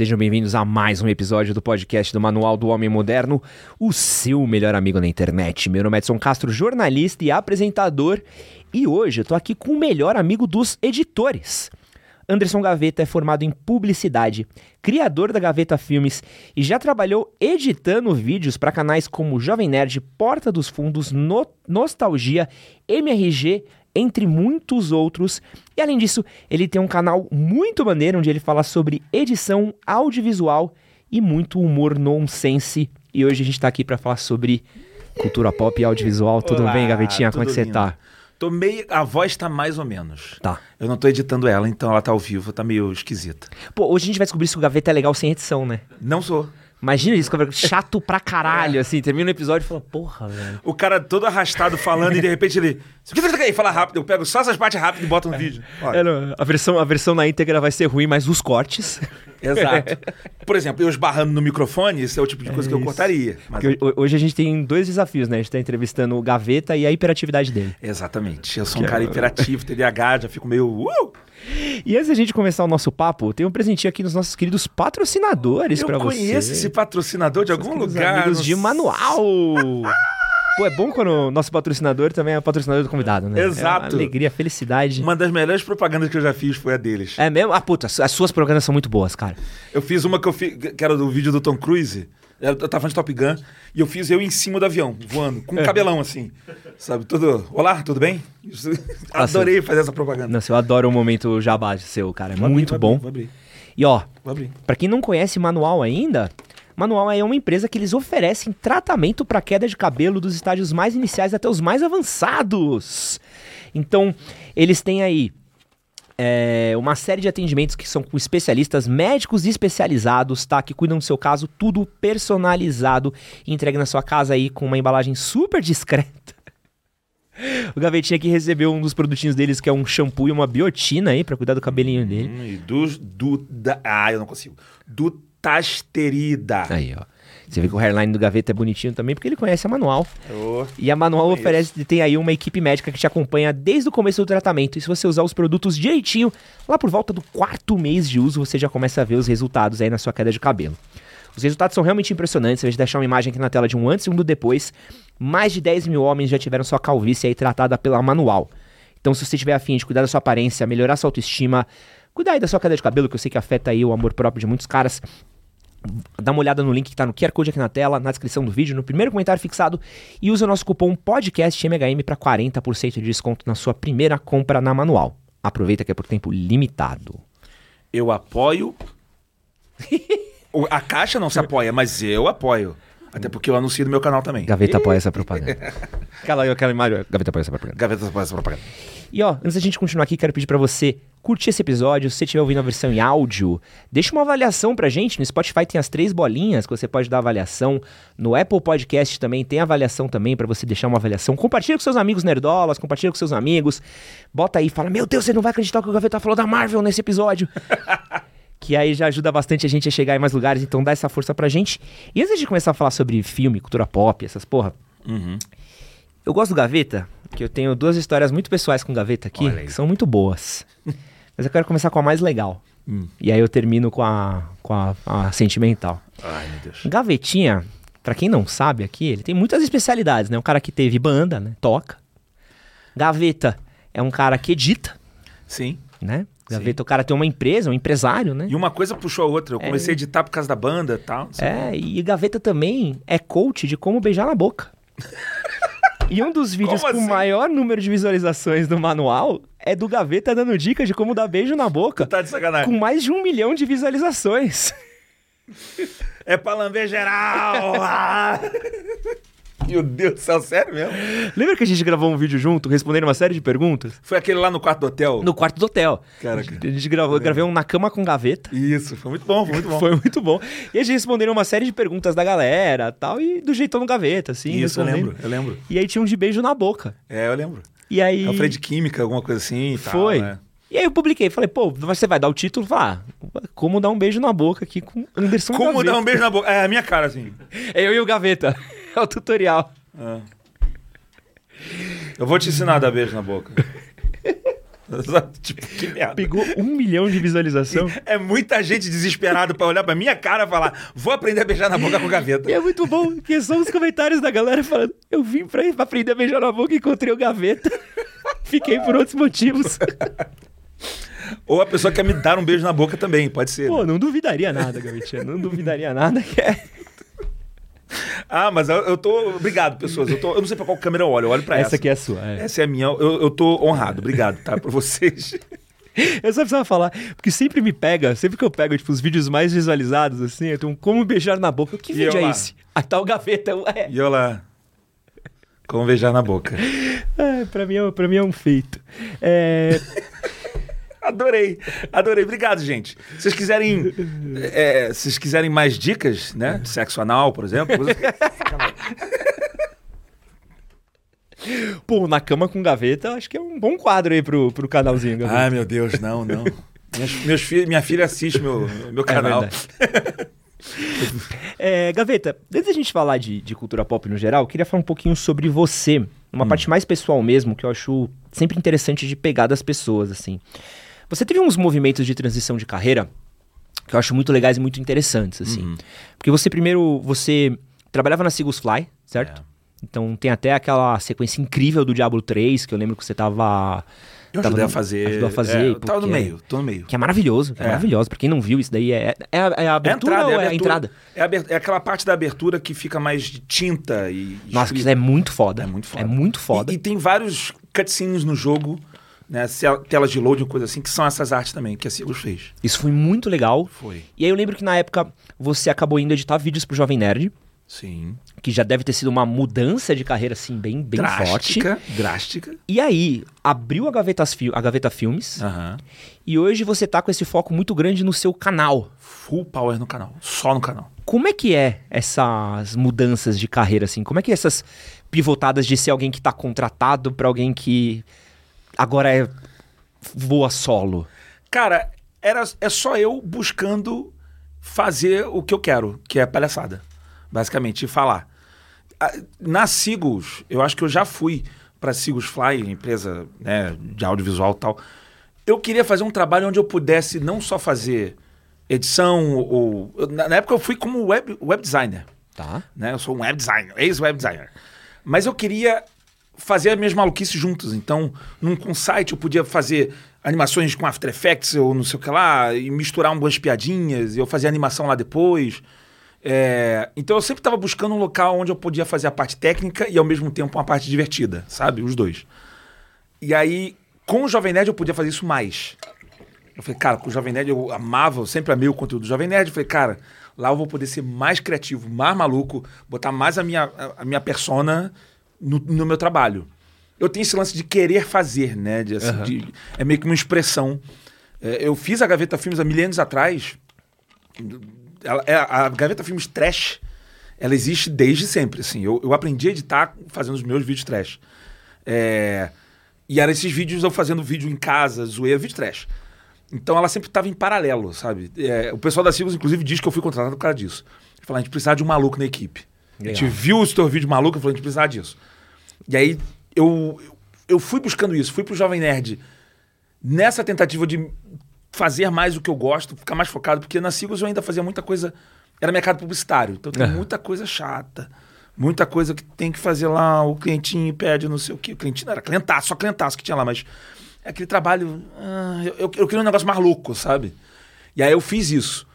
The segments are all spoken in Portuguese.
Sejam bem-vindos a mais um episódio do podcast do Manual do Homem Moderno, o seu melhor amigo na internet. Meu nome é Edson Castro, jornalista e apresentador, e hoje eu tô aqui com o melhor amigo dos editores. Anderson Gaveta é formado em publicidade, criador da Gaveta Filmes e já trabalhou editando vídeos para canais como Jovem Nerd, Porta dos Fundos, no Nostalgia, MRG, entre muitos outros. E além disso, ele tem um canal muito maneiro onde ele fala sobre edição audiovisual e muito humor nonsense. E hoje a gente tá aqui para falar sobre cultura pop e audiovisual. Tudo Olá, bem, Gavetinha? Como é que você tá? lindo. Tô meio. A voz tá mais ou menos. Tá. Eu não tô editando ela, então ela tá ao vivo, tá meio esquisita. Pô, hoje a gente vai descobrir se o Gaveta é legal sem edição, né? Não sou. Imagina isso, chato pra caralho, assim. Termina o episódio e fala, porra, velho. O cara todo arrastado falando e de repente ele. "Isso aqui, isso aqui", Fala rápido, eu pego só essas partes rápidas e boto no vídeo. Olha, É, não, a, versão, a versão na íntegra vai ser ruim, mas os cortes. Exato. Por exemplo, eu esbarrando no microfone, esse é o tipo de coisa que eu isso. cortaria. Mas- hoje a gente tem dois desafios, né? A gente tá entrevistando o Gaveta e a hiperatividade dele. Exatamente. Eu sou um Que cara é- hiperativo, TDAH, já fico meio. Uh! E antes da gente começar o nosso papo, tem um presentinho aqui nos nossos queridos patrocinadores Eu você. conheço esse patrocinador de algum Queridos lugar. amigos não de manual. Pô, é bom quando o nosso patrocinador também é o patrocinador do convidado, né? Exato. É alegria, felicidade. Uma das melhores propagandas que eu já fiz foi a deles. É mesmo? Ah, puta, as suas propagandas são muito boas, cara. Eu fiz uma que eu fiz, que era do vídeo do Tom Cruise. Eu tava falando de Top Gun. E eu fiz eu em cima do avião, voando, com um cabelão assim. Sabe? Tudo. Olá, tudo bem? Adorei fazer essa propaganda. Nossa, eu adoro o momento jabá seu, cara. É abrir, muito vou bom. abrir, Vou abrir. E ó, abrir. Pra quem não conhece Manual ainda, Manual é uma empresa que eles oferecem tratamento para queda de cabelo dos estágios mais iniciais até os mais avançados. Então, eles têm aí é, uma série de atendimentos que são com especialistas, médicos especializados, tá? Que cuidam do seu caso, tudo personalizado entregue na sua casa aí com uma embalagem super discreta. O Gavetinha aqui recebeu um dos produtinhos deles, que é um shampoo e uma biotina aí, pra cuidar do cabelinho dele. Hum, e do, do, da, ah, eu não consigo. Do Tasterida. Aí, ó. Você vê que o hairline do Gaveta é bonitinho também, porque ele conhece a Manual. Oh, E a Manual oferece, tem aí uma equipe médica que te acompanha desde o começo do tratamento. E se você usar os produtos direitinho, lá por volta do quarto mês de uso, você já começa a ver os resultados aí na sua queda de cabelo. Os resultados são realmente impressionantes. Eu vou deixar uma imagem aqui na tela de um antes e um do depois. Mais de 10 mil homens já tiveram sua calvície aí tratada pela Manual. Então, se você tiver afim de cuidar da sua aparência, melhorar sua autoestima, cuidar aí da sua queda de cabelo, que eu sei que afeta aí o amor próprio de muitos caras, dá uma olhada no link que tá no QR Code aqui na tela, na descrição do vídeo, no primeiro comentário fixado e usa o nosso cupom podcastmhm para 40% de desconto na sua primeira compra na Manual. Aproveita que é por tempo limitado. eu apoio. A caixa não se apoia, mas eu apoio. Até porque eu anuncio no meu canal também. Gaveta apoia essa propaganda. aquela, aquela imagem, Gaveta apoia essa propaganda. Gaveta apoia essa propaganda. E ó, antes da gente continuar aqui, quero pedir pra você curtir esse episódio. Se você estiver ouvindo a versão em áudio, deixa uma avaliação pra gente. No Spotify tem as três bolinhas que você pode dar avaliação. No Apple Podcast também tem avaliação também pra você deixar uma avaliação. Compartilha com seus amigos nerdolas, compartilha com seus amigos. Bota aí, fala: "Meu Deus, você não vai acreditar que o Gaveta falou da Marvel nesse episódio". que aí já ajuda bastante a gente a chegar em mais lugares, então dá essa força pra gente. E antes de começar a falar sobre filme, cultura pop, essas porra, Uhum. eu gosto do Gaveta, que eu tenho duas histórias muito pessoais com Gaveta aqui, que são muito boas. Mas eu quero começar com a mais legal. Hum. E aí eu termino com a, com a, a sentimental. Ai, meu Deus. Gavetinha, pra quem não sabe aqui, ele tem muitas especialidades, né? Um cara que teve banda, né? Toca. Gaveta é um cara que edita, Sim. né? Gaveta, o cara tem uma empresa, um empresário, né? E uma coisa puxou a outra. Eu comecei a editar por causa da banda e tal. É, e Gaveta também é coach de como beijar na boca. E um dos vídeos com o assim? maior número de visualizações do manual é do Gaveta dando dicas de como dar beijo na boca. Tá de sacanagem. Com mais de um milhão de visualizações. É pra lamber geral! Meu Deus do céu, sério mesmo? Lembra que a gente gravou um vídeo junto, respondendo uma série de perguntas? Foi aquele lá no quarto do hotel? No quarto do hotel. Caraca. A gente gravou, eu gravei um na cama com gaveta. Isso, foi muito bom, foi muito bom. Foi muito bom. E a gente respondendo uma série de perguntas da galera tal, e do jeitão no gaveta, assim. Isso, eu lembro, eu lembro. E aí tinha um de beijo na boca. É, eu lembro. E aí. Eu falei de química, alguma coisa assim e tal. Foi. né? E aí eu publiquei, falei, pô, você vai dar o título? Falar, ah, como dar um beijo na boca aqui com Anderson Como Gaveta. dar um beijo na boca? É a minha cara, assim. É eu e o Gaveta. É o tutorial. Ah. Eu vou te ensinar a dar beijo na boca. tipo, que merda. Pegou um milhão de visualização. É muita gente desesperada pra olhar pra minha cara e falar: vou aprender a beijar na boca com gaveta. E é muito bom, porque são os comentários da galera falando: eu vim pra, pra aprender a beijar na boca e encontrei o gaveta. Fiquei por outros motivos. Ou a pessoa quer me dar um beijo na boca também, pode ser. Pô, né? não duvidaria nada, Gavetinha. Não duvidaria nada que é. Ah, mas eu, eu tô. Obrigado, pessoas. Eu, tô... eu não sei pra qual câmera eu olho, eu olho pra essa. Essa aqui é a sua. é. Essa é a minha. Eu, eu tô honrado. Obrigado, tá? Por vocês. Eu só precisava falar, porque sempre me pega, sempre que eu pego, tipo, os vídeos mais visualizados, assim, eu tenho como beijar na boca. Que E vídeo é lá? esse? A tal gaveta. É, E eu lá. Como beijar na boca. é, pra, mim é, pra mim é um feito. É, Adorei, adorei. Obrigado, gente. Se vocês quiserem. É, se vocês quiserem mais dicas, né? De sexo anal, por exemplo. pô, na cama com gaveta, acho que é um bom quadro aí pro, pro canalzinho, gaveta. Ai, meu Deus, não, não. Meus, meus filhos, minha filha assiste meu, meu É canal. verdade. É, Gaveta, antes da gente falar de, de cultura pop no geral, eu queria falar um pouquinho sobre você, uma parte mais pessoal mesmo, que eu acho sempre interessante de pegar das pessoas, assim. Você teve uns movimentos de transição de carreira que eu acho muito legais e muito interessantes, assim. Porque você primeiro, você trabalhava na Sigus Fly, certo? Então tem até aquela sequência incrível do Diablo 3, que eu lembro que você tava... Eu tava ajudei a fazer. Ajudou a fazer. É, tava no que é- meio, tô no meio. Que é maravilhoso, que é, É. maravilhoso. Pra quem não viu, isso daí é, é, a, é a abertura ou é a entrada? É, a aber- é aquela parte da abertura que fica mais de tinta e. Nossa, escrito. isso é muito foda. É muito foda. É muito foda. E, e tem vários cutscenes no jogo, né? Telas de loading, coisa assim, que são essas artes também, que a Sigus fez. Isso foi muito legal. Foi. E aí eu lembro que na época você acabou indo editar vídeos pro Jovem Nerd, Sim. que já deve ter sido uma mudança de carreira, assim, bem, bem forte. drástica. Drástica. E aí, abriu a Gaveta, Fi- a Gaveta Filmes, Aham. e hoje você tá com esse foco muito grande no seu canal. Full power no canal. Só no canal. Como é que é essas mudanças de carreira, assim? Como é que é essas pivotadas de ser alguém que tá contratado pra alguém que agora é voa solo? Cara, era, é só eu buscando fazer o que eu quero, que é palhaçada. Basicamente, e falar. Na Sigos, eu acho que eu já fui para Sigos Fly, empresa né, de audiovisual e tal. Eu queria fazer um trabalho onde eu pudesse não só fazer edição ou. Na, na época eu fui como web, web designer Tá. né? Eu sou um web designer, ex-web designer. Mas eu queria fazer as minhas maluquices juntos. Então, num com site eu podia fazer animações com After Effects ou não sei o que lá, e misturar umas piadinhas, e eu fazia animação lá depois. É, então eu sempre estava buscando um local onde eu podia fazer a parte técnica e ao mesmo tempo uma parte divertida, sabe? Os dois. E aí, com o Jovem Nerd eu podia fazer isso mais. Eu falei, cara, com o Jovem Nerd eu amava, eu sempre amei o conteúdo do Jovem Nerd. Eu falei, cara, lá eu vou poder ser mais criativo, mais maluco, botar mais a minha, a, a minha persona no, no meu trabalho. Eu tenho esse lance de querer fazer, né? De, assim, de- é meio que uma expressão. É, eu fiz a Gaveta Filmes há milênios atrás. Ela- é, a Gaveta Filmes Trash, ela existe desde sempre, assim. Eu, eu aprendi a editar fazendo os meus vídeos trash. É, e eram esses vídeos eu fazendo vídeo em casa, zoeira, vídeo trash. Então ela sempre estava em paralelo, sabe? É, o pessoal da Sigos, inclusive, diz que eu fui contratado por causa disso. Falou, a gente precisava de um maluco na equipe. A gente Legal. viu o seu vídeo maluco e falou, a gente precisava disso. E aí eu, eu fui buscando isso, fui pro Jovem Nerd nessa tentativa de fazer mais o que eu gosto, ficar mais focado, porque na Sigos eu ainda fazia muita coisa. Era mercado publicitário, então tem Aham. muita coisa chata. Muita coisa que tem que fazer lá, o clientinho pede não sei o quê. O clientinho era clientaço, só clientaço que tinha lá, mas é aquele trabalho. ah, eu, eu, eu queria um negócio mais louco, sabe? E aí eu fiz isso.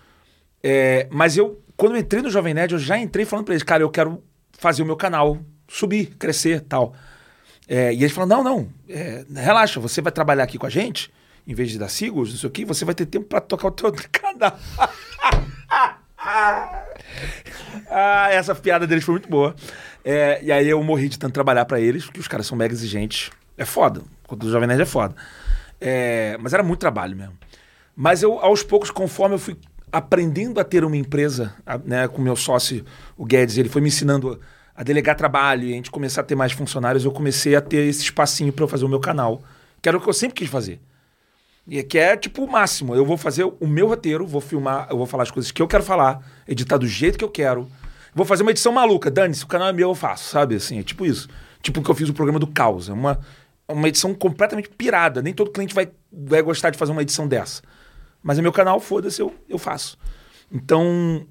É, mas eu, quando eu entrei no Jovem Nerd, eu já entrei falando pra eles, cara, eu quero fazer o meu canal subir, crescer tal. É, e eles falaram, não, não, é, relaxa, você vai trabalhar aqui com a gente, em vez de dar sigos, não sei o quê, você vai ter tempo pra tocar o teu outro canal. ah, essa piada deles foi muito boa. É, e aí eu morri de tanto trabalhar pra eles, porque os caras são mega exigentes. É foda, o do Jovem Nerd é foda. É, mas era muito trabalho mesmo. Mas eu, aos poucos, conforme eu fui aprendendo a ter uma empresa, né, com meu sócio, o Guedes, ele foi me ensinando a delegar trabalho e a gente começar a ter mais funcionários, eu comecei a ter esse espacinho para eu fazer o meu canal, que era o que eu sempre quis fazer. E que é tipo o máximo. Eu vou fazer o meu roteiro, vou filmar, eu vou falar as coisas que eu quero falar, editar do jeito que eu quero. Vou fazer uma edição maluca. Dane-se, o canal é meu, eu faço, sabe? Assim, é tipo isso. Tipo que eu fiz o programa do Caos. É uma, uma edição completamente pirada. Nem todo cliente vai, vai gostar de fazer uma edição dessa. Mas é meu canal, foda-se, eu, eu faço. Então,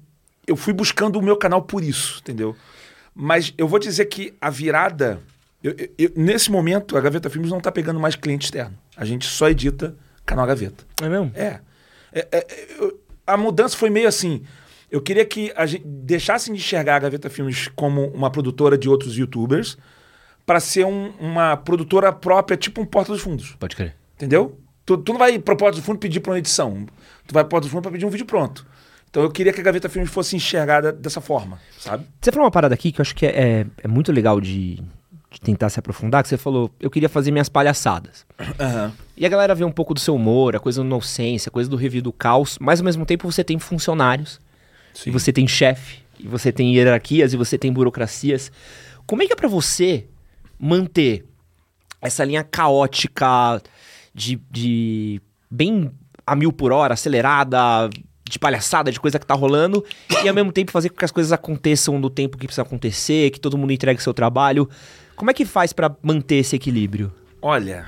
eu fui buscando o meu canal por isso, entendeu? Mas eu vou dizer que a virada. eu- eu- nesse momento, a Gaveta Filmes não tá pegando mais cliente externo. A gente só edita canal Gaveta. É mesmo? É. É, é, eu- a mudança foi meio assim. Eu queria que a gente deixassem de enxergar a Gaveta Filmes como uma produtora de outros youtubers para ser um- uma produtora própria, tipo um Porta dos Fundos. Pode crer. Entendeu? Tu, tu não vai pro Porta dos Fundos pedir pra uma edição. Tu vai pro Porta dos Fundos pra pedir um vídeo pronto. Então eu queria que a Gaveta Filmes fosse enxergada dessa forma, sabe? Você falou uma parada aqui que eu acho que é, é, é muito legal de, de tentar se aprofundar, que você falou, eu queria fazer minhas palhaçadas. E a galera vê um pouco do seu humor, a coisa do inocência, a coisa do review do caos, mas ao mesmo tempo você tem funcionários, Sim. e você tem chefe, e você tem hierarquias, e você tem burocracias. Como é que é pra você manter essa linha caótica de, de bem a mil por hora, acelerada, de palhaçada, de coisa que tá rolando, e ao mesmo tempo fazer com que as coisas aconteçam no tempo que precisa acontecer, que todo mundo entregue seu trabalho. Como é que faz pra manter esse equilíbrio? Olha.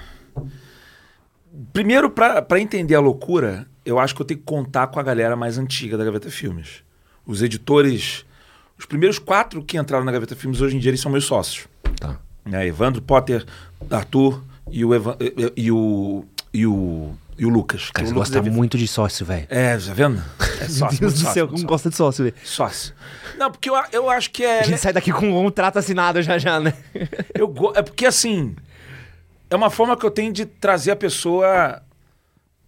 Primeiro, pra pra entender a loucura, eu acho que eu tenho que contar com a galera mais antiga da Gaveta Filmes. Os editores. Os primeiros quatro que entraram na Gaveta Filmes hoje em dia eles são meus sócios. Tá. Né? Evandro, Potter, Arthur e o, Evan- e o, e o, e o Lucas. Cara, o você Lucas gosta muito de sócio, velho. É, tá vendo? É sócio. Meu Deus do sócio, céu, como sócio. gosta de sócio, velho. Sócio. Não, porque eu, eu acho que é. A gente sai daqui com um contrato assinado já já, né? Eu go- É porque assim. É uma forma que eu tenho de trazer a pessoa.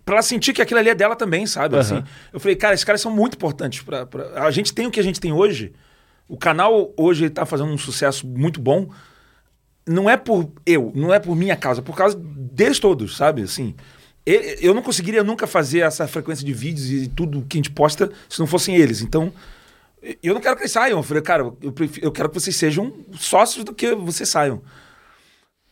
Pra ela sentir que aquilo ali é dela também, sabe? Aham. Assim, eu falei, cara, esses caras são muito importantes. Pra, pra- A gente tem o que a gente tem hoje. O canal hoje ele tá fazendo um sucesso muito bom. Não é por eu, não é por minha causa, é por causa deles todos, sabe? Assim, eu não conseguiria nunca fazer essa frequência de vídeos e tudo que a gente posta se não fossem eles. Então, eu não quero que eles saiam. Eu falei, cara, eu, prefiro- eu quero que vocês sejam sócios do que vocês saiam.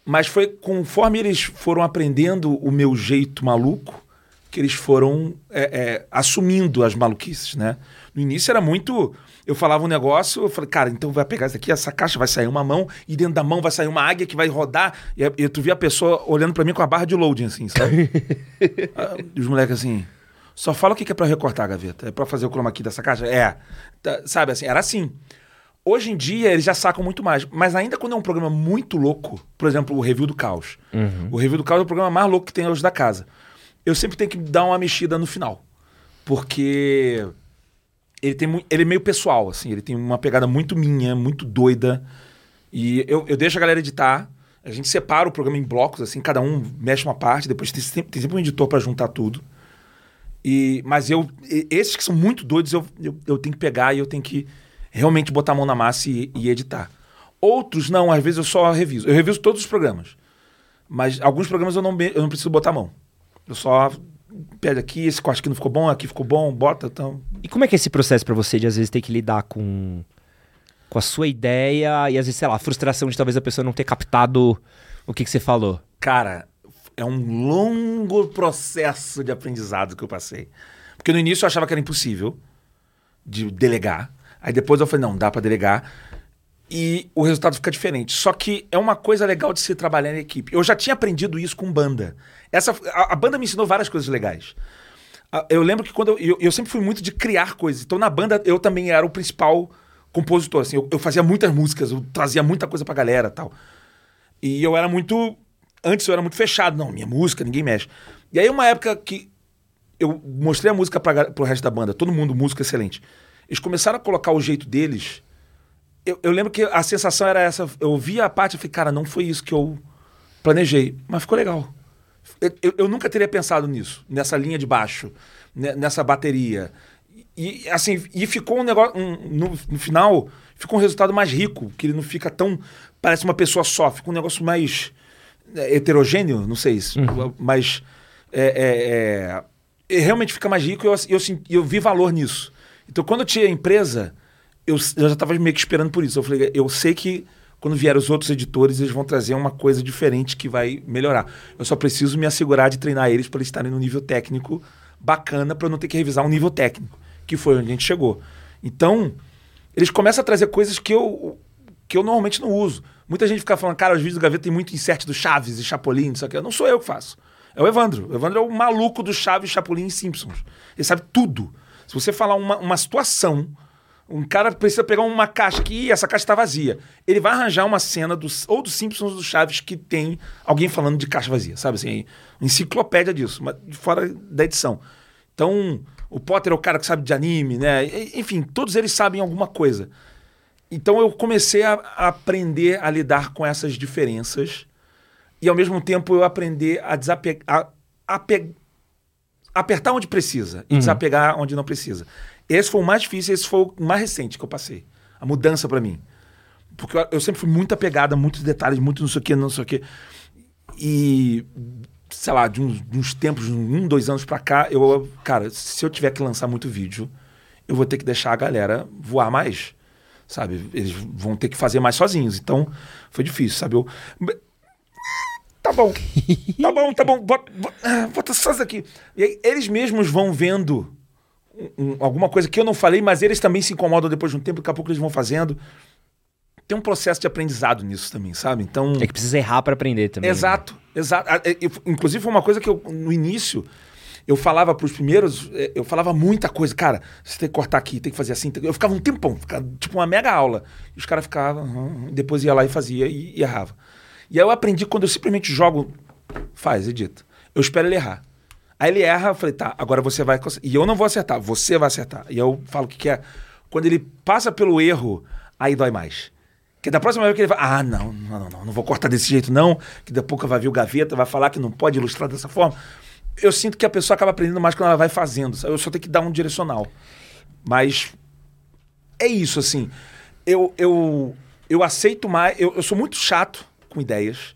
Mas foi conforme eles foram aprendendo o meu jeito maluco que eles foram é, é, assumindo as maluquices, né? No início era muito. Eu falava um negócio, eu falei, cara, então vai pegar isso aqui, essa caixa vai sair uma mão, e dentro da mão vai sair uma águia que vai rodar. E, e tu via a pessoa olhando pra mim com a barra de loading, assim, sabe? Ah, e os moleques assim. Só fala o que é pra recortar a gaveta. É pra fazer o chroma key dessa caixa? É. Tá, sabe assim, era assim. Hoje em dia eles já sacam muito mais. Mas ainda quando é um programa muito louco, por exemplo, o Review do Caos. O Review do Caos é o programa mais louco que tem hoje da casa. Eu sempre tenho que dar uma mexida no final. Porque ele, tem, ele é meio pessoal, assim. Ele tem uma pegada muito minha, muito doida. E eu, eu deixo a galera editar. A gente separa o programa em blocos, assim. Cada um mexe uma parte. Depois tem sempre, tem sempre um editor pra juntar tudo. E, mas eu, esses que são muito doidos, eu, eu, eu tenho que pegar e eu tenho que realmente botar a mão na massa e, e editar. Outros, não, às vezes eu só reviso. Eu reviso todos os programas. Mas alguns programas eu não, eu não preciso botar a mão. Eu só pede aqui, esse corte aqui não ficou bom, aqui ficou bom, bota, então. E como é que é esse processo pra você de às vezes ter que lidar com com a sua ideia e às vezes, sei lá, a frustração de talvez a pessoa não ter captado o que, que você falou? Cara, é um longo processo de aprendizado que eu passei. Porque no início eu achava que era impossível de delegar. Aí depois eu falei, não, dá pra delegar. E o resultado fica diferente. Só que é uma coisa legal de se trabalhar em equipe. Eu já tinha aprendido isso com banda. Essa, a, a banda me ensinou várias coisas legais. Ah, Eu lembro que quando eu, eu, eu sempre fui muito de criar coisas. Então na banda eu também era o principal compositor. Assim, eu, eu fazia muitas músicas, eu trazia muita coisa pra galera tal. E eu era muito. Antes eu era muito fechado. Não, minha música, ninguém mexe. E aí, uma época que eu mostrei a música pra, pro resto da banda, todo mundo, música excelente. Eles começaram a colocar o jeito deles. Eu, eu lembro que a sensação era essa. Eu ouvia a parte e falei, cara, não foi isso que eu planejei. Mas ficou legal. Eu, eu- eu nunca teria pensado nisso, nessa linha de baixo, ne- nessa bateria. E assim, e ficou um negócio. um- no, no final, ficou um resultado mais rico, que ele não fica tão. Parece uma pessoa só, fica um negócio mais é, heterogêneo, não sei se. Mas. É, é, é, realmente fica mais rico e eu, eu, senti- eu vi valor nisso. Então, quando eu tinha a empresa, eu, eu já estava meio que esperando por isso. Eu falei, eu sei que quando vier os outros editores, eles vão trazer uma coisa diferente que vai melhorar. Eu só preciso me assegurar de treinar eles para eles estarem no nível técnico bacana, para eu não ter que revisar um nível técnico, que foi onde a gente chegou. Então, eles começam a trazer coisas que eu que eu normalmente não uso. Muita gente fica falando, cara, os vídeos do Gaveta tem muito insert do Chaves e Chapolin, isso aqui. Não sou eu que faço. É o Evandro. O Evandro é o maluco do Chaves, Chapolin e Simpsons. Ele sabe tudo. Se você falar uma, uma situação, um cara precisa pegar uma caixa aqui e essa caixa está vazia. Ele vai arranjar uma cena do, ou do Simpsons ou do Chaves que tem alguém falando de caixa vazia, sabe assim? Enciclopédia disso, mas fora da edição. Então, o Potter é o cara que sabe de anime, né? Enfim, todos eles sabem alguma coisa. Então eu comecei a, a aprender a lidar com essas diferenças e ao mesmo tempo eu aprender a desapegar, a, a apertar onde precisa e uhum. desapegar onde não precisa. Esse foi o mais difícil, esse foi o mais recente que eu passei. A mudança para mim. Porque eu, eu, sempre fui muito apegado a muitos detalhes, muito não sei o que, não sei o que. E, sei lá, de uns, de uns tempos, um, dois anos pra cá, eu, cara, se eu tiver que lançar muito vídeo, eu vou ter que deixar a galera voar mais sabe? Eles vão ter que fazer mais sozinhos. Então, foi difícil, sabe? Eu, tá bom, tá bom, tá bom, bota, bota, ah, só isso aqui. E aí, eles mesmos vão vendo um, alguma coisa que eu não falei, mas eles também se incomodam depois de um tempo, daqui a pouco eles vão fazendo. Tem um processo de aprendizado nisso também, sabe? Então. É que precisa errar para aprender também. Exato, né? exato. É, inclusive, foi uma coisa que eu, no início, eu falava para os primeiros, é, eu falava muita coisa. Cara, você tem que cortar aqui, tem que fazer assim. Eu ficava um tempão, ficava, tipo uma mega aula. E os caras ficavam, uhum, depois ia lá e fazia e, e, errava. E aí eu aprendi quando eu simplesmente jogo, faz, edita. Eu espero ele errar. Aí ele erra, eu falei, tá, agora você vai. E eu não vou acertar, você vai acertar. E eu falo o que, que é. Quando ele passa pelo erro, aí dói mais. Que da próxima vez que ele vai, ah, não, não, não, não, vou cortar desse jeito, não. Que daqui a pouco vai vir o gaveta, vai falar que não pode ilustrar dessa forma eu sinto que a pessoa acaba aprendendo mais quando ela vai fazendo. Sabe? Eu só tenho que dar um direcional. Mas é isso, assim. Eu, eu, eu aceito mais. Eu, eu sou muito chato com ideias.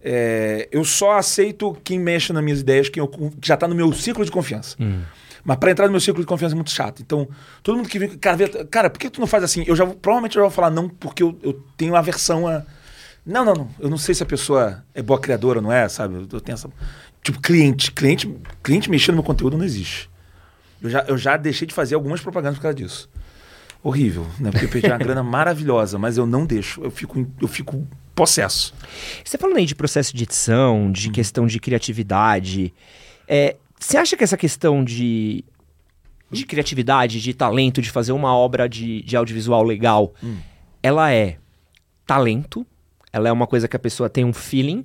É, eu só aceito quem mexe nas minhas ideias, quem eu, que já está no meu ciclo de confiança. Hum. Mas para entrar no meu ciclo de confiança é muito chato. Então, todo mundo que vem, cara, vê, cara, por que tu não faz assim? Eu já provavelmente eu já vou falar não, porque eu, eu tenho aversão a. Não, não, não. Eu não sei se a pessoa é boa criadora ou não é, sabe? Eu, eu tenho essa. Tipo, cliente. Cliente, cliente mexendo no meu conteúdo não existe. Eu já, eu já deixei de fazer algumas propagandas por causa disso. Horrível, né? Porque eu perdi uma grana maravilhosa, mas eu não deixo. Eu fico, eu fico possesso. Você falando aí de processo de edição, de hum. questão de criatividade. É, você acha que essa questão de, de criatividade, de talento, de fazer uma obra de, de audiovisual legal, hum. ela é talento? Ela é uma coisa que a pessoa tem um feeling?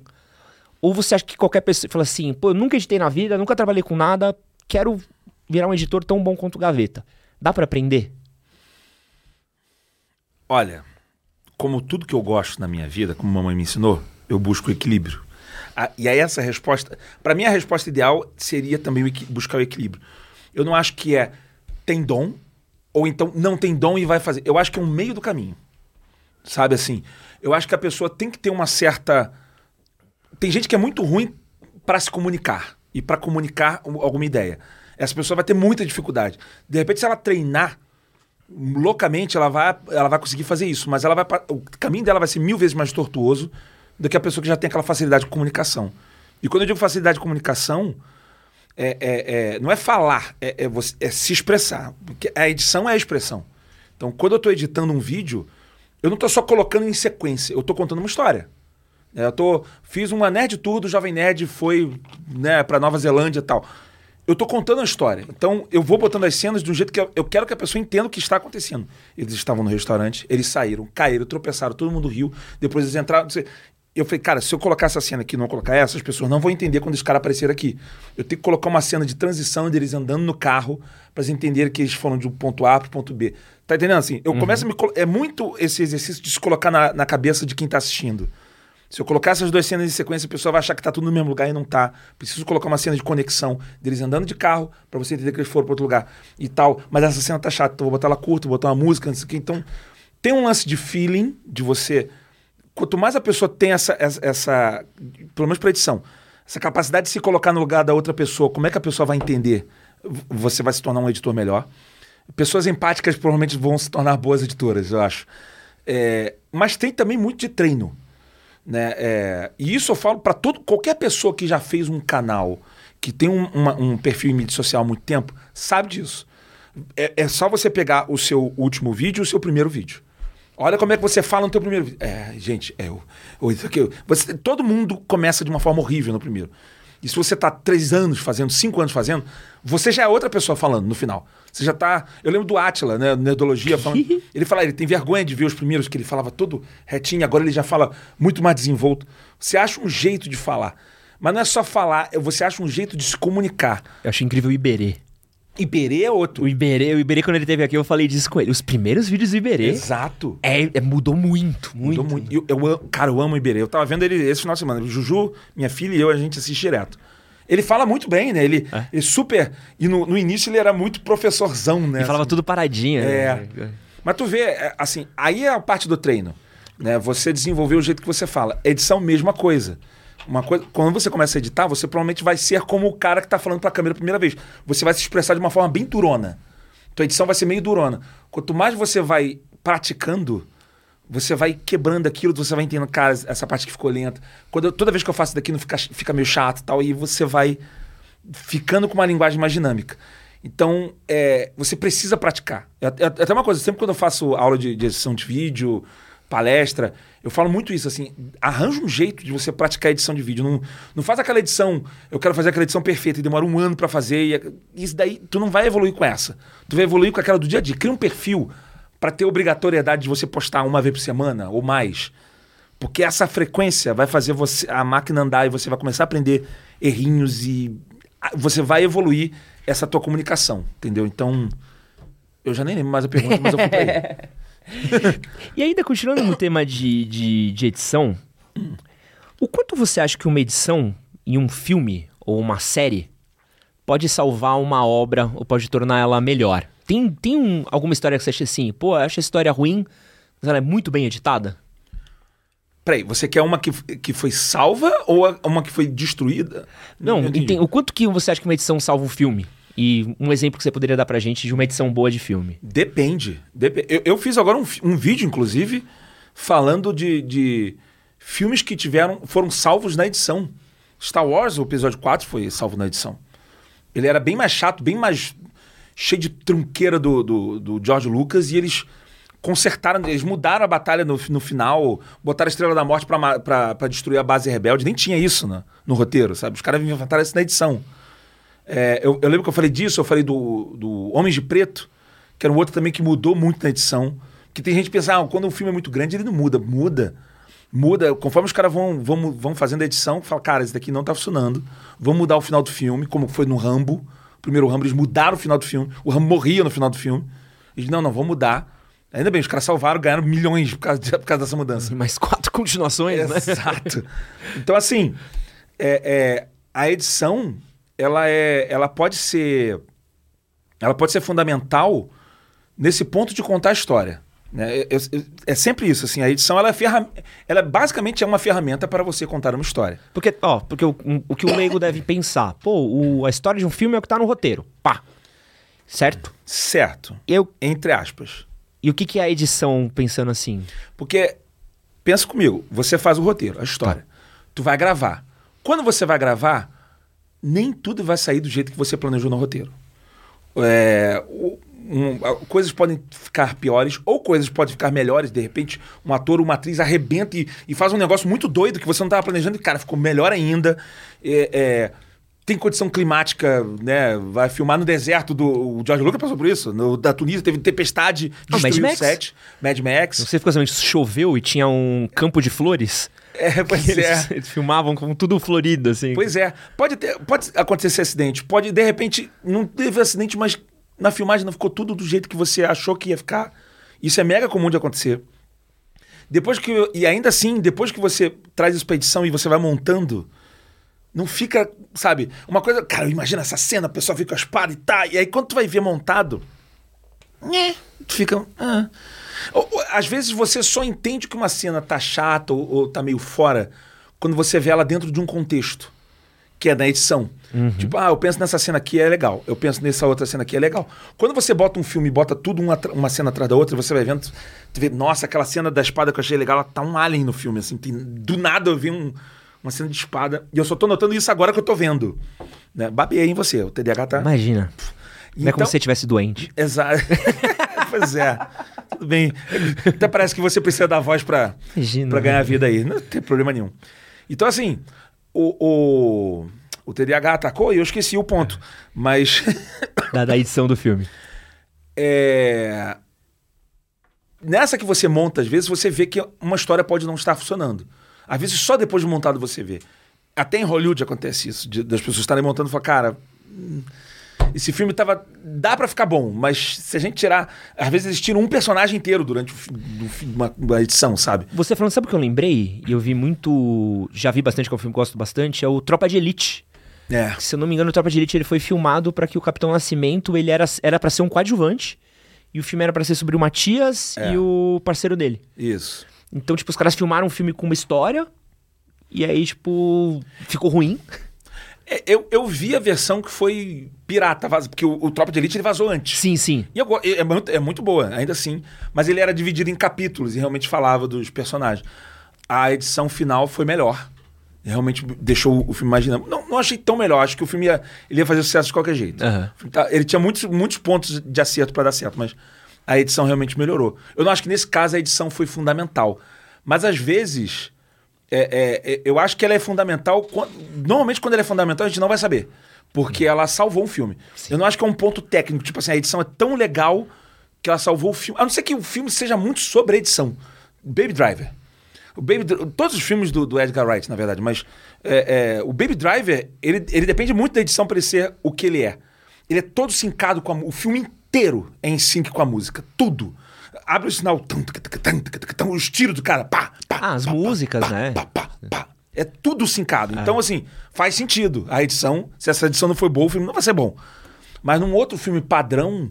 Ou você acha que qualquer pessoa fala assim, pô, eu nunca editei na vida, nunca trabalhei com nada, quero virar um editor tão bom quanto Gaveta. Dá para aprender? Olha, como tudo que eu gosto na minha vida, como mamãe me ensinou, eu busco equilíbrio. Ah, e aí essa resposta, para mim a resposta ideal seria também buscar o equilíbrio. Eu não acho que é tem dom ou então não tem dom e vai fazer. Eu acho que é um meio do caminho. Sabe assim? Eu acho que a pessoa tem que ter uma certa tem gente que é muito ruim para se comunicar e para comunicar alguma ideia. Essa pessoa vai ter muita dificuldade. De repente, se ela treinar loucamente, ela vai, ela vai conseguir fazer isso, mas ela vai, o caminho dela vai ser mil vezes mais tortuoso do que a pessoa que já tem aquela facilidade de comunicação. E quando eu digo facilidade de comunicação, é, é, é não é falar, é, é, você, é se expressar. Porque a edição é a expressão. Então, quando eu estou editando um vídeo, eu não estou só colocando em sequência, eu estou contando uma história. É, eu tô, fiz uma Nerd Tour do Jovem Nerd, foi né, para Nova Zelândia e tal. Eu tô contando a história. Então, eu vou botando as cenas de um jeito que eu, eu, quero que a pessoa entenda o que está acontecendo. Eles estavam no restaurante, eles saíram, caíram, tropeçaram, todo mundo riu. Depois eles entraram. Eu falei, cara, se eu colocar essa cena aqui e não colocar essa, as pessoas não vão entender quando esse cara aparecer aqui. Eu tenho que colocar uma cena de transição deles andando no carro para eles entenderem que eles foram de um ponto A para o ponto B. Tá entendendo assim? Eu uhum. começo a me. É muito esse exercício de se colocar na, na cabeça de quem está assistindo. Se eu colocar essas duas cenas em sequência, a pessoa vai achar que está tudo no mesmo lugar e não está. Preciso colocar uma cena de conexão deles andando de carro para você entender que eles foram para outro lugar e tal. Mas essa cena tá chata, então vou botar ela curta, vou botar uma música, não sei o que. Então, tem um lance de feeling de você. Quanto mais a pessoa tem essa, essa, essa pelo menos para edição, essa capacidade de se colocar no lugar da outra pessoa, como é que a pessoa vai entender? Você vai se tornar um editor melhor. Pessoas empáticas provavelmente vão se tornar boas editoras, eu acho. É, mas tem também muito de treino. Né? É, e isso eu falo para todo qualquer pessoa que já fez um canal, que tem um, uma, um perfil em mídia social há muito tempo, sabe disso. É, é, só você pegar o seu último vídeo e o seu primeiro vídeo. Olha como é que você fala no teu primeiro vídeo. É, gente, é isso aqui. Você, todo mundo começa de uma forma horrível no primeiro. E se você tá três anos fazendo, cinco anos fazendo, você já é outra pessoa falando no final. Você já tá. Eu lembro do Atila, né? Nerdologia, falando. ele fala, ele tem vergonha de ver os primeiros, que ele falava todo retinho, agora ele já fala muito mais desenvolto. Você acha um jeito de falar. Mas não é só falar, é- você acha um jeito de se comunicar. Eu acho incrível o Iberê. Iberê é outro. O Iberê, o Iberê, quando ele teve aqui, eu falei disso com ele. Os primeiros vídeos do Iberê Exato. é, é- mudou muito, muito. Mudou muito. Eu, eu cara, eu amo o Iberê. Eu tava vendo ele esse final de semana. Juju, minha filha e eu, a gente assiste direto. Ele fala muito bem, né? Ele, É. ele super. E no, no início ele era muito professorzão, né? Ele falava Assim. tudo paradinho. É. né? Mas tu vê, é, assim, aí é a parte do treino. Né? Você desenvolver o jeito que você fala. Edição, mesma coisa. Uma coisa, quando você começa a editar, você provavelmente vai ser como o cara que tá falando pra câmera a primeira vez. Você vai se expressar de uma forma bem durona. Tua edição vai ser meio durona. Quanto mais você vai praticando, você vai quebrando aquilo, você vai entendendo, cara, essa parte que ficou lenta. Quando eu- toda vez que eu faço isso daqui, não fica, fica meio chato tal, e você vai ficando com uma linguagem mais dinâmica. Então, é, você precisa praticar. É, é- é até uma coisa, sempre quando eu faço aula de, de edição de vídeo, palestra, eu falo muito isso, assim, arranja um jeito de você praticar edição de vídeo. Não, não faz aquela edição, eu quero fazer aquela edição perfeita e demora um ano pra fazer, e é- isso daí, tu não vai evoluir com essa. Tu vai evoluir com aquela do dia a dia. Cria um perfil pra ter obrigatoriedade de você postar uma vez por semana ou mais. Porque essa frequência vai fazer você a máquina andar e você vai começar a aprender errinhos e você vai evoluir essa tua comunicação, entendeu? Então, eu já nem lembro mais a pergunta, mas eu fui pra aí. E ainda continuando no tema de, de, de edição, o quanto você acha que uma edição em um filme ou uma série pode salvar uma obra ou pode tornar ela melhor? Tem, tem um- alguma história que você acha assim, pô, eu acho a história ruim, mas ela é muito bem editada? Peraí, você quer uma que, que foi salva ou uma que foi destruída? Não, enten- o quanto que você acha que uma edição salva um filme? E um exemplo que você poderia dar pra gente de uma edição boa de filme. Depende. Depe- Eu, eu fiz agora um, um vídeo, inclusive, falando de, de filmes que tiveram foram salvos na edição. Star Wars, o episódio 4, foi salvo na edição. Ele era bem mais chato, bem mais cheio de trunqueira do, do, do George Lucas e eles consertaram, eles mudaram a batalha no, no final, botaram a Estrela da Morte pra destruir a base rebelde. Nem tinha isso no, no roteiro, sabe? Os caras inventaram isso na edição. É, eu, eu lembro que eu falei disso, eu falei do, do Homens de Preto, que era um outro também que mudou muito na edição. Que tem gente que pensa, ah, quando um filme é muito grande, ele não muda. Muda. Muda. Conforme os caras vão, vão, vão fazendo a edição, fala, cara, esse daqui não tá funcionando. Vamos mudar o final do filme, como foi no Rambo. O primeiro Rambo, eles mudaram o final do filme. O Rambo morria no final do filme. Eles, não, não, vamos mudar. Ainda bem, os caras salvaram, ganharam milhões por causa, de- por causa dessa mudança. Mais quatro continuações, né? Exato. Então, assim, é, é, a edição, ela, é, ela pode ser. Ela pode ser fundamental nesse ponto de contar a história. Né? É, é- é sempre isso, assim, a edição ela é, ferram- ela basicamente é uma ferramenta para você contar uma história. Porque, ó, porque o, um- o que o leigo deve pensar, pô, o- a história de um filme é o que tá no roteiro. Pá. Certo? Certo. Eu, Entre aspas. e o que, que é a edição pensando assim? Porque, pensa comigo, você faz o roteiro, a história. Tu vai gravar. Quando você vai gravar, nem tudo vai sair do jeito que você planejou no roteiro. É, o- um, coisas podem ficar piores ou coisas podem ficar melhores. De repente, um ator ou uma atriz arrebenta e, e faz um negócio muito doido que você não estava planejando e, cara, ficou melhor ainda. É, é, tem condição climática, né? Vai filmar no deserto do. O George Lucas passou por isso. No, da Tunísia teve tempestade, Ah, Mad destruiu o Max? set. Mad Max. Você ficou sabendo que choveu e tinha um campo de flores? É, pois Eles, é. eles filmavam com tudo florido, assim. Pois é. Pode, ter, pode acontecer esse acidente. Pode, de repente, não teve acidente, mas na filmagem não ficou tudo do jeito que você achou que ia ficar. Isso é mega comum de acontecer. Depois que. E ainda assim, depois que você traz isso pra edição e você vai montando, não fica, sabe? Uma coisa. Cara, imagina essa cena, a pessoa fica com a espada e tá. E aí quando tu vai ver montado. Né, tu fica. ah. Ou- ou, Às vezes você só entende que uma cena tá chata ou, ou tá meio fora quando você vê ela dentro de um contexto, que é da edição. Tipo, ah, eu penso nessa cena aqui é legal, eu penso nessa outra cena aqui é legal. Quando você bota um filme e bota tudo uma, uma cena atrás da outra, você vai vendo, tu vê, nossa, aquela cena da espada que eu achei legal, ela tá um alien no filme, assim, tem- do nada eu vi um- uma cena de espada, e eu só tô notando isso agora que eu tô vendo. Né? Babiei em você, o TDAH tá... Imagina. Não é como Então- se você estivesse doente. Exato. pois é. tudo bem. Até parece que você precisa da voz pra, Imagina. pra ganhar vida aí. Não tem problema nenhum. Então, assim, o, o, o TDAH atacou e eu esqueci o ponto. Mas Da, da edição do filme. é, nessa que você monta, às vezes, você vê que uma história pode não estar funcionando. Às vezes, só depois de montado você vê. Até em Hollywood acontece isso, de- das pessoas estarem montando e falar, cara, hum, esse filme tava. dá pra ficar bom, mas se a gente tirar. Às vezes eles tiram um personagem inteiro durante o do uma, uma edição, sabe? Você falando, sabe o que eu lembrei? E eu vi muito. Já vi bastante, que é um filme que eu gosto bastante, é o Tropa de Elite. É. Se eu não me engano, o Tropa de Elite ele foi filmado pra que o Capitão Nascimento ele era era para ser um coadjuvante. E o filme era pra ser sobre o Matias É. e o parceiro dele. Isso. Então, tipo, os caras filmaram um filme com uma história. E aí, tipo, ficou ruim. É, Eu, eu vi a versão que foi pirata, vaz- porque o, o Tropa de Elite ele vazou antes. Sim, sim. E eu é, muito, é muito boa, ainda assim. Mas ele era dividido em capítulos e realmente falava dos personagens. A edição final foi melhor. Realmente deixou o filme mais dinâmico. Não, não achei tão melhor. Acho que o filme ia, ele ia fazer sucesso de qualquer jeito. Tá- Ele tinha muitos, muitos pontos de acerto para dar certo, mas a edição realmente melhorou. Eu não acho que nesse caso a edição foi fundamental. Mas às vezes, é- é- é- eu acho que ela é fundamental. quan- Normalmente, quando ela é fundamental, a gente não vai saber. Porque ela salvou um filme. Eu não acho que é um ponto técnico. Tipo assim, a edição é tão legal que ela salvou o filme. A não ser que o filme seja muito sobre a edição. Baby Driver. O Baby, todos os filmes do, do Edgar Wright, na verdade, mas é, é, o Baby Driver, ele, ele depende muito da edição para ele ser o que ele é. Ele é todo sincado com a, o filme inteiro é em sync com a música, tudo. Abre o sinal, tum, tum, tum, os tiros do cara, pá, pá, Ah, as pá, músicas, né? pá, pá. É tudo sincado. Então, assim, faz sentido. A edição, se essa edição não for boa, o filme não vai ser bom. Mas num outro filme padrão,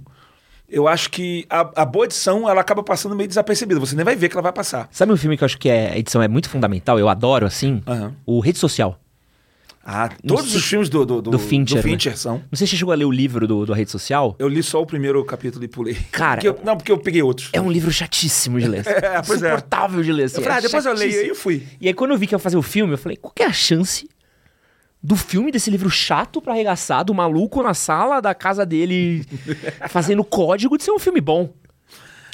eu acho que a, a boa edição ela acaba passando meio desapercebida. Você nem vai ver que ela vai passar. Sabe um filme que eu acho que é, a edição é muito fundamental? Eu adoro, assim? Aham. O Rede Social. Ah, todos sei- os filmes do, do, do, do Fincher, né? são. Não sei se você chegou a ler o livro do, do Rede Social. Eu li só o primeiro capítulo e pulei. Cara, Porque eu- não, porque eu peguei outros. É um livro chatíssimo de ler. É, pois é. Insuportável de ler. Assim, Eu falei, é ah, depois eu leio chatíssimo. eu fui. E aí, quando eu vi que ia fazer o filme, eu falei, qual que é a chance do filme desse livro chato pra arregaçar, do maluco na sala da casa dele fazendo código de ser um filme bom?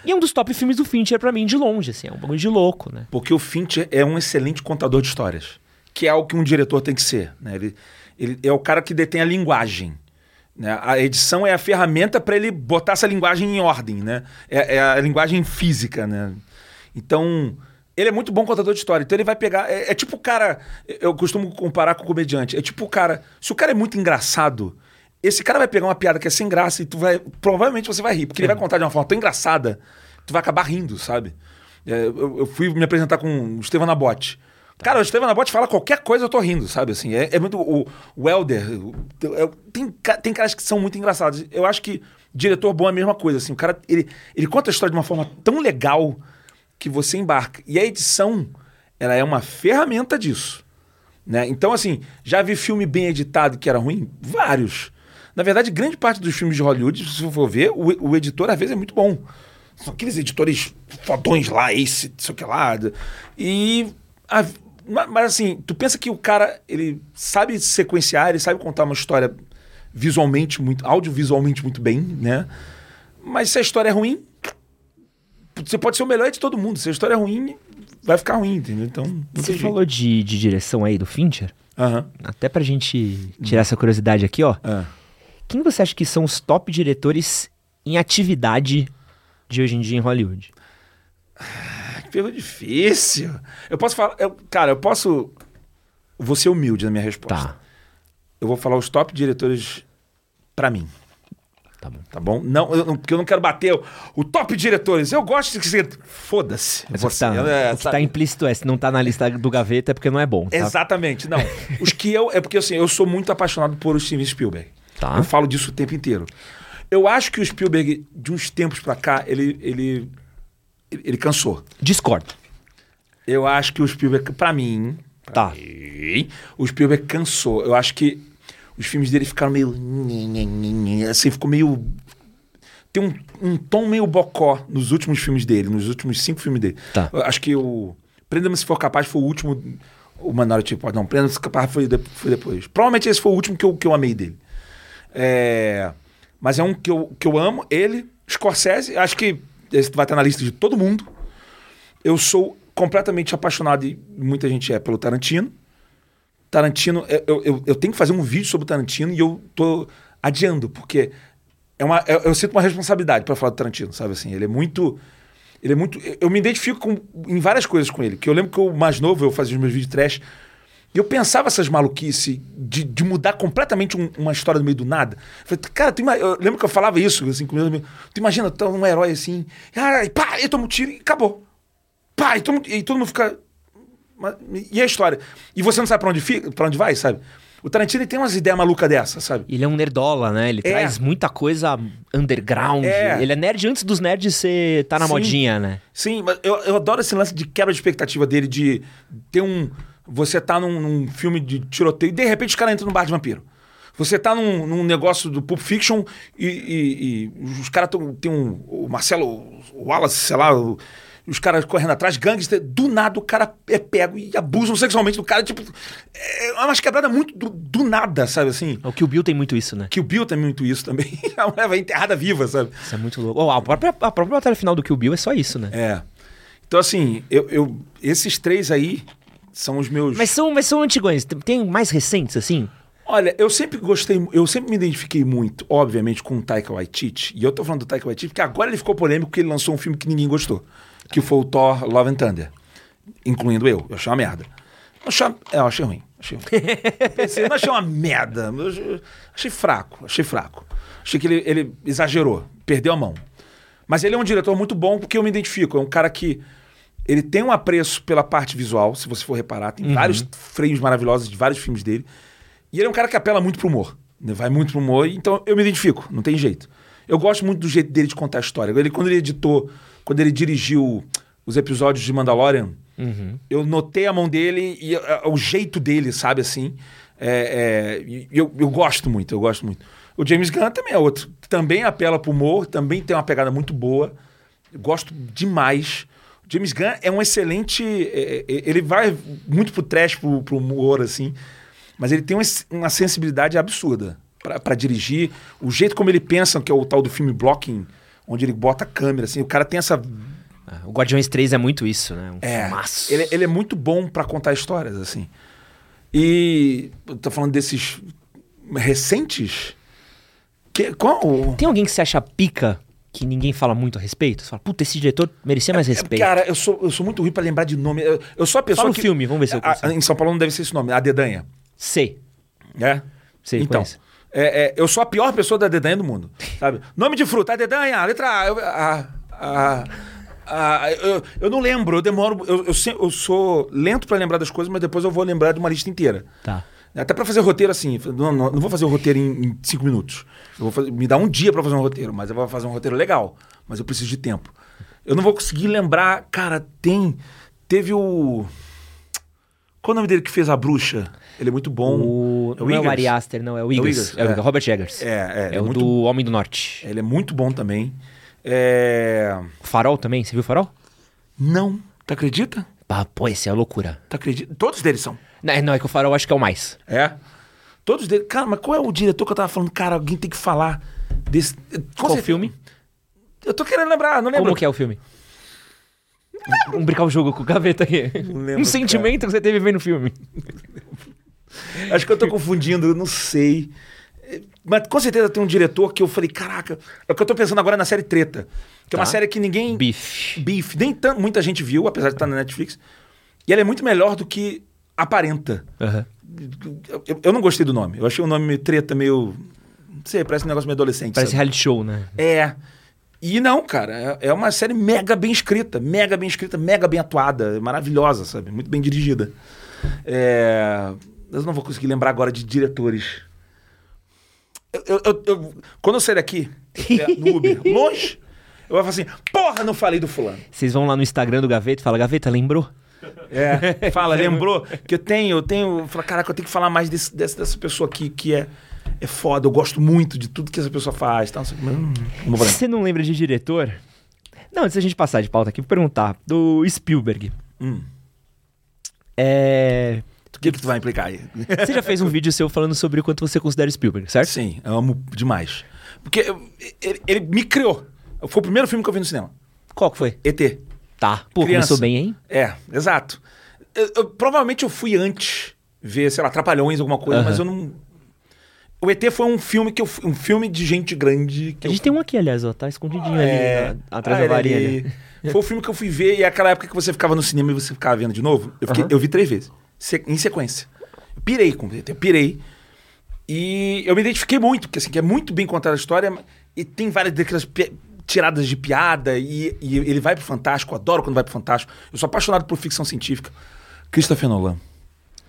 E é um dos top filmes do Fincher pra mim, de longe, assim. É um bagulho de louco, né? Porque o Fincher é um excelente contador de histórias. Que é algo que um diretor tem que ser. Né? Ele, ele é o cara que detém a linguagem. Né? A edição é a ferramenta para ele botar essa linguagem em ordem. Né? É, é a linguagem física. Né? Então, ele é muito bom contador de história. Então ele vai pegar. É, é tipo o cara. Eu costumo comparar com o comediante. É tipo o cara. Se o cara é muito engraçado. Esse cara vai pegar uma piada que é sem graça e tu vai. Provavelmente você vai rir, porque ele vai contar de uma forma tão engraçada, tu vai acabar rindo, sabe? É, eu, eu fui me apresentar com o Estevam Nabote. Cara, o Estevam Nabote fala qualquer coisa, eu tô rindo, sabe? Assim, é, é muito. O, o Helder. tem, tem caras que são muito engraçados. Eu acho que diretor bom é a mesma coisa. Assim, o cara ele, ele conta a história de uma forma tão legal que você embarca. E a edição, ela é uma ferramenta disso. Né? Então, assim, já vi filme bem editado que era ruim? Vários. Na verdade, grande parte dos filmes de Hollywood, se você for ver, o, o editor às vezes é muito bom. São aqueles editores fodões lá, esse, sei o que lá. E. a- ma- mas assim, tu pensa que o cara, ele sabe sequenciar, ele sabe contar uma história visualmente muito, audiovisualmente muito bem, né? Mas se a história é ruim, você pode ser o melhor de todo mundo. Se a história é ruim, vai ficar ruim, entendeu? Então, Você jeito. falou de, de direção aí do Fincher. Aham. Até pra gente tirar essa curiosidade aqui, ó. Ah. Quem você acha que são os top diretores em atividade de hoje em dia em Hollywood? Pergunta difícil. Eu posso falar. eu- cara, eu posso. Vou ser humilde na minha resposta. Tá, Eu vou falar os top diretores pra mim. tá bom. Tá bom? Não, eu não- porque eu não quero bater o, o top diretores. Eu gosto de ser. Foda-se. Mas que, Você, tá, é, o que tá implícito é, se não tá na lista do gaveta é porque não é bom, tá? Exatamente, não. Os que eu. É porque assim, eu sou muito apaixonado por Steven Spielberg. Tá. Eu falo disso o tempo inteiro. Eu acho que o Spielberg, de uns tempos pra cá, ele. ele, ele cansou. Discordo. Eu acho que o Spielberg, pra mim. Tá. E o Spielberg cansou. Eu acho que os filmes dele ficaram meio. Assim, ficou meio. Tem um, um tom meio bocó nos últimos filmes dele, nos últimos cinco filmes dele. Tá. Eu acho que o. Prenda-me se for capaz foi o último. O Minority Report, não. Prenda-me se capaz foi, de- foi depois. Provavelmente esse foi o último que eu, que eu amei dele. É, mas é um que eu, que eu amo. Ele, Scorsese, acho que esse vai estar na lista de todo mundo. Eu sou completamente apaixonado, e muita gente é, pelo Tarantino. Tarantino, eu, eu, eu tenho que fazer um vídeo sobre o Tarantino e eu tô adiando, porque é uma, eu, eu sinto uma responsabilidade para falar do Tarantino, sabe assim? Ele é muito. Ele é muito. Eu me identifico com, em várias coisas com ele. Que eu lembro que eu, mais novo, eu fazia os meus vídeos trash. E eu pensava essas maluquices de, de mudar completamente um- uma história no meio do nada. Eu falei, cara, tu eu lembro que eu falava isso assim comigo. mesmo. Tu imagina, tu é um herói assim, ah, e pá, e toma um tiro e acabou. Pá, e, e todo mundo fica. E a história? E você não sabe pra onde, fica, pra onde vai, sabe? O Tarantino tem umas ideias malucas dessa, sabe? Ele é um nerdola, né? Ele É. traz muita coisa underground. É. Ele é nerd antes dos nerds ser tá na Sim. modinha, né? Sim, mas eu, eu adoro esse lance de quebra de expectativa dele, de ter um. Você tá num, num filme de tiroteio e de repente os caras entram no bar de vampiro. Você tá num, num negócio do Pulp Fiction e, e- e os caras tem um. O Marcelo Wallace, sei lá, o- os caras correndo atrás, gangster, do nada o cara é pego e abusam sexualmente do cara. Tipo, é umas quebradas muito do, do nada, sabe assim? O que o Bill tem muito isso, né? Que o Bill tem muito isso também. A mulher vai enterrada viva, sabe? Isso é muito louco. Oh, a, própria, a própria batalha final do Kill Bill é só isso, né? É. Então, assim, eu, eu- esses três aí são os meus. Mas são, mas são antigões. Tem- mais recentes, assim? Olha, eu sempre gostei, eu sempre me identifiquei muito, obviamente, com o Taika Waititi. E eu tô falando do Taika Waititi porque agora ele ficou polêmico porque ele lançou um filme que ninguém gostou. Que foi o Thor Love and Thunder. Incluindo eu. Eu achei uma merda. Eu achei, é, eu achei ruim. Achei ruim. Eu Pensei, não achei uma merda. Achei fraco, achei fraco. Achei que ele, ele exagerou, perdeu a mão. Mas ele é um diretor muito bom porque eu me identifico. É um cara que ele tem um apreço pela parte visual, se você for reparar. Tem vários frames maravilhosos de vários filmes dele. E ele é um cara que apela muito pro humor. né? Vai muito pro humor, então eu me identifico, não tem jeito. Eu gosto muito do jeito dele de contar a história. Ele, quando ele editou, quando ele dirigiu os episódios de Mandalorian, eu notei a mão dele e eh, o jeito dele, sabe assim? É, é, eu, eu gosto muito, eu gosto muito. O James Gunn também é outro. Também apela pro humor, também tem uma pegada muito boa. Eu gosto demais. James Gunn é um excelente. é, é, ele vai muito pro trash, pro, pro humor, assim. Mas ele tem uma, sensibilidade absurda pra pra dirigir. O jeito como ele pensa, que é o tal do filme blocking, onde ele bota a câmera, assim. O cara tem essa O Guardiões 3 é muito isso, né? Um é, ele, ele é muito bom pra contar histórias, assim. E eu tô falando desses recentes. Que, qual? Tem alguém que você acha pica que ninguém fala muito a respeito? Você fala, puta, esse diretor merecia mais respeito. É, Cara, eu sou, eu sou muito ruim pra lembrar de nome. Eu, eu sou a pessoa Fala o que... filme, vamos ver se eu A- consigo. Em São Paulo não deve ser esse nome, a Dedanha. Sei. É? Sei, então, é, é, eu sou a pior pessoa da dedanha do mundo, sabe? Nome de fruta, a dedanha, letra A. Eu, a, a, a- eu, eu não lembro, eu demoro. Eu, eu, eu sou lento pra lembrar das coisas, mas depois eu vou lembrar de uma lista inteira. Tá. Até pra fazer roteiro assim, não, não, não vou fazer o roteiro em, em cinco minutos. Fazer- me dá um dia pra fazer um roteiro, mas eu vou fazer um roteiro legal. Mas eu preciso de tempo. Eu não vou conseguir lembrar. Cara, tem. Teve o. Qual o nome dele que fez a bruxa? Ele é muito bom. O, É o não é o? Ari Aster, não, é o É o. Eggers, É o é. Robert Eggers. É, é, É, é o muito- do Homem do Norte. Ele é muito bom também. É... Farol também, você viu Farol? Não. Tu acredita? Ah, pô, esse é loucura. Tu acredita? Todos deles são. Não, é- não, é que o Farol acho que é o mais. É? Todos deles. Cara, mas qual é o diretor que eu tava falando? Cara, alguém tem que falar desse. Qual certeza- filme? Eu tô querendo lembrar, não lembro. Como que é o filme? Vamos brincar o jogo com o gaveta aqui. lembro, um sentimento que você teve vendo o filme. Acho que eu tô confundindo, eu não sei. Mas com certeza tem um diretor que eu falei, caraca, é o que eu tô pensando agora na série Treta. Que é uma Tá. série que ninguém. Beef. Beef. Nem tan- muita gente viu, apesar de estar na Netflix. E ela é muito melhor do que aparenta. Aham. Eu, eu não gostei do nome. Eu achei o nome Treta meio. Não sei, parece um negócio meio adolescente. Parece sabe? reality show, né? É. E não, cara, é é uma série mega bem escrita, mega bem escrita, mega bem atuada, maravilhosa, sabe? Muito bem dirigida. É, Eu não vou conseguir lembrar agora de diretores. Eu- eu- eu- quando eu sair daqui, no Uber, longe, eu vou falar assim, porra, não falei do fulano. Vocês vão lá no Instagram do Gaveta e falam, Gaveta, lembrou? É, fala, lembrou? Que eu tenho, eu tenho. Fala, caraca, eu tenho que falar mais desse, desse- dessa pessoa aqui que é, é foda. Eu gosto muito de tudo que essa pessoa faz. Lembrar. Você não lembra de diretor? Não, antes da gente passar de pauta aqui, vou perguntar. Do Spielberg. Hum. É... O que, que tu vai implicar aí? Você já fez um vídeo seu falando sobre o quanto você considera Spielberg, certo? Sim, eu amo demais. Porque eu- ele, ele me criou. Foi o primeiro filme que eu vi no cinema. Qual que foi? ET. Tá. Pô, Criança. começou bem, hein? É, exato. Eu- eu- provavelmente eu fui antes ver, sei lá, Trapalhões, alguma coisa, mas eu não. O ET foi um filme que eu fui- um filme de gente grande A eu gente tem um aqui, aliás, ó. Tá escondidinho É, ali, na- atrás ah, da varinha ali. Foi o filme que eu fui ver e é aquela época que você ficava no cinema e você ficava vendo de novo. Eu, fiquei- eu vi três vezes, em sequência. Eu pirei com o ET, eu pirei. E eu me identifiquei muito, porque assim, que é muito bem contada a história e tem várias daquelas tiradas de piada e, e ele vai pro Fantástico, eu adoro quando vai pro Fantástico. Eu sou apaixonado por ficção científica. Christopher Nolan.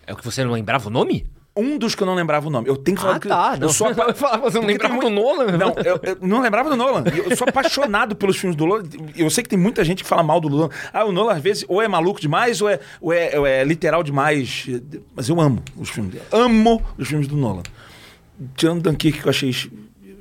É o que você não lembrava o nome? Um dos que eu não lembrava o nome. Eu tenho que falar Ah, do tá. Eu Não. sou apa- Eu falava, você não Porque lembrava tem do Nolan? Não, eu, eu não lembrava do Nolan. Eu sou apaixonado pelos filmes do Nolan. Eu sei que tem muita gente que fala mal do Nolan. Ah, o Nolan às vezes ou é maluco demais ou é, ou é, ou é literal demais. Mas eu amo os filmes dele. Amo os filmes do Nolan. Tirando Dunkirk, que eu achei...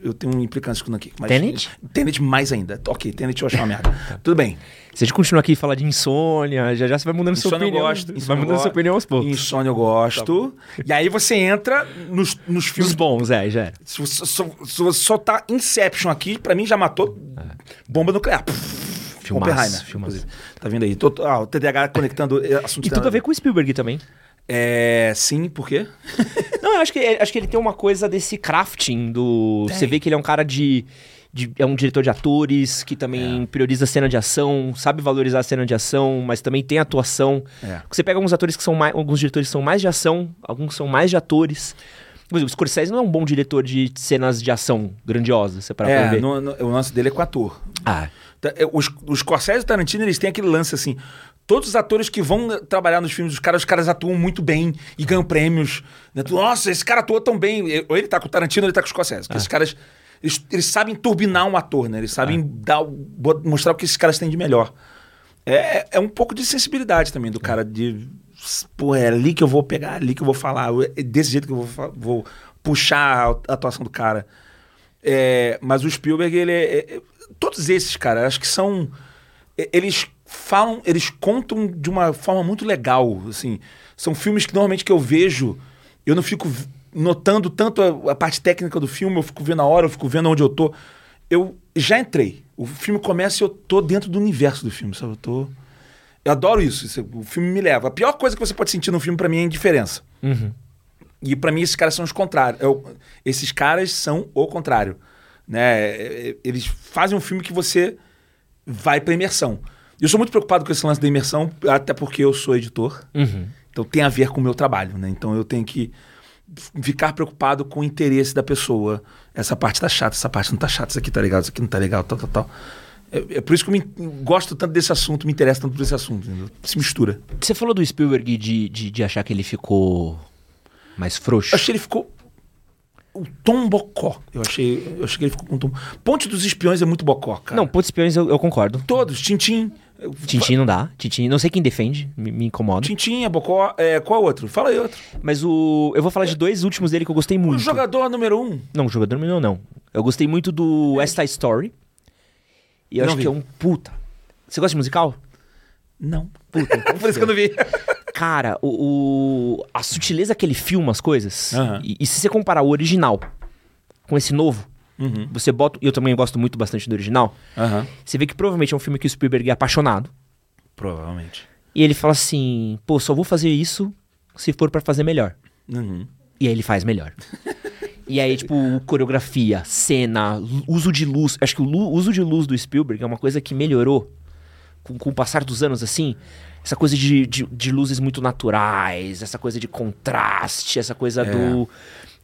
Eu tenho um implicância com Dunkirk. Mas, Tenet? Tenet mais ainda. Ok, Tenet eu achei uma merda. Tudo bem. Se a gente continuar aqui e falar de insônia, já já você vai mudando sua Insônia eu opinião. gosto. vai eu mudando sua gosto. opinião aos poucos. Insônia eu gosto. E aí você entra nos, nos filmes Os bons, é, já era. Se você, soltar Inception aqui, pra mim já matou bomba nuclear. Filmaço, Oppenheimer, filmaço. Tá vendo aí? Tô, ah, o TDAH conectando eh, assuntos. E tudo a ver com o Spielberg também. É, sim, por quê? Não, eu acho que, acho que ele tem uma coisa desse crafting do. Tem. Você vê que ele é um cara de. de- é um diretor de atores que também prioriza a cena de ação, sabe valorizar a cena de ação, mas também tem atuação. É. Você pega alguns atores que são mais. Alguns diretores que são mais de ação, alguns são mais de atores. Por exemplo, o Scorsese não é um bom diretor de cenas de ação grandiosas, você para É, ver. no- no- o lance dele é com ator. Ah, Tá, é, Os, os Scorsese e Tarantino, eles têm aquele lance assim. Todos os atores que vão eh, trabalhar nos filmes dos caras, os caras atuam muito bem e ganham prêmios. né? Tu, Nossa, esse cara atua tão bem. Ou ele tá com o Tarantino, ou ele tá com o Scorsese. Porque esses caras, eles, eles sabem turbinar um ator, né? Eles sabem dar, o- bo- mostrar o que esses caras têm de melhor. É, é um pouco de sensibilidade também do cara de... Pô, é ali que eu vou pegar, ali que eu vou falar. É desse jeito que eu vou, vou puxar a atuação do cara. É, mas o Spielberg, ele é, é- é- Todos esses, cara, acho que são. é- Eles falam, eles contam de uma forma muito legal. Assim, são filmes que normalmente que eu vejo, eu não fico notando tanto a, a parte técnica do filme, eu fico vendo a hora, eu fico vendo onde eu tô. Eu já entrei. O filme começa e eu tô dentro do universo do filme, sabe? Eu tô. Eu adoro isso. isso- O filme me leva. A pior coisa que você pode sentir no filme, pra mim, é indiferença. uhum. E pra mim esses caras são os contrários. Eu- esses caras são o contrário. Né? É, é, Eles fazem um filme que você vai pra imersão. E Eu sou muito preocupado com esse lance da imersão, até porque eu sou editor. Uhum. Então tem a ver com o meu trabalho, né? Então eu tenho que ficar preocupado com o interesse da pessoa. Essa parte tá chata, essa parte não tá chata, isso aqui tá legal, isso aqui não tá legal, tal, tal, tal. É, é por isso que eu me- gosto tanto desse assunto, me interessa tanto por esse assunto. entendeu? Se mistura. Você falou do Spielberg de, de, de achar que ele ficou mais frouxo. Eu achei que ele ficou. O tom bocó. Eu achei, eu achei que ele ficou com um tom. Ponte dos Espiões é muito bocó, cara. Não, Pontos Espiões eu, eu concordo. Todos. Tintim. Eu- Tintin não dá. Tintin, não sei quem defende, me, me incomoda. Tintim é bocó. É, qual é outro? Fala aí outro. Mas o. Eu vou falar de dois últimos dele que eu gostei O muito. jogador número um. Não, o jogador não, não. Eu gostei muito do West Side Story. E eu Não acho vi. que é um puta. Você gosta de musical? Não. Puta, então Por isso que eu não vi. Cara, o, o- a sutileza que ele filma as coisas. Aham. E, e se você comparar o original com esse novo, Uhum. você bota. E eu também gosto muito bastante do original. Aham. Você vê que provavelmente é um filme que o Spielberg é apaixonado. Provavelmente. E ele fala assim: pô, só vou fazer isso se for pra fazer melhor. Uhum. E aí ele faz melhor. e aí, tipo, coreografia, cena, uso de luz. Acho que o uso de luz do Spielberg é uma coisa que melhorou com, com o passar dos anos, assim. Essa coisa de, de, de luzes muito naturais, essa coisa de contraste, essa coisa É. do,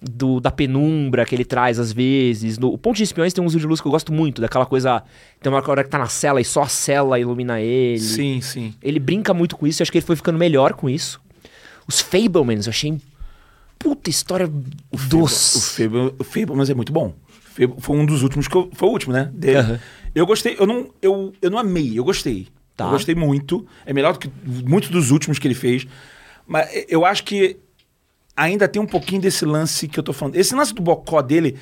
do- da penumbra que ele traz às vezes. No, o Ponte de Espiões tem um uso de luz que eu gosto muito, daquela coisa. Tem uma hora que tá na cela e só a cela ilumina ele. Sim, sim. Ele brinca muito com isso, eu acho que ele foi ficando melhor com isso. Os Fablemans, eu achei. Puta história O doce. Fable, o Fable, mas é muito bom. Foi um dos últimos que eu, foi o último, né? Dele. Aham. Eu gostei, eu não, eu, eu não amei, eu gostei. Tá. Eu gostei muito. É melhor do que muitos dos últimos que ele fez. Mas eu acho que ainda tem um pouquinho desse lance que eu tô falando. Esse lance do bocó dele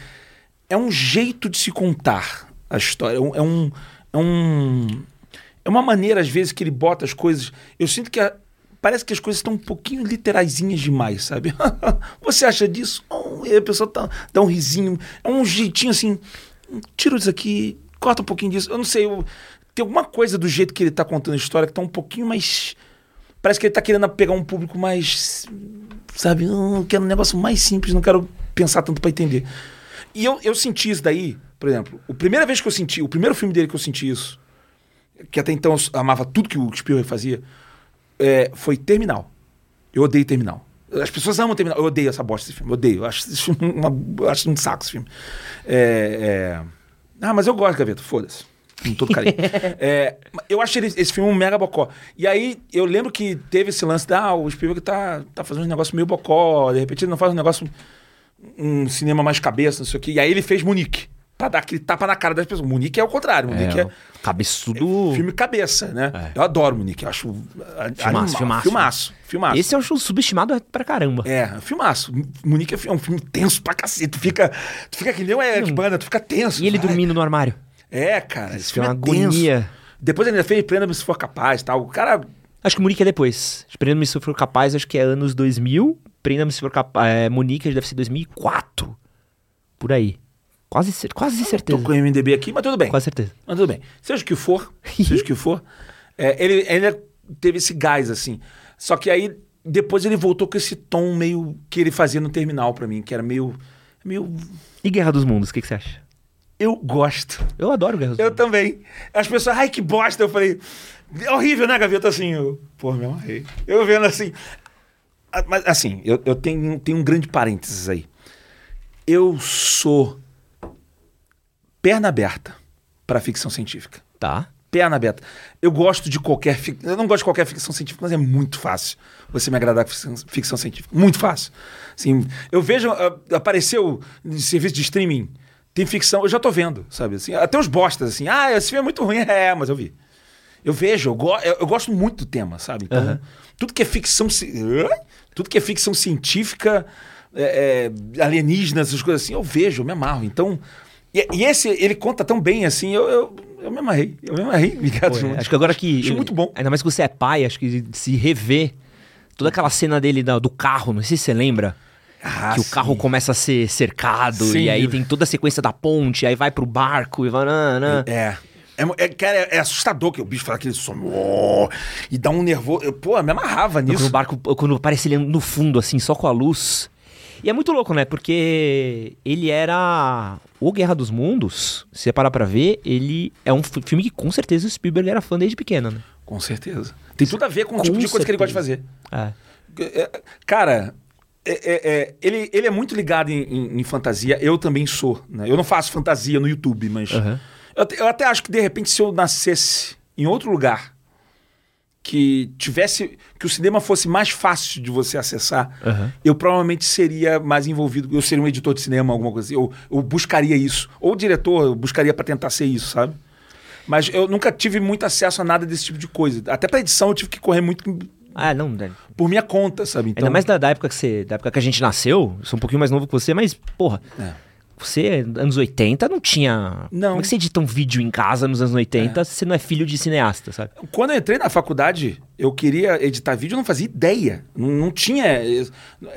é um jeito de se contar a história. É um. É, um, é, é uma maneira, às vezes, que ele bota as coisas. Eu sinto que a- parece que as coisas estão um pouquinho literaisinhas demais, sabe? Você acha disso? Oh, e a pessoa tá, dá um risinho. É um jeitinho assim. Tira isso aqui, corta um pouquinho disso. Eu não sei. eu- tem alguma coisa do jeito que ele tá contando a história que tá um pouquinho mais. Parece que ele tá querendo pegar um público mais. Sabe? "Ah, Eu quero um negócio mais simples, não quero pensar tanto pra entender. E eu, eu senti isso daí, por exemplo, a primeira vez que eu senti, o primeiro filme dele que eu senti isso, que até então eu amava tudo que o Spielberg fazia, é, foi Terminal. Eu odeio Terminal. As pessoas amam Terminal. Eu odeio essa bosta desse filme. Eu odeio. Eu acho, uma, acho um saco esse filme. É, é... Ah, mas eu gosto, Gaveta. Foda-se. Com todo carinho. É, eu acho ele- esse filme um mega bocó. E aí, eu lembro que teve esse lance da... Ah, o Spielberg tá, tá fazendo um negócio meio bocó. De repente, ele não faz um negócio... Um cinema mais cabeça, não sei o quê. E aí, ele fez Munique. Pra dar aquele tapa na cara das pessoas. Munique é o contrário. Munique é... Cabeçudo. Filme cabeça, né? É. Eu adoro Munique. Eu acho... animal. filmaço. Filmaço. Filmaço. Esse eu acho subestimado pra caramba. É, filmaço. Munique é é um filme tenso pra cacete. Tu fica, tu fica que nem o Eric Bana, tu fica tenso. E ele vai. dormindo no armário. É, cara. Esse Tem filme uma é tenso. agonia. Depois ele ainda fez Prenda-me se for capaz e tal. O cara. Acho que Munique é depois. Prenda-me se for capaz, acho que é anos 2000. Prenda-me se for capaz. É, Munique deve ser 2004. Por aí. Quase, quase certeza. Tô com o MDB aqui, mas tudo bem. Quase certeza. Mas tudo bem. Seja o que for, seja o que for. é, ele ainda teve esse gás, assim. Só que aí, depois ele voltou com esse tom meio que ele fazia no terminal pra mim, que era meio. meio. E Guerra dos Mundos, o que, que você acha? Eu gosto. Eu adoro dos Eu também. As pessoas, ai que bosta. Eu falei, é horrível, né, Gaveta? Assim, eu, pô, me amarrei. Eu vendo assim. Ah, Mas assim, eu, eu tenho, tenho um grande parênteses aí. Eu sou perna aberta para ficção científica. Tá. Perna aberta. Eu gosto de qualquer. fic- Eu não gosto de qualquer ficção científica, mas é muito fácil você me agradar com ficção, ficção científica. Muito fácil. Assim, eu vejo. ah, apareceu serviço de streaming. Tem ficção, eu já tô vendo, sabe? Assim, até os bostas, assim. Ah, esse filme é muito ruim. É, mas eu vi. Eu vejo, eu, go- eu- eu gosto muito do tema, sabe? Então, Aham. tudo que é ficção. Tudo que é ficção científica, é, é, alienígenas, essas coisas assim, eu vejo, eu me amarro. Então. E, e esse, ele conta tão bem assim, eu, eu, eu me amarrei. Eu me amarrei, ligado? Pô, é, acho que agora que. Acho muito bom. Ainda mais que você é pai, acho que se rever toda aquela cena dele do carro, não sei se você lembra. Ah, que o sim. carro começa a ser cercado Sim. e aí tem toda a sequência da ponte, aí vai pro barco e vai. Nã, nã. É. É, é, cara, é, é assustador que o bicho fala aquele som. "Oh", e dá um nervoso. Eu, pô, eu me amarrava Quando nisso. o barco, quando aparece ele no fundo, assim, só com a luz. E é muito louco, né? Porque ele era. O Guerra dos Mundos, se você parar pra ver, ele é um fi- filme que com certeza o Spielberg era fã desde pequeno, né? Com certeza. Tem tudo a ver com o Com tipo de coisa que ele gosta de fazer. É. É, Cara, é- é- é, ele, ele é muito ligado em, em- em fantasia. Eu também sou. Né? Eu não faço fantasia no YouTube, mas. Aham. Eu, até- eu até acho que, de repente, se eu nascesse em outro lugar que tivesse. que o cinema fosse mais fácil de você acessar, Aham. eu provavelmente seria mais envolvido. Eu seria um editor de cinema, alguma coisa assim. Eu, eu buscaria isso. Ou diretor, eu buscaria para tentar ser isso, sabe? Mas eu nunca tive muito acesso a nada desse tipo de coisa. Até pra edição eu tive que correr muito Ah, não, né? por minha conta, sabe? Então, Ainda mais da, da época que você. Da época que a gente nasceu, eu sou um pouquinho mais novo que você, mas, porra, É. você, anos 80, não tinha. Não. Como é que você edita um vídeo em casa nos anos 80 se você não é filho de cineasta, sabe? Quando eu entrei na faculdade, eu queria editar vídeo, eu não fazia ideia. Não, não tinha. é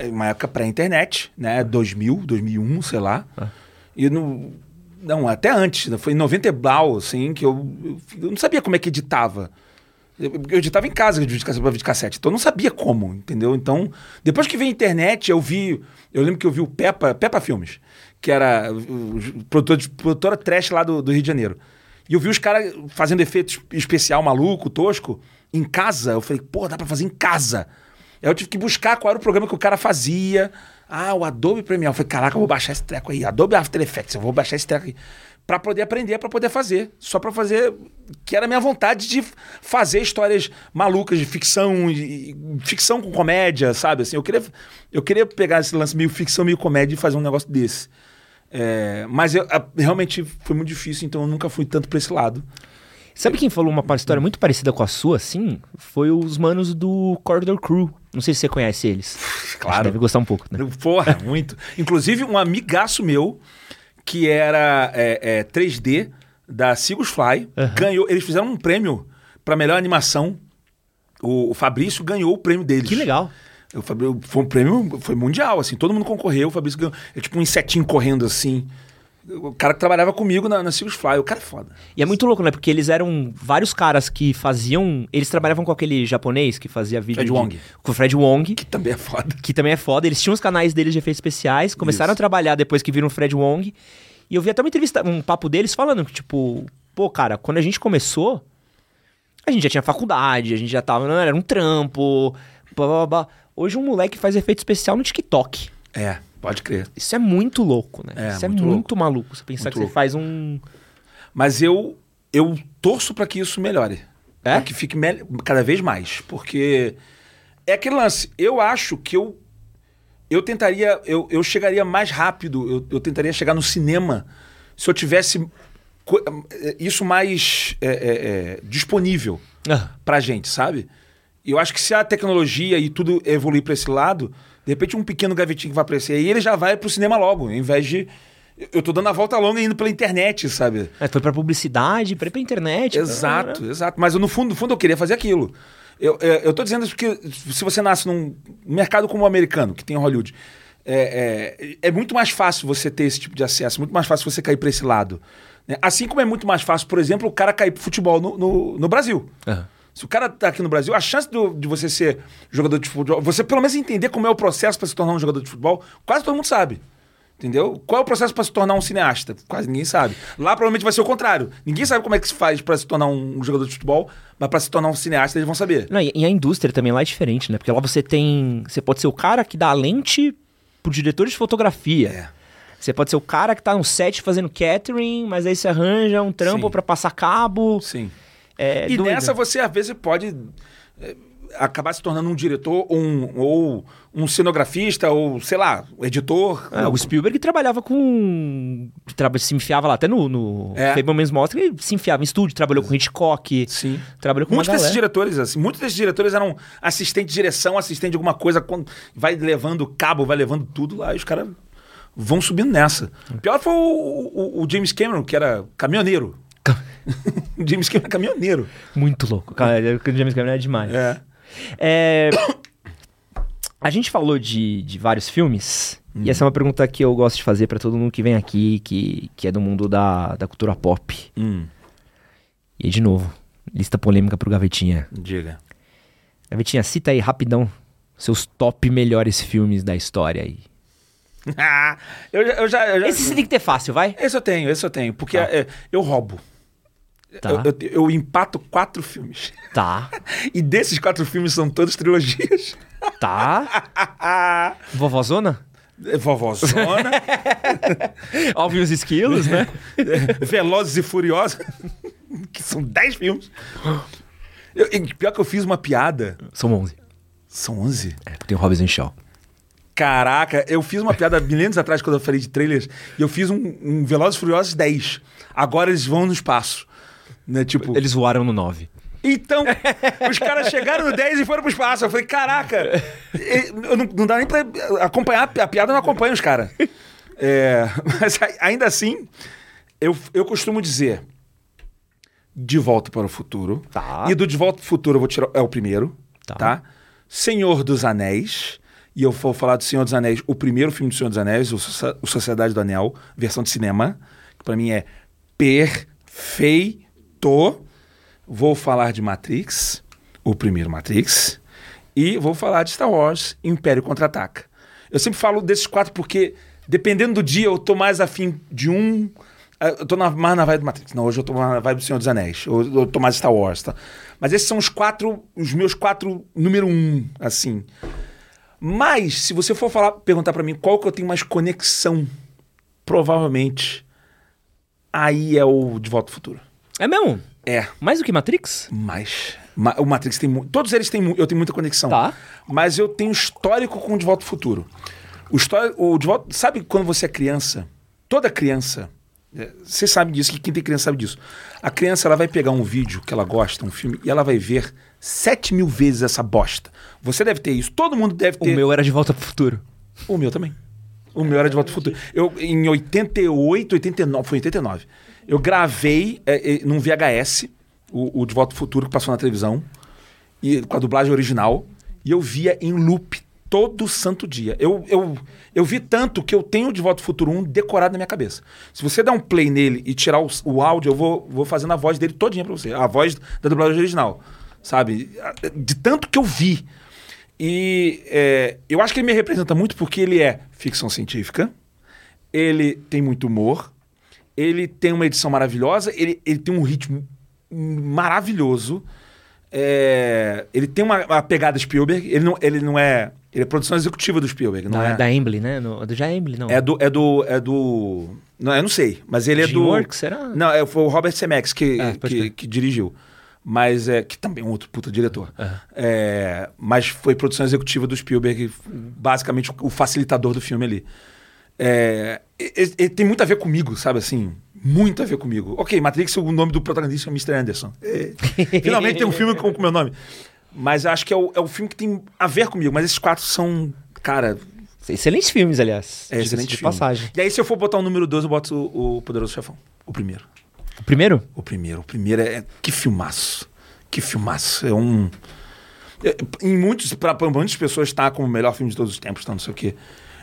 Uma época pré-internet, né? 2000, 2001, sei lá. Ah. E não. Não, até antes. né? Foi em 90 e blau, assim, que eu, eu não sabia como é que editava. Eu, eu editava em casa de videocassete para videocassete, então eu não sabia como, entendeu? Então, depois que veio a internet, eu vi. Eu lembro que eu vi o Peppa, Peppa Filmes, que era produtor produtora trash lá do, do Rio de Janeiro. E eu vi os caras fazendo efeito especial maluco, tosco, em casa. Eu falei, pô, dá pra fazer em casa. Aí eu tive que buscar qual era o programa que o cara fazia. Ah, o Adobe Premiere. Eu falei, caraca, eu vou baixar esse treco aí. Adobe After Effects, eu vou baixar esse treco aí. Pra poder aprender, pra poder fazer. Só pra fazer. Que era a minha vontade de fazer histórias malucas de ficção, de- ficção com comédia, sabe? Assim, eu queria, eu queria pegar esse lance meio ficção, meio comédia e fazer um negócio desse. É, mas eu- a- realmente foi muito difícil, então eu nunca fui tanto pra esse lado. Sabe quem falou uma história muito parecida com a sua, assim? Foi os manos do Corridor Crew. Não sei se você conhece eles. Claro. Deve gostar um pouco, né? Porra, muito. Inclusive, um amigaço meu, que era é, é, 3D, da Sigus Fly, Aham. ganhou. Eles fizeram um prêmio pra melhor animação. O, o Fabrício ganhou o prêmio deles. Que legal. Foi um prêmio foi mundial, assim, todo mundo concorreu, o Fabrício ganhou. É tipo um insetinho correndo assim. O cara que trabalhava comigo na, na Sirius Fly, o cara é foda. E é muito louco, né? Porque eles eram vários caras que faziam. Eles trabalhavam com aquele japonês que fazia vídeo. Fred de- Wong. Com o Fred Wong. Que também é foda. que também é foda. Eles tinham os canais deles de efeitos especiais, começaram Isso. a trabalhar depois que viram o Fred Wong. E eu vi até uma entrevista, um papo deles falando que, tipo, pô, cara, quando a gente começou, a gente já tinha faculdade, a gente já tava, não, era um trampo, blá, blá, blá. Hoje um moleque faz efeito especial no TikTok. É, pode crer. Isso é muito louco, né? É, Isso é muito muito maluco. Você pensar Muito que louco. você faz um. Mas eu, eu torço pra que isso melhore. É? Pra que fique mel- cada vez mais. Porque é aquele lance. Eu acho que eu. Eu tentaria. Eu, eu chegaria mais rápido. Eu, eu tentaria chegar no cinema se eu tivesse isso mais é, é, é, disponível Ah, pra gente, sabe? Eu acho que se a tecnologia e tudo evoluir pra esse lado, de repente um pequeno gavetinho que vai aparecer aí, ele já vai pro cinema logo, ao invés de. Eu tô dando a volta longa indo pela internet, sabe? é, foi pra publicidade, foi pra internet. Exato, pra- exato. Mas eu, no fundo, no fundo eu queria fazer aquilo. Eu, é, eu tô dizendo isso porque se você nasce num mercado como o americano, que tem Hollywood, é, é, é muito mais fácil você ter esse tipo de acesso, muito mais fácil você cair para esse lado. né? Assim como é muito mais fácil, por exemplo, o cara cair pro futebol no, no, no Brasil. Aham. Se o cara tá aqui no Brasil, a chance do- de você ser jogador de futebol, você pelo menos entender como é o processo para se tornar um jogador de futebol, quase todo mundo sabe. Entendeu? Qual é o processo para se tornar um cineasta? Quase ninguém sabe. Lá provavelmente vai ser o contrário. Ninguém sabe como é que se faz para se tornar um jogador de futebol, mas para se tornar um cineasta eles vão saber. Não, e, a indústria também lá é diferente, né? Porque lá você tem. Você pode ser o cara que dá a lente pro diretor de fotografia. É. Você pode ser o cara que tá no set fazendo catering, mas aí você arranja um trampo pra passar cabo. Sim. É e nessa você às vezes pode é, acabar se tornando um diretor ou um, ou um cenografista ou sei lá, um editor. É, o Spielberg trabalhava com. Se enfiava lá até no. no É. Fablemans mostra que ele se enfiava em estúdio, trabalhou com Hitchcock. Sim. Trabalhou com Muitos desses diretores, assim, muitos desses diretores eram assistente de direção, assistente de alguma coisa, quando vai levando cabo, vai levando tudo lá, e os caras vão subindo nessa. O pior foi o, o- o James Cameron, que era caminhoneiro. O James Cameron era caminhoneiro. Muito louco. Cara, o James Cameron é demais. É. É, A gente falou de, de vários filmes, e essa é uma pergunta que eu gosto de fazer pra todo mundo que vem aqui, que, que é do mundo da, da cultura pop. Hum, E aí, de novo, lista polêmica pro Gavetinha. diga. Gavetinha, cita aí rapidão seus top melhores filmes da história aí. eu, já- eu já. Eu já Esse você tem que ter fácil, vai? esse eu tenho, esse eu tenho. Porque Tá. é, eu roubo. Tá. Eu, eu- eu empato quatro filmes. Tá, E desses quatro filmes são todos trilogias. tá. Vovózona? Vovózona, Óbvio os esquilos, né? Velozes e Furiosos, que são dez filmes. Eu, pior que eu fiz uma piada. São 11. São 11? É, porque tem o Robinson Shaw. Caraca, eu fiz uma piada milênios atrás quando eu falei de trailers. E eu fiz um, um Velozes e Furiosos 10. Agora eles vão no espaço. Né? Tipo, Eles voaram no 9. Então, os caras chegaram no 10 e foram pro espaço. Eu falei, caraca, eu não, não dá nem pra acompanhar, a piada não acompanha os caras. É, mas ainda assim, eu, eu costumo dizer De Volta para o Futuro. Tá. E do De Volta para o Futuro eu vou tirar, é o primeiro, Tá. tá? Senhor dos Anéis. E eu vou falar do Senhor dos Anéis, o primeiro filme do Senhor dos Anéis, o Sociedade do Anel, versão de cinema, que pra mim é perfeito. Vou falar de Matrix, o primeiro Matrix, e vou falar de Star Wars, Império Contra-Ataca. Eu sempre falo desses quatro porque, dependendo do dia, eu tô mais afim de um. eh, Eu tô na, mais na vibe do Matrix. Não, hoje eu tô mais na vibe do Senhor dos Anéis. Ou eu tô mais Star Wars. Tá? Mas esses são os quatro, os meus quatro número um, assim. Mas, se você for falar, perguntar pra mim qual que eu tenho mais conexão, provavelmente, aí é o De Volta ao Futuro. É mesmo? É, Mais do que Matrix? mas ma- o Matrix tem todos eles têm eu tenho muita conexão. Tá. Mas eu tenho histórico com o De Volta ao Futuro. O histórico, o De Volta, sabe quando você é criança? Toda criança, é, você sabe disso, que quem tem criança sabe disso. A criança ela vai pegar um vídeo que ela gosta, um filme, e ela vai ver sete mil vezes essa bosta. Você deve ter isso. Todo mundo deve O ter. meu era de volta pro futuro. O meu também. O meu era de Volta ao Futuro. Eu, em 88, 89, foi em 89. Eu gravei é, é, num VHS o, o De Volta ao Futuro que passou na televisão, e, com a dublagem original, e eu via em loop todo santo dia. Eu, eu, eu vi tanto que eu tenho De Volta ao Futuro 1 decorado na minha cabeça. Se você der um play nele e tirar o, o áudio, eu vou, vou fazendo a voz dele todinha pra você. A voz da dublagem original. Sabe? De tanto que eu vi. E é, eu acho que ele me representa muito porque ele é ficção científica, ele tem muito humor, ele tem uma edição maravilhosa, ele, ele tem um ritmo maravilhoso. É, ele tem uma, uma, pegada Spielberg, ele não, ele não é. Ele é produção executiva do Spielberg, não da, é? Da Embley, né? No, do já Embley, não. É do. É do, é do não, eu não sei, mas ele é do. Works, será? Não, é, foi o Robert Zemeckis que, é, que, que, dirigiu. Mas é. Que também é um outro puta diretor. Uhum. É, mas foi produção executiva do Spielberg, basicamente o facilitador do filme ali. É, ele, ele tem muito a ver comigo, sabe assim? muito a ver comigo. Ok, Matrix, o nome do protagonista é Mr. Anderson. É, finalmente tem um filme com o meu nome. Mas acho que é o, é o filme que tem a ver comigo. Mas esses quatro são, cara. Excelentes filmes, aliás. É, excelente de passagem. E aí, se eu for botar o número 12, eu boto o, o Poderoso Chefão. O primeiro. O primeiro? O primeiro. O primeiro é. Que filmaço. Que filmaço. É um. É, em muitos, para muitas pessoas está como o melhor filme de todos os tempos, tá, não sei o quê.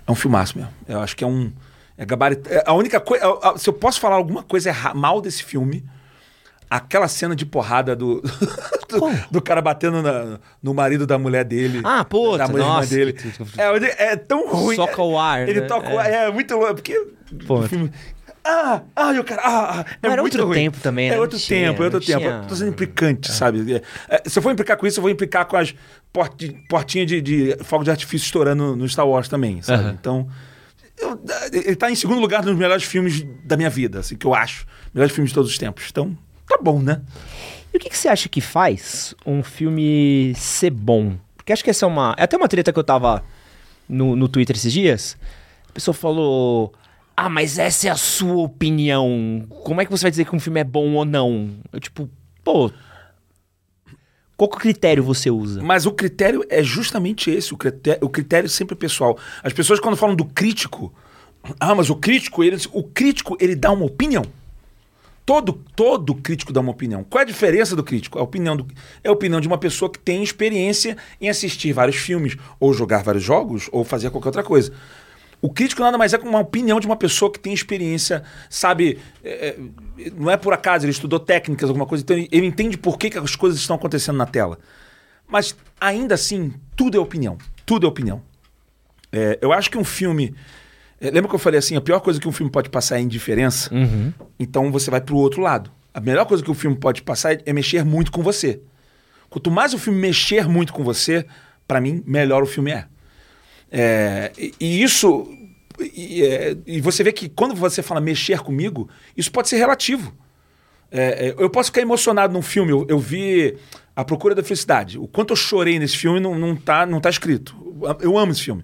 É um filmaço mesmo. Eu acho que é um. É gabarito. É a única coisa. Se eu posso falar alguma coisa mal desse filme, aquela cena de porrada do, do, do, cara batendo na, no marido da mulher dele. Ah, pô, da mulher nossa, dele. É, é, tão ruim. Soca o ar. Ele né? toca o ar. É. é muito louco. Porque. Pô. Ah, ah, o cara. Ah, ah é era muito outro ruim. tempo também, né? É outro tinha, tempo, é outro tempo. Tinha... Tô sendo implicante, é. sabe? É, se eu for implicar com isso, eu vou implicar com as portinhas de, de fogo de artifício estourando no Star Wars também, sabe? Então. Eu, ele tá em segundo lugar nos melhores filmes da minha vida, assim, que eu acho. Melhores filmes de todos os tempos. Então, tá bom, né? E o que, que você acha que faz um filme ser bom? Porque acho que essa é uma. É até uma treta que eu tava no, no Twitter esses dias. A pessoa falou. Ah, mas essa é a sua opinião. Como é que você vai dizer que um filme é bom ou não? Eu, tipo, pô. Qual critério você usa? Mas o critério é justamente esse. O critério, o critério sempre é pessoal. As pessoas, quando falam do crítico. Ah, mas o crítico, ele, o crítico, ele dá uma opinião. Todo, todo crítico dá uma opinião. Qual é a diferença do crítico? A opinião do, é a opinião de uma pessoa que tem experiência em assistir vários filmes, ou jogar vários jogos, ou fazer qualquer outra coisa. O crítico nada mais é que uma opinião de uma pessoa que tem experiência, sabe? É, é não é por acaso, ele estudou técnicas, alguma coisa, então ele, ele entende por que, que as coisas estão acontecendo na tela. Mas ainda assim, tudo é opinião. Tudo é opinião. É, eu acho que um filme é, lembra que eu falei assim, a pior coisa que um filme pode passar é indiferença? Uhum. Então você vai pro outro lado. A melhor coisa que o filme pode passar é mexer muito com você. Quanto mais o filme mexer muito com você, para mim, melhor o filme é. É e, isso. E, é, e, você vê que quando você fala mexer comigo, isso pode ser relativo. É, é eu posso ficar emocionado num filme. Eu, eu, vi A Procura da Felicidade. O quanto eu chorei nesse filme não, não, tá, não tá escrito. Eu amo esse filme.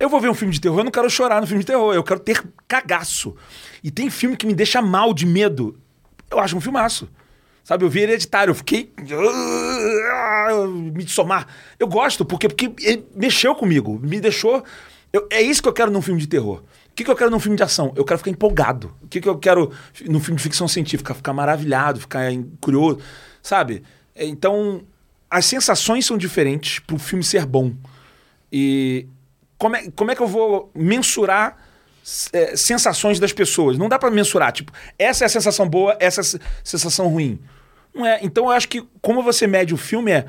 Eu vou ver um filme de terror, eu não quero chorar no filme de terror, eu quero ter cagaço. E tem filme que me deixa mal de medo. Eu acho um filmaço. Sabe, eu vi hereditário, eu fiquei. Me somar. Eu gosto, porque, porque mexeu comigo, me deixou. Eu, é isso que eu quero num filme de terror. O que, que eu quero num filme de ação? Eu quero ficar empolgado. O que, que eu quero num filme de ficção científica? Ficar maravilhado, ficar curioso. Sabe? Então, as sensações são diferentes para o filme ser bom. E como é, como é que eu vou mensurar é, sensações das pessoas? Não dá para mensurar, tipo, essa é a sensação boa, essa é a sensação ruim. Não é. Então eu acho que como você mede o filme é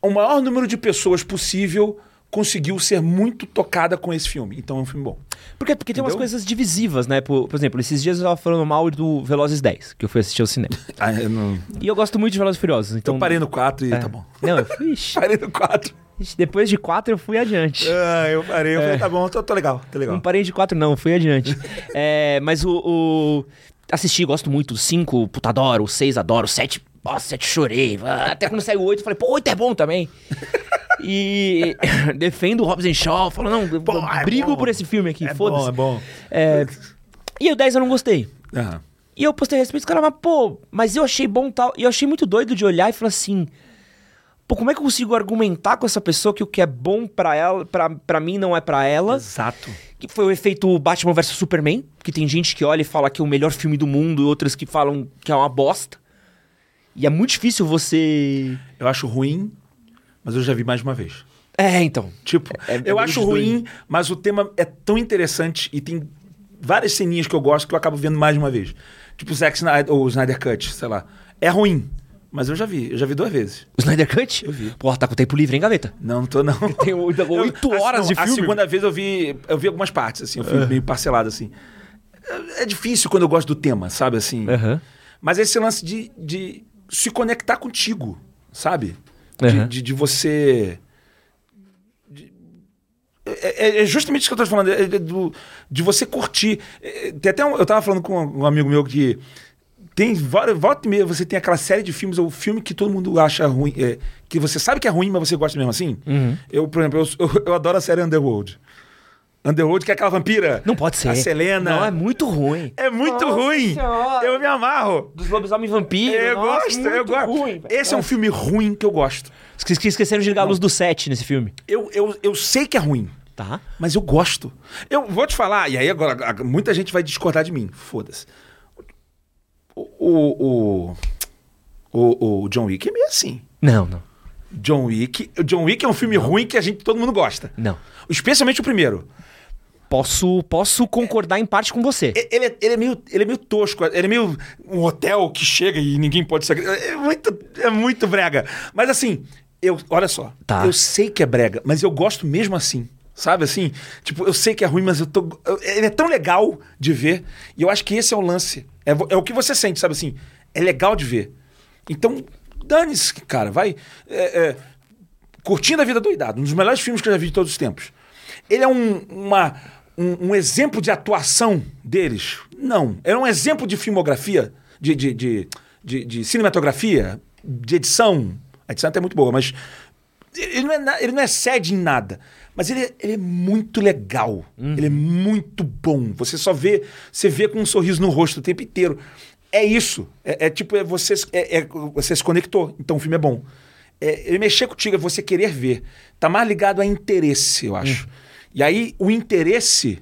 o maior número de pessoas possível conseguiu ser muito tocada com esse filme. Então é um filme bom. Porque, porque tem umas coisas divisivas, né? Por, por, exemplo, esses dias eu tava falando mal do Velozes 10, que eu fui assistir ao cinema. ah, eu não... E eu gosto muito de Velozes Furiosos. Então... Eu parei no 4 e é. tá bom. Não, eu fui... parei no 4. Depois de 4 eu fui adiante. Ah, eu parei, eu é. falei, tá bom, tô, tô, legal, tô legal. Não parei de 4 não, fui adiante. é, mas o, o... Assisti, gosto muito. 5, puta, adoro. 6, adoro. 7, nossa, 7 chorei. Até quando saiu 8, falei, pô, 8 é bom também. E defendo o Hobbs Shaw, falo, não, Pô, é brigo por esse filme aqui, é foda-se. É bom, é bom. E o 10 eu não gostei. Uhum. E eu postei a respeito, os caras, mas pô, mas eu achei bom tal. E eu achei muito doido de olhar e falar assim. Pô, como é que eu consigo argumentar com essa pessoa que o que é bom para ela, para mim não é para ela? Exato. Que foi o efeito Batman vs Superman, que tem gente que olha e fala que é o melhor filme do mundo e outras que falam que é uma bosta. E é muito difícil você. Eu acho ruim mas eu já vi mais de uma vez. É, então. Tipo, É- é eu acho ruim, mas o tema é tão interessante e tem várias ceninhas que eu gosto que eu acabo vendo mais de uma vez. Tipo o Zack Snyder, ou o Snyder Cut, sei lá. É ruim, mas eu já vi. Eu já vi duas vezes. O Snyder Cut? Eu vi. Porra, tá com tempo livre, hein, gaveta? Não, não tô não. Tem oito- a- horas não, de filme. A segunda vez eu vi, eu vi algumas partes, assim. Eu fui meio parcelado, assim. É- É difícil quando eu gosto do tema, sabe, assim. Aham. Mas esse lance de, de se conectar contigo, sabe? De, Aham. de, de você. de- é, é- é justamente isso que eu tô te falando, é- é do- de você curtir. É, Tem até um- eu tava falando com um amigo meu que tem várias, volta e meia, você tem aquela série de filmes, ou filme que todo mundo acha ruim, é, que você sabe que é ruim, mas você gosta mesmo assim. Uhum. Eu, por exemplo, eu, eu- eu adoro a série Underworld. Underworld, que é aquela vampira. Não pode ser. A Selena. Não, é muito ruim. É muito Nossa ruim. Senhora. Eu me amarro. Dos lobisomem vampiro. Eu nossa, gosto, eu gosto. ruim. Esse é um filme ruim que eu gosto. Esque- esque- Esqueceram de ligar a luz do set nesse filme. Eu, eu, eu sei que é ruim, Tá. mas eu gosto. Eu vou te falar, e aí agora muita gente vai discordar de mim. Foda-se. O, o, o, o, o John Wick é meio assim. Não, não. John Wick. O John Wick é um filme ruim que a gente todo mundo gosta. Não. Especialmente o primeiro. Posso, posso concordar em parte com você. Ele é, ele, é meio, ele é meio tosco, ele é meio um hotel que chega e ninguém pode sair. É muito, é muito brega. Mas assim, eu, olha só, Tá. eu sei que é brega, mas eu gosto mesmo assim. Sabe assim? Tipo, eu sei que é ruim, mas eu tô. eu- ele é tão legal de ver. E eu acho que esse é o lance. É, é o que você sente, sabe assim? É legal de ver. Então, dane-se, cara, vai. é, é, Curtindo a Vida Doidado, um dos melhores filmes que eu já vi de todos os tempos. Ele é um, uma, um, um exemplo de atuação deles? Não. É um exemplo de filmografia, de, de, de, de- de cinematografia, de edição. A edição até é muito boa, mas ele não é, ele não é sede em nada. Mas ele, é- ele é muito legal. Ele é muito bom. Você só vê, você vê com um sorriso no rosto o tempo inteiro. É isso. É, é tipo, é você, é- é- você se conectou. Então o filme é bom. É, ele mexer contigo, é você querer ver. Tá mais ligado a interesse, eu acho. E aí o interesse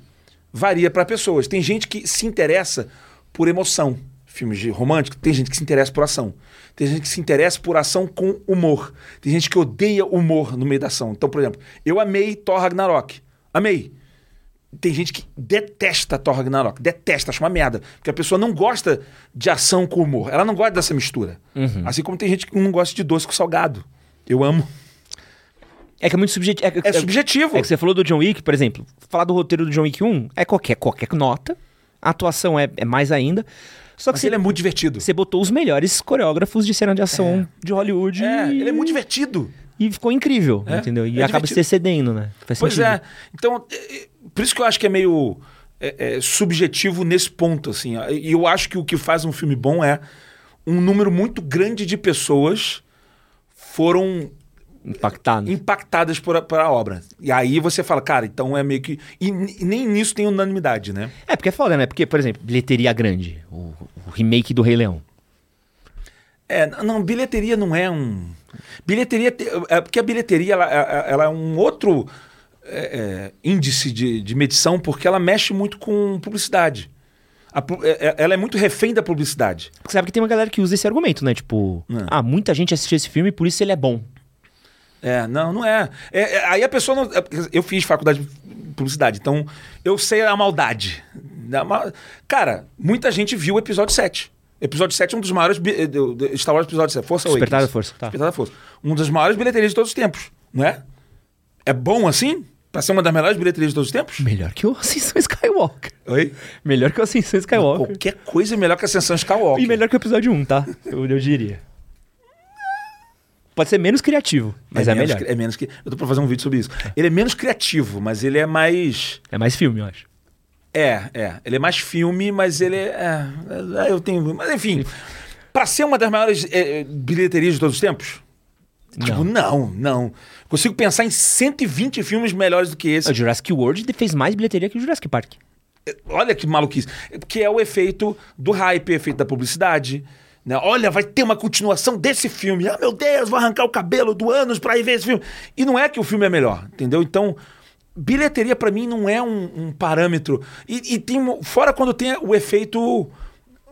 varia para pessoas. Tem gente que se interessa por emoção. Filmes de romântico, tem gente que se interessa por ação. Tem gente que se interessa por ação com humor. Tem gente que odeia humor no meio da ação. Então, por exemplo, eu amei Thor Ragnarok. Amei. Tem gente que detesta Thor Ragnarok. Detesta, acha uma merda. Porque a pessoa não gosta de ação com humor. Ela não gosta dessa mistura. Assim como tem gente que não gosta de doce com salgado. Eu amo. É que é muito subjetivo. É, É subjetivo. É que você falou do John Wick, por exemplo. Falar do roteiro do John Wick 1 é qualquer, qualquer nota. A atuação é, é mais ainda. Só que Mas você, ele é muito divertido. você botou os melhores coreógrafos de cena de ação de Hollywood. É, e, ele é muito divertido. E ficou incrível, É, entendeu? E é acaba divertido. se excedendo, né? Faz Pois sentido. é. Então, é, é, por isso que eu acho que é meio é, é, subjetivo nesse ponto, assim. E eu acho que o que faz um filme bom é um número muito grande de pessoas foram Impactado. impactadas por a, por a obra. E aí você fala, cara, então é meio que... E, e nem nisso tem unanimidade, né? É, porque é foda, né? Porque, por exemplo, bilheteria grande. O, o remake do Rei Leão. É, não, bilheteria não é um. Bilheteria. te- É porque a bilheteria ela, ela- ela é um outro é, é, índice de, de medição, porque ela mexe muito com publicidade. A é- é- ela é muito refém da publicidade. Porque sabe que tem uma galera que usa esse argumento, né? Tipo, É. ah, muita gente assistiu esse filme, por isso ele é bom. É, não, não é. É, é, aí a pessoa não. é, Eu fiz faculdade de publicidade, então eu sei a maldade. Da ma- Cara, muita gente viu o episódio 7. Episódio 7 é um dos maiores. do- Star Wars Episódio 7. Força Despertar Awakens. da Força, tá. Despertar da Força. Um das maiores bilheterias de todos os tempos, não é? É bom assim? Pra ser uma das melhores bilheterias de todos os tempos? Melhor que o Ascensão Skywalker. Oi? Melhor que o Ascensão Skywalker. Qualquer coisa é melhor que a Ascensão Skywalker. E melhor que o episódio 1, tá? Eu, eu diria. Pode ser menos criativo, mas é, menos melhor. É menos que. Eu tô pra fazer um vídeo sobre isso. Ele é menos criativo, mas ele é mais. É mais filme, eu acho. É, é. Ele é mais filme, mas ele é. é, é, eu tenho. Mas enfim. Pra ser uma das maiores é, bilheterias de todos os tempos? Tipo, não, não. Consigo pensar em 120 filmes melhores do que esse. O Jurassic World fez mais bilheteria que o Jurassic Park. Olha que maluquice. Que é o efeito do hype, o efeito da publicidade. Né? Olha, vai ter uma continuação desse filme. Ah, meu Deus, vou arrancar o cabelo do ânus pra ir ver esse filme. E não é que o filme é melhor, entendeu? Então, bilheteria pra mim não é um, um parâmetro. E, e tem, fora quando tem o efeito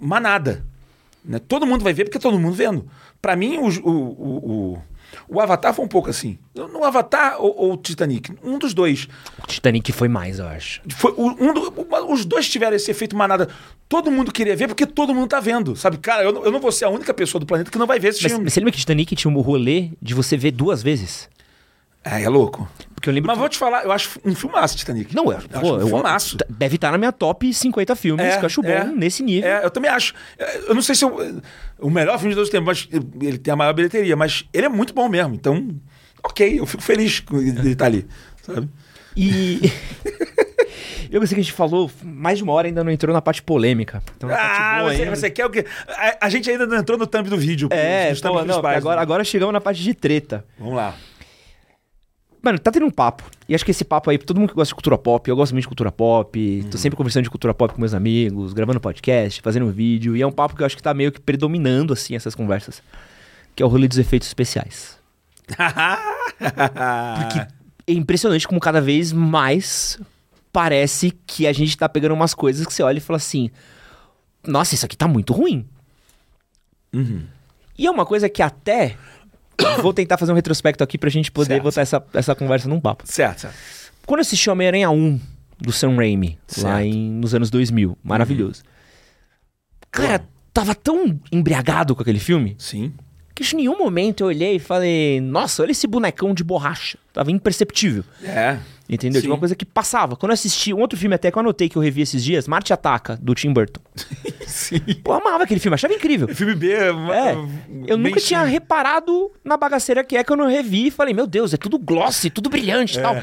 manada. Né? Todo mundo vai ver porque todo mundo vendo. Pra mim, o, o, o, o, o Avatar foi um pouco assim. No Avatar ou, ou Titanic? Um dos dois. O Titanic foi mais, eu acho. Foi, um do- os dois tiveram esse efeito manada. Todo mundo queria ver porque todo mundo tá vendo. Sabe, cara, eu, não- eu não vou ser a única pessoa do planeta que não vai ver esse Mas filme. você lembra que Titanic tinha um rolê de você ver duas vezes? É, é louco. Porque eu lembro Mas que... vou te falar, eu acho um filmaço Titanic. Não, eu, eu pô, acho um eu- filmaço. Deve estar na minha top 50 filmes, É, que eu acho bom é. nesse nível. É, eu também acho. É, Eu não sei se é o, melhor filme de todos os tempos, mas ele tem a maior bilheteria, mas ele é muito bom mesmo. Então, ok, eu fico feliz ele estar ali, sabe? E. eu pensei que a gente falou mais de uma hora ainda não entrou na parte polêmica. Então, é parte Ah, você, você quer o quê? A, a gente ainda não entrou no thumb do vídeo. É, pô, não, principais, agora, né? agora chegamos na parte de treta. Vamos lá. Mano, tá tendo um papo. E acho que esse papo aí, pra todo mundo que gosta de cultura pop, eu gosto muito de cultura pop, tô sempre conversando de cultura pop com meus amigos, gravando podcast, fazendo um vídeo, e é um papo que eu acho que tá meio que predominando, assim, essas conversas. Que é o rolê dos efeitos especiais. Porque é impressionante como cada vez mais parece que a gente tá pegando umas coisas que você olha e fala assim: Nossa, isso aqui tá muito ruim. E é uma coisa que até. Vou tentar fazer um retrospecto aqui pra gente poder Certo. botar essa, essa conversa num papo. certo, certo. Quando eu assisti Homem-Aranha 1 do Sam Raimi, lá Certo. em, nos anos 2000, maravilhoso. Cara, tava tão embriagado com aquele filme Sim. que em nenhum momento eu olhei e falei, nossa, olha esse bonecão de borracha. Tava imperceptível. É. Entendeu? Sim. Tinha uma coisa que passava. Quando eu assisti um outro filme até que eu anotei que eu revi esses dias, Marte Ataca, do Tim Burton. Sim. Pô, eu amava aquele filme, achava incrível. Filme B. É, eu nunca tinha sim. reparado na bagaceira que é que eu não revi e falei, meu Deus, é tudo glossy, tudo brilhante e tal.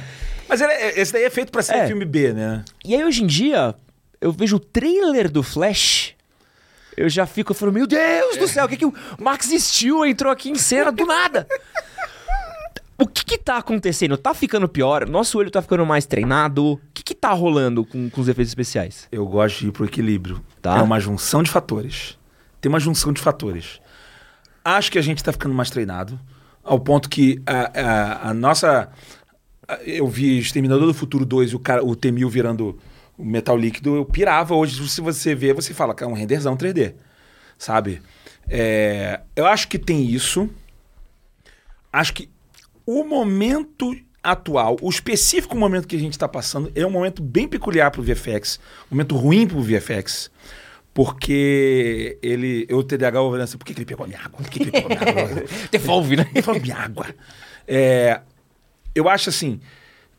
Mas ele é- esse daí é feito pra ser É. filme B, né? E aí hoje em dia, eu vejo o trailer do Flash, eu já fico, eu falo, meu Deus do céu, o que que o Max Steel entrou aqui em cena do nada? O que que tá acontecendo? Tá ficando pior? Nosso olho tá ficando mais treinado? O que que tá rolando com, com os efeitos especiais? Eu gosto de ir pro equilíbrio. Tá. É uma junção de fatores. Tem uma junção de fatores. Acho que a gente tá ficando mais treinado, ao ponto que a, a- a nossa. Eu vi Exterminador do Futuro 2 e o, cara, o T-1000 virando o metal líquido, eu pirava. Hoje, se você vê, você fala que é um renderzão 3D. Sabe? É, eu acho que tem isso. Acho que o momento atual, o específico momento que a gente está passando, é um momento bem peculiar para o VFX, um momento ruim para o VFX, porque ele, eu TDAH ouvindo assim, por que, que ele pegou a minha água? Por que, que ele pegou a minha água? Devolve, né? Ele falou minha água. É, eu acho assim,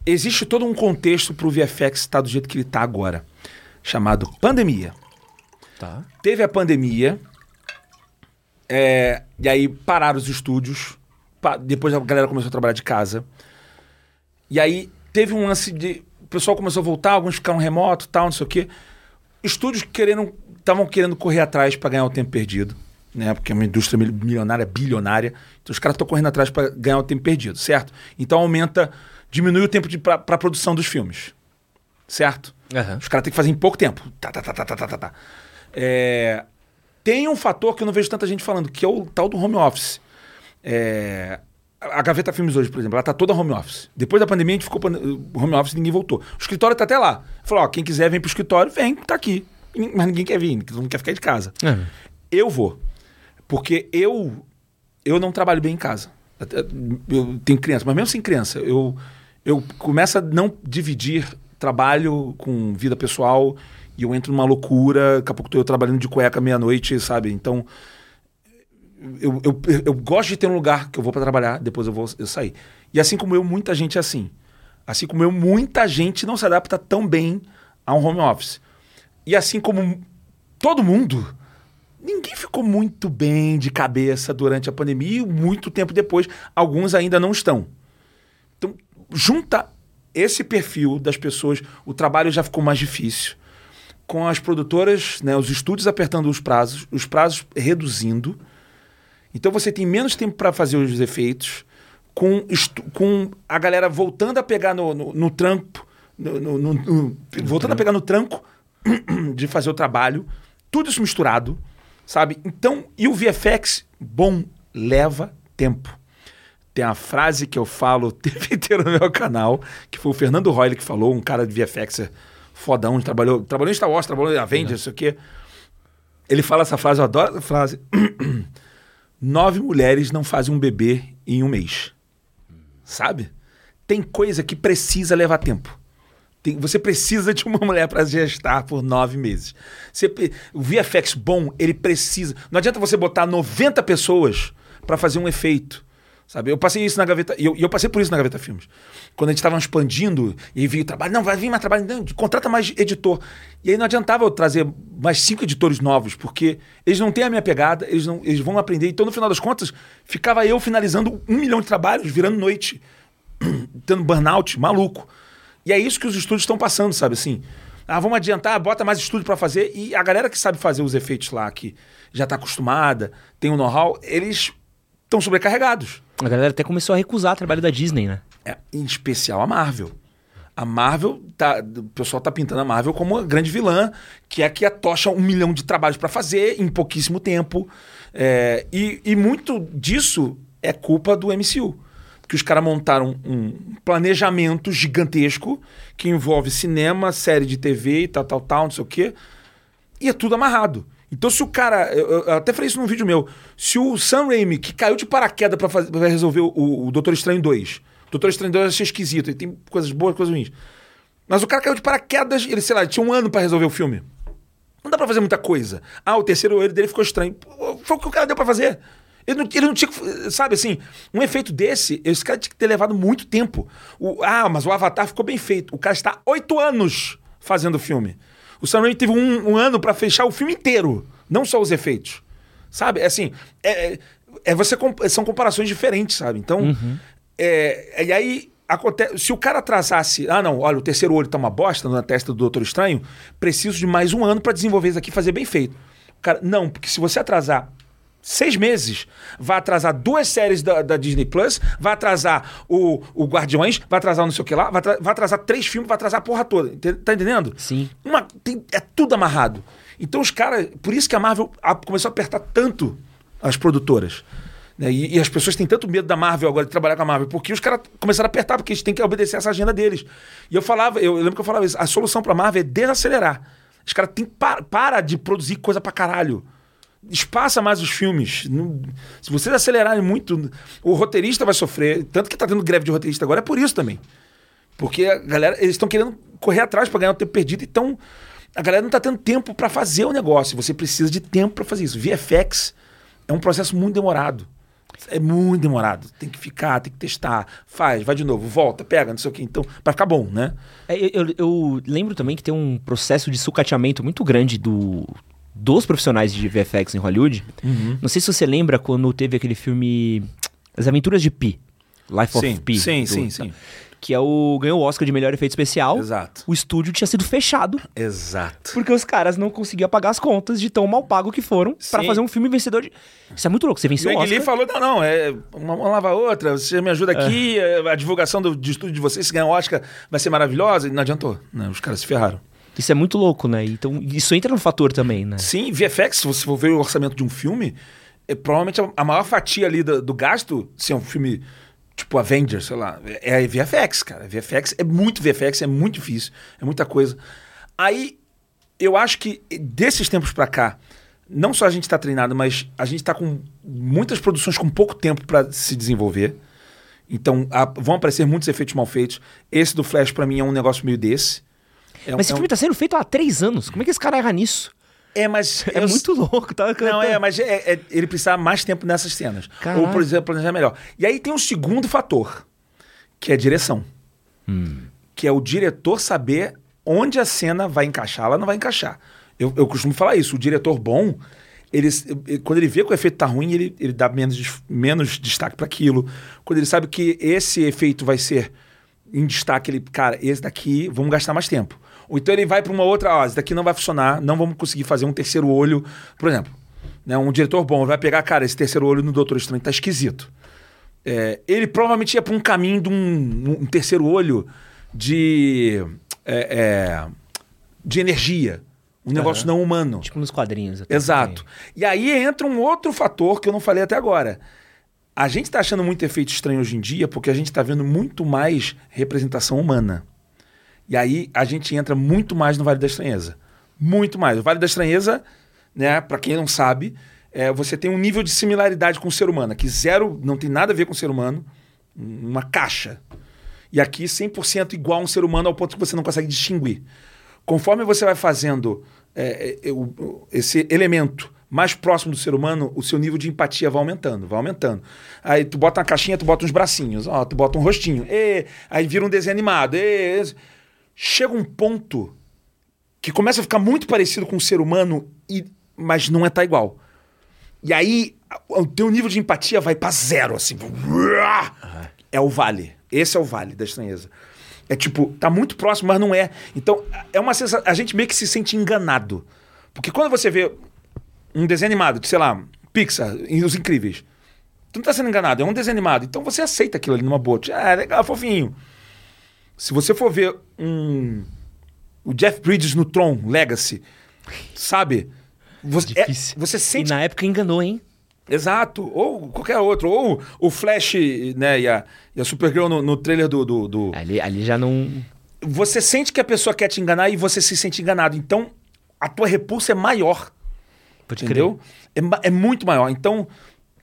existe todo um contexto para o VFX estar do jeito que ele está agora, chamado pandemia Tá. teve a pandemia, é, e aí pararam os estúdios, depois a galera começou a trabalhar de casa. E aí teve um lance de. O pessoal começou a voltar, alguns ficaram remoto, tal, não sei o quê. Estúdios querendo. Estavam querendo correr atrás para ganhar o tempo perdido, né? Porque é uma indústria mil- milionária, bilionária. Então os caras estão correndo atrás para ganhar o tempo perdido, certo? Então aumenta, diminui o tempo para a produção dos filmes, certo? Aham. Os caras têm que fazer em pouco tempo. Tá, tá, tá, tá, tá, tá, tá, tá. É, Tem um fator que eu não vejo tanta gente falando, que é o tal do home office. É, A Gaveta Filmes hoje, por exemplo, ela tá toda home office. Depois da pandemia, a gente ficou home office e ninguém voltou. O escritório tá até lá. Falou, ó, quem quiser vem pro escritório, vem, tá aqui. Mas ninguém quer vir, todo mundo quer ficar de casa. É. Eu vou. Porque eu eu não trabalho bem em casa. Eu tenho criança, mas mesmo sem criança, eu, eu começo a não dividir trabalho com vida pessoal e eu entro numa loucura. Daqui a pouco tô eu trabalhando de cueca meia-noite, sabe? Então, eu, eu, eu gosto de ter um lugar que eu vou para trabalhar, depois eu vou eu sair. E assim como eu, muita gente é assim. Assim como eu, muita gente não se adapta tão bem a um home office. E assim como todo mundo, ninguém ficou muito bem de cabeça durante a pandemia e muito tempo depois, alguns ainda não estão. Então, junta esse perfil das pessoas, o trabalho já ficou mais difícil. Com as produtoras, né, os estúdios apertando os prazos, os prazos reduzindo. Então você tem menos tempo para fazer os efeitos, com, com a galera voltando a pegar no, no, no trampo, no- no- voltando a pegar no tranco de fazer o trabalho, tudo isso misturado, sabe? Então, e o VFX, bom, leva tempo. Tem a frase que eu falo o tempo inteiro no meu canal, que foi o Fernando Royle que falou, um cara de VFX fodão, trabalhou, trabalhou em Star Wars, trabalhou em Avengers, não sei o quê. Ele fala essa frase, eu adoro essa frase. nove mulheres não fazem um bebê em um mês. Sabe? Tem coisa que precisa levar tempo. Tem- você precisa de uma mulher para gestar por nove meses. Você o VFX bom, ele precisa. Não adianta você botar 90 pessoas para fazer um efeito. Sabe? Eu passei isso na gaveta. E eu, eu passei por isso na gaveta filmes. Quando a gente estava expandindo e vi o trabalho, não, vai vir mais trabalho, não, contrata mais editor. E aí não adiantava eu trazer mais cinco editores novos, porque eles não têm a minha pegada, eles, não, eles vão aprender. Então, no final das contas, ficava eu finalizando um milhão de trabalhos, virando noite tendo burnout, maluco. E é isso que os estúdios estão passando, sabe assim? Ah, vamos adiantar, bota mais estúdio para fazer. E a galera que sabe fazer os efeitos lá, que já tá acostumada, tem o know-how, eles estão sobrecarregados. A galera até começou a recusar o trabalho da Disney, né? É, em especial a Marvel. A Marvel, tá, o pessoal tá pintando a Marvel como a grande vilã, que é que atocha um milhão de trabalhos para fazer em pouquíssimo tempo. É, e, e muito disso é culpa do MCU. Que os caras montaram um planejamento gigantesco que envolve cinema, série de TV e tal, tal, tal, não sei o quê. E é tudo amarrado. Então, se o cara. Eu, eu até falei isso num vídeo meu. Se o Sam Raimi, que caiu de paraquedas pra, pra resolver o, o Doutor Estranho 2. Doutor Estranho 2 eu achei esquisito. Ele tem coisas boas coisas ruins. Mas o cara caiu de paraquedas. Ele, sei lá, tinha um ano pra resolver o filme. Não dá pra fazer muita coisa. Ah, o terceiro olho dele ficou estranho. Foi o que o cara deu pra fazer. Ele não, ele não tinha. Sabe assim, um efeito desse, esse cara tinha que ter levado muito tempo. O- ah, mas o Avatar ficou bem feito. O cara está oito anos fazendo o filme. O Sam Raimi teve um, um ano pra fechar o filme inteiro, não só os efeitos. Sabe? É assim, é, é- é você são comparações diferentes, sabe? Então, é, e aí acontece, se o cara atrasasse, ah não, olha, o terceiro olho tá uma bosta na testa do Doutor Estranho, preciso de mais um ano pra desenvolver isso aqui e fazer bem feito. Cara, não, porque se você atrasar seis meses, vai atrasar duas séries da, da Disney Plus, vai atrasar o, o Guardiões, vai atrasar não sei o que lá, vai, vai atrasar três filmes, vai atrasar a porra toda. Tá entendendo? Sim. Uma- tem- é tudo amarrado. Então os caras. Por isso que a Marvel a- começou a apertar tanto as produtoras. né? E, e as pessoas têm tanto medo da Marvel agora de trabalhar com a Marvel, porque os caras começaram a apertar, porque eles têm que obedecer essa agenda deles. E eu falava, eu, eu lembro que eu falava isso, a solução pra Marvel é desacelerar. Os caras têm que pa- para de produzir coisa pra caralho. Espaça mais os filmes. Se vocês acelerarem muito, o roteirista vai sofrer. Tanto que tá tendo greve de roteirista agora, é por isso também. Porque a galera, eles estão querendo correr atrás para ganhar o tempo perdido, então a galera não tá tendo tempo para fazer o negócio. Você precisa de tempo para fazer isso. VFX é um processo muito demorado. É muito demorado. Tem que ficar, tem que testar, faz, vai de novo, volta, pega, não sei o quê. Então, para ficar bom, né? É, eu- eu lembro também que tem um processo de sucateamento muito grande do, dos profissionais de VFX em Hollywood. Uhum. Não sei se você lembra quando teve aquele filme As Aventuras de Pi. Life Sim, of Pi. sim, do- sim, sim. Que é o, ganhou o Oscar de melhor efeito especial. Exato. O estúdio tinha sido fechado Exato. porque os caras não conseguiam pagar as contas de tão mal pago que foram pra Sim. fazer um filme vencedor de. Isso é muito louco. Você venceu o Oscar. Lee falou: não, não, é uma mão lava a outra, você me ajuda aqui, a divulgação do, de estúdio de vocês, se ganhar o Oscar, vai ser maravilhosa. E não adiantou, né? Os caras se ferraram. Isso é muito louco, né? Então, isso entra no fator também, né? Sim, VFX, se você for ver o orçamento de um filme, é provavelmente a, maior fatia ali do, do gasto, se é um filme tipo Avengers, sei lá, é a VFX, cara. VFX é muito VFX, é muito difícil, é muita coisa. Aí, eu acho que desses tempos pra cá, não só a gente tá treinado, mas a gente tá com muitas produções com pouco tempo pra se desenvolver. Então, a- vão aparecer muitos efeitos mal feitos. Esse do Flash, pra mim, é um negócio meio desse. É um- Mas esse é um- filme tá sendo feito há três anos. Como é que esse cara erra nisso? É, mas. É eu- muito louco, tá? Não, é, mas é- é- ele precisava mais tempo nessas cenas. Caralho. Ou, por exemplo, planejar melhor. E aí tem um segundo fator, que é a direção. Que é o diretor saber onde a cena vai encaixar, ela não vai encaixar. Eu, eu costumo falar isso, o diretor bom, ele, ele- quando ele vê que o efeito tá ruim, ele, ele dá menos, menos destaque para aquilo. Quando ele sabe que esse efeito vai ser em destaque, ele, cara, esse daqui, vamos gastar mais tempo. Ou então ele vai para uma outra, ó, esse daqui não vai funcionar, não vamos conseguir fazer um terceiro olho. Por exemplo, né, um diretor bom vai pegar, cara, esse terceiro olho no Doutor Estranho tá esquisito. É, ele provavelmente ia para um caminho de um, um terceiro olho de, é, é, de energia. Um negócio não humano. Tipo nos quadrinhos. até Exato. E aí entra um outro fator que eu não falei até agora. A gente está achando muito efeito estranho hoje em dia porque a gente está vendo muito mais representação humana. E aí a gente entra muito mais no Vale da Estranheza. Muito mais. O Vale da Estranheza, né, para quem não sabe, é, você tem um nível de similaridade com o ser humano. Aqui zero não tem nada a ver com o ser humano, uma caixa. E aqui 100% igual a um ser humano ao ponto que você não consegue distinguir. Conforme você vai fazendo é, é, esse elemento mais próximo do ser humano, o seu nível de empatia vai aumentando, vai aumentando. Aí tu bota uma caixinha, tu bota uns bracinhos, ó, tu bota um rostinho, ê, aí vira um desenho animado. ê, ê. Chega um ponto que começa a ficar muito parecido com o ser humano, e, mas não é tá igual. E aí o teu nível de empatia vai pra zero, assim. É o vale. Esse é o vale da estranheza. É tipo, tá muito próximo, mas não é. Então, é uma sensação. A gente meio que se sente enganado. Porque quando você vê um desenho animado, sei lá, Pixar, Os Incríveis, tu não tá sendo enganado, é um desenho animado. Então você aceita aquilo ali numa boa. Ah, legal, fofinho. Se você for ver um. O Jeff Bridges no Tron Legacy, sabe? Você, é- Difícil. você E sente na época enganou, hein? Exato. Ou qualquer outro. Ou o Flash né, e, a, e a Supergirl no, no trailer do, do, do- Ali, ali já não. Você sente que a pessoa quer te enganar e você se sente enganado. Então, a tua repulsa é maior. Pode entendeu? É, é muito maior. Então,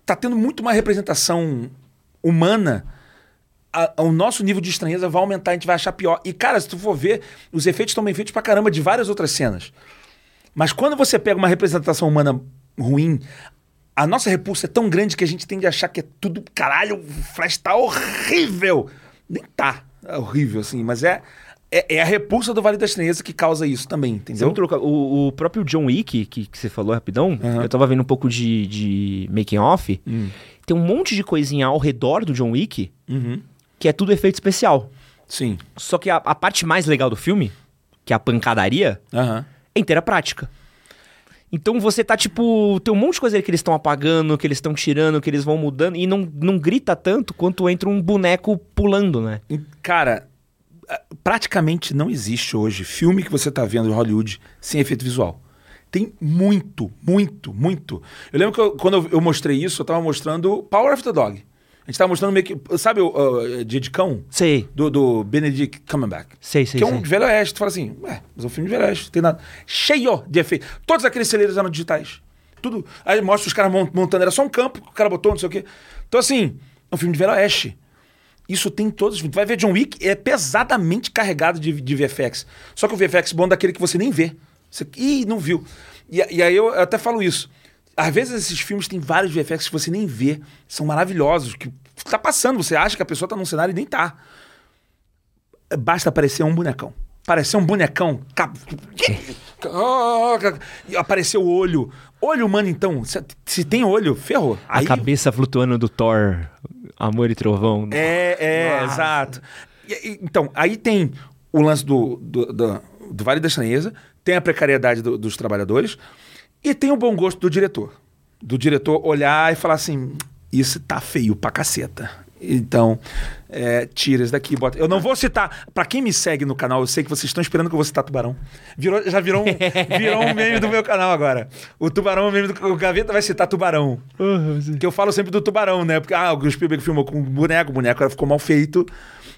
tá tendo muito mais representação humana. A- o nosso nível de estranheza vai aumentar, a gente vai achar pior. E, cara, se tu for ver, os efeitos estão bem feitos pra caramba de várias outras cenas. Mas quando você pega uma representação humana ruim, a nossa repulsa é tão grande que a gente tende a achar que é tudo. Caralho, o Flash tá horrível. Nem tá é horrível, assim, mas é, é, é a repulsa do Vale da Estranheza que causa isso também, Você entendeu? não trocou- o, o próprio John Wick, que, que você falou rapidão, Aham. eu tava vendo um pouco de, de making off. Hum. Tem um monte de coisinha ao redor do John Wick Uhum. Que é tudo efeito especial. Sim. Só que a, a parte mais legal do filme, que é a pancadaria, Aham. é inteira prática. Então você tá tipo. Tem um monte de coisa que eles estão apagando, que eles estão tirando, que eles vão mudando, e não, não grita tanto quanto entra um boneco pulando, né? Cara, praticamente não existe hoje filme que você tá vendo em Hollywood sem efeito visual. Tem muito, muito, muito. Eu lembro que eu- quando eu, eu mostrei isso, eu tava mostrando Power of the Dog. A gente tava mostrando meio que. Sabe o uh, Dia de Cão? Sei, Do, do Benedict Cumberbatch. sei, sei. que é sei. um de velho oeste. Tu fala assim, ué, mas é um filme de velho oeste, tem nada. Cheio de efeito. Todos aqueles celeiros eram digitais. Tudo. Aí mostra os caras mon- montando, era só um campo que o cara botou, não sei o quê. Então, assim, é um filme de velho oeste. Isso tem em todos os filmes. Tu vai ver John Wick, é pesadamente carregado de, de VFX. Só que o VFX bom é daquele que você nem vê. Você, ih, não viu. E, e aí eu até falo isso. Às vezes esses filmes têm vários VFX que você nem vê. São maravilhosos. Que tá passando, você acha que a pessoa tá num cenário e nem tá. Basta aparecer um bonecão. Aparecer um bonecão. E apareceu o olho. Olho humano, então. Se, tem olho, ferrou. A Aí- cabeça flutuando do Thor, Amor e Trovão. é, é, Nossa. exato. Então, aí tem o lance do, do, do- do Vale da Estranheza, tem a precariedade do- dos trabalhadores e tem o bom gosto do diretor. Do diretor olhar e falar assim: isso tá feio pra caceta. Então, é, tira isso daqui, bota. Eu não vou citar. Pra quem me segue no canal, eu sei que vocês estão esperando que eu vou citar tubarão. Virou, já virou um, virou um meme do meu canal agora. O tubarão, é um meme do o Gaveta vai citar tubarão. Que eu falo sempre do tubarão, né? Porque ah, o Spielberg filmou com um boneco, o boneco ficou mal feito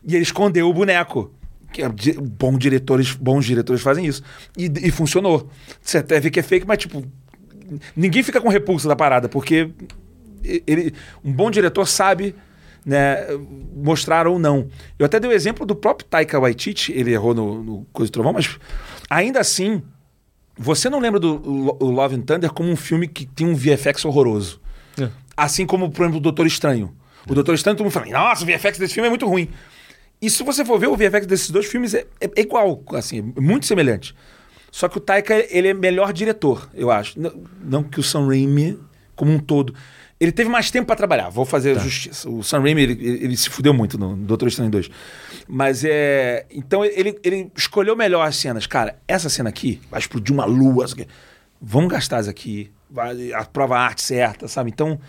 e ele escondeu o boneco. Que é, bom diretores, bons diretores fazem isso. E, e funcionou. Você até vê que é fake, mas tipo, ninguém fica com repulsa da parada, porque ele, um bom diretor sabe né, mostrar ou não. Eu até dei o exemplo do próprio Taika Waititi, ele errou no, no Coisa do Trovão, mas ainda assim, você não lembra do Love and Thunder como um filme que tem um VFX horroroso. É. Assim como, por exemplo, o Doutor Estranho. O Doutor Estranho, todo mundo fala, nossa, o VFX desse filme é muito ruim. E se você for ver, o VFX desses dois filmes é, é- igual, assim, é muito semelhante. Só que o Taika, ele é melhor diretor, eu acho. Não, não que o Sam Raimi, como um todo. Ele teve mais tempo pra trabalhar, vou fazer justiça. O Sam Raimi, ele, ele- se fudeu muito no Doutor Estranho 2. Mas é... Então, ele, ele escolheu melhor as cenas. Cara, essa cena aqui vai explodir uma lua. aqui. Vamos gastar isso aqui. Vai, a arte certa, sabe? Então...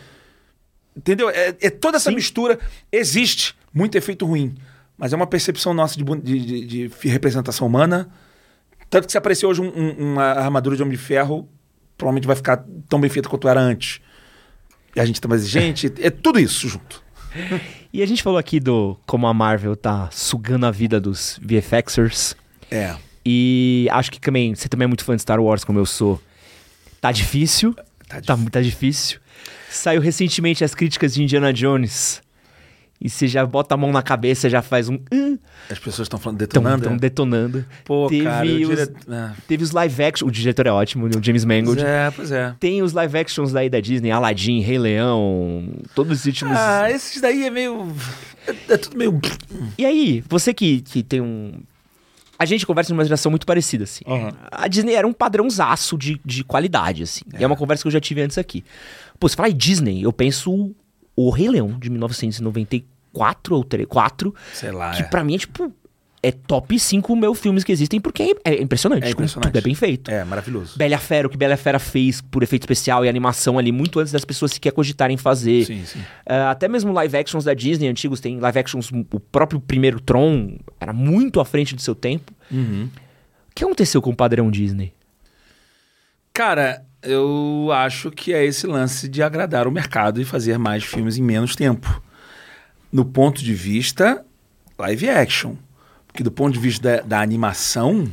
Entendeu? É, é toda essa mistura. Existe muito efeito ruim. Mas é uma percepção nossa de, de- de- de representação humana. Tanto que se aparecer hoje um- um- uma armadura de Homem de Ferro, provavelmente vai ficar tão bem feita quanto era antes. E a gente tá mais exigente. é tudo isso junto. E a gente falou aqui do como a Marvel tá sugando a vida dos VFXers. É. E acho que também, você também é muito fã de Star Wars, como eu sou. Tá difícil. Tá Tá, tá difícil. Saiu recentemente as críticas de Indiana Jones. E você já bota a mão na cabeça, já faz um. Uh, As pessoas estão falando detonando. tão detonando. Pô, Teve cara, os- diria- é. Teve os live action. O diretor é ótimo, o James Mangold. Pois é, pois é. Tem os live actions daí da Disney, Aladdin, Rei Leão, todos os últimos. Ah, esses daí é meio. É, é tudo meio. E aí, você que, que tem um. A gente conversa numa geração muito parecida, assim. Uhum. A Disney era um padrãozaço de, de qualidade, assim. E é uma conversa que eu já tive antes aqui. Pô, você fala em Disney, eu penso o Rei Leão, de 1994 ou 3, 4, Sei lá. que é. pra mim é tipo. É top 5 meu filmes que existem, porque é, é impressionante. É como impressionante. Tudo é bem feito. É, maravilhoso. Bela Fera, o que Bela Fera fez por efeito especial e animação ali, muito antes das pessoas sequer cogitarem fazer. Sim, sim. Ah, até mesmo live actions da Disney antigos, tem live actions, o próprio primeiro Tron era muito à frente do seu tempo. Uhum. O que aconteceu com o padrão Disney? Cara, eu acho que é esse lance de agradar o mercado e fazer mais filmes em menos tempo. No ponto de vista live action. Porque do ponto de vista da, da animação,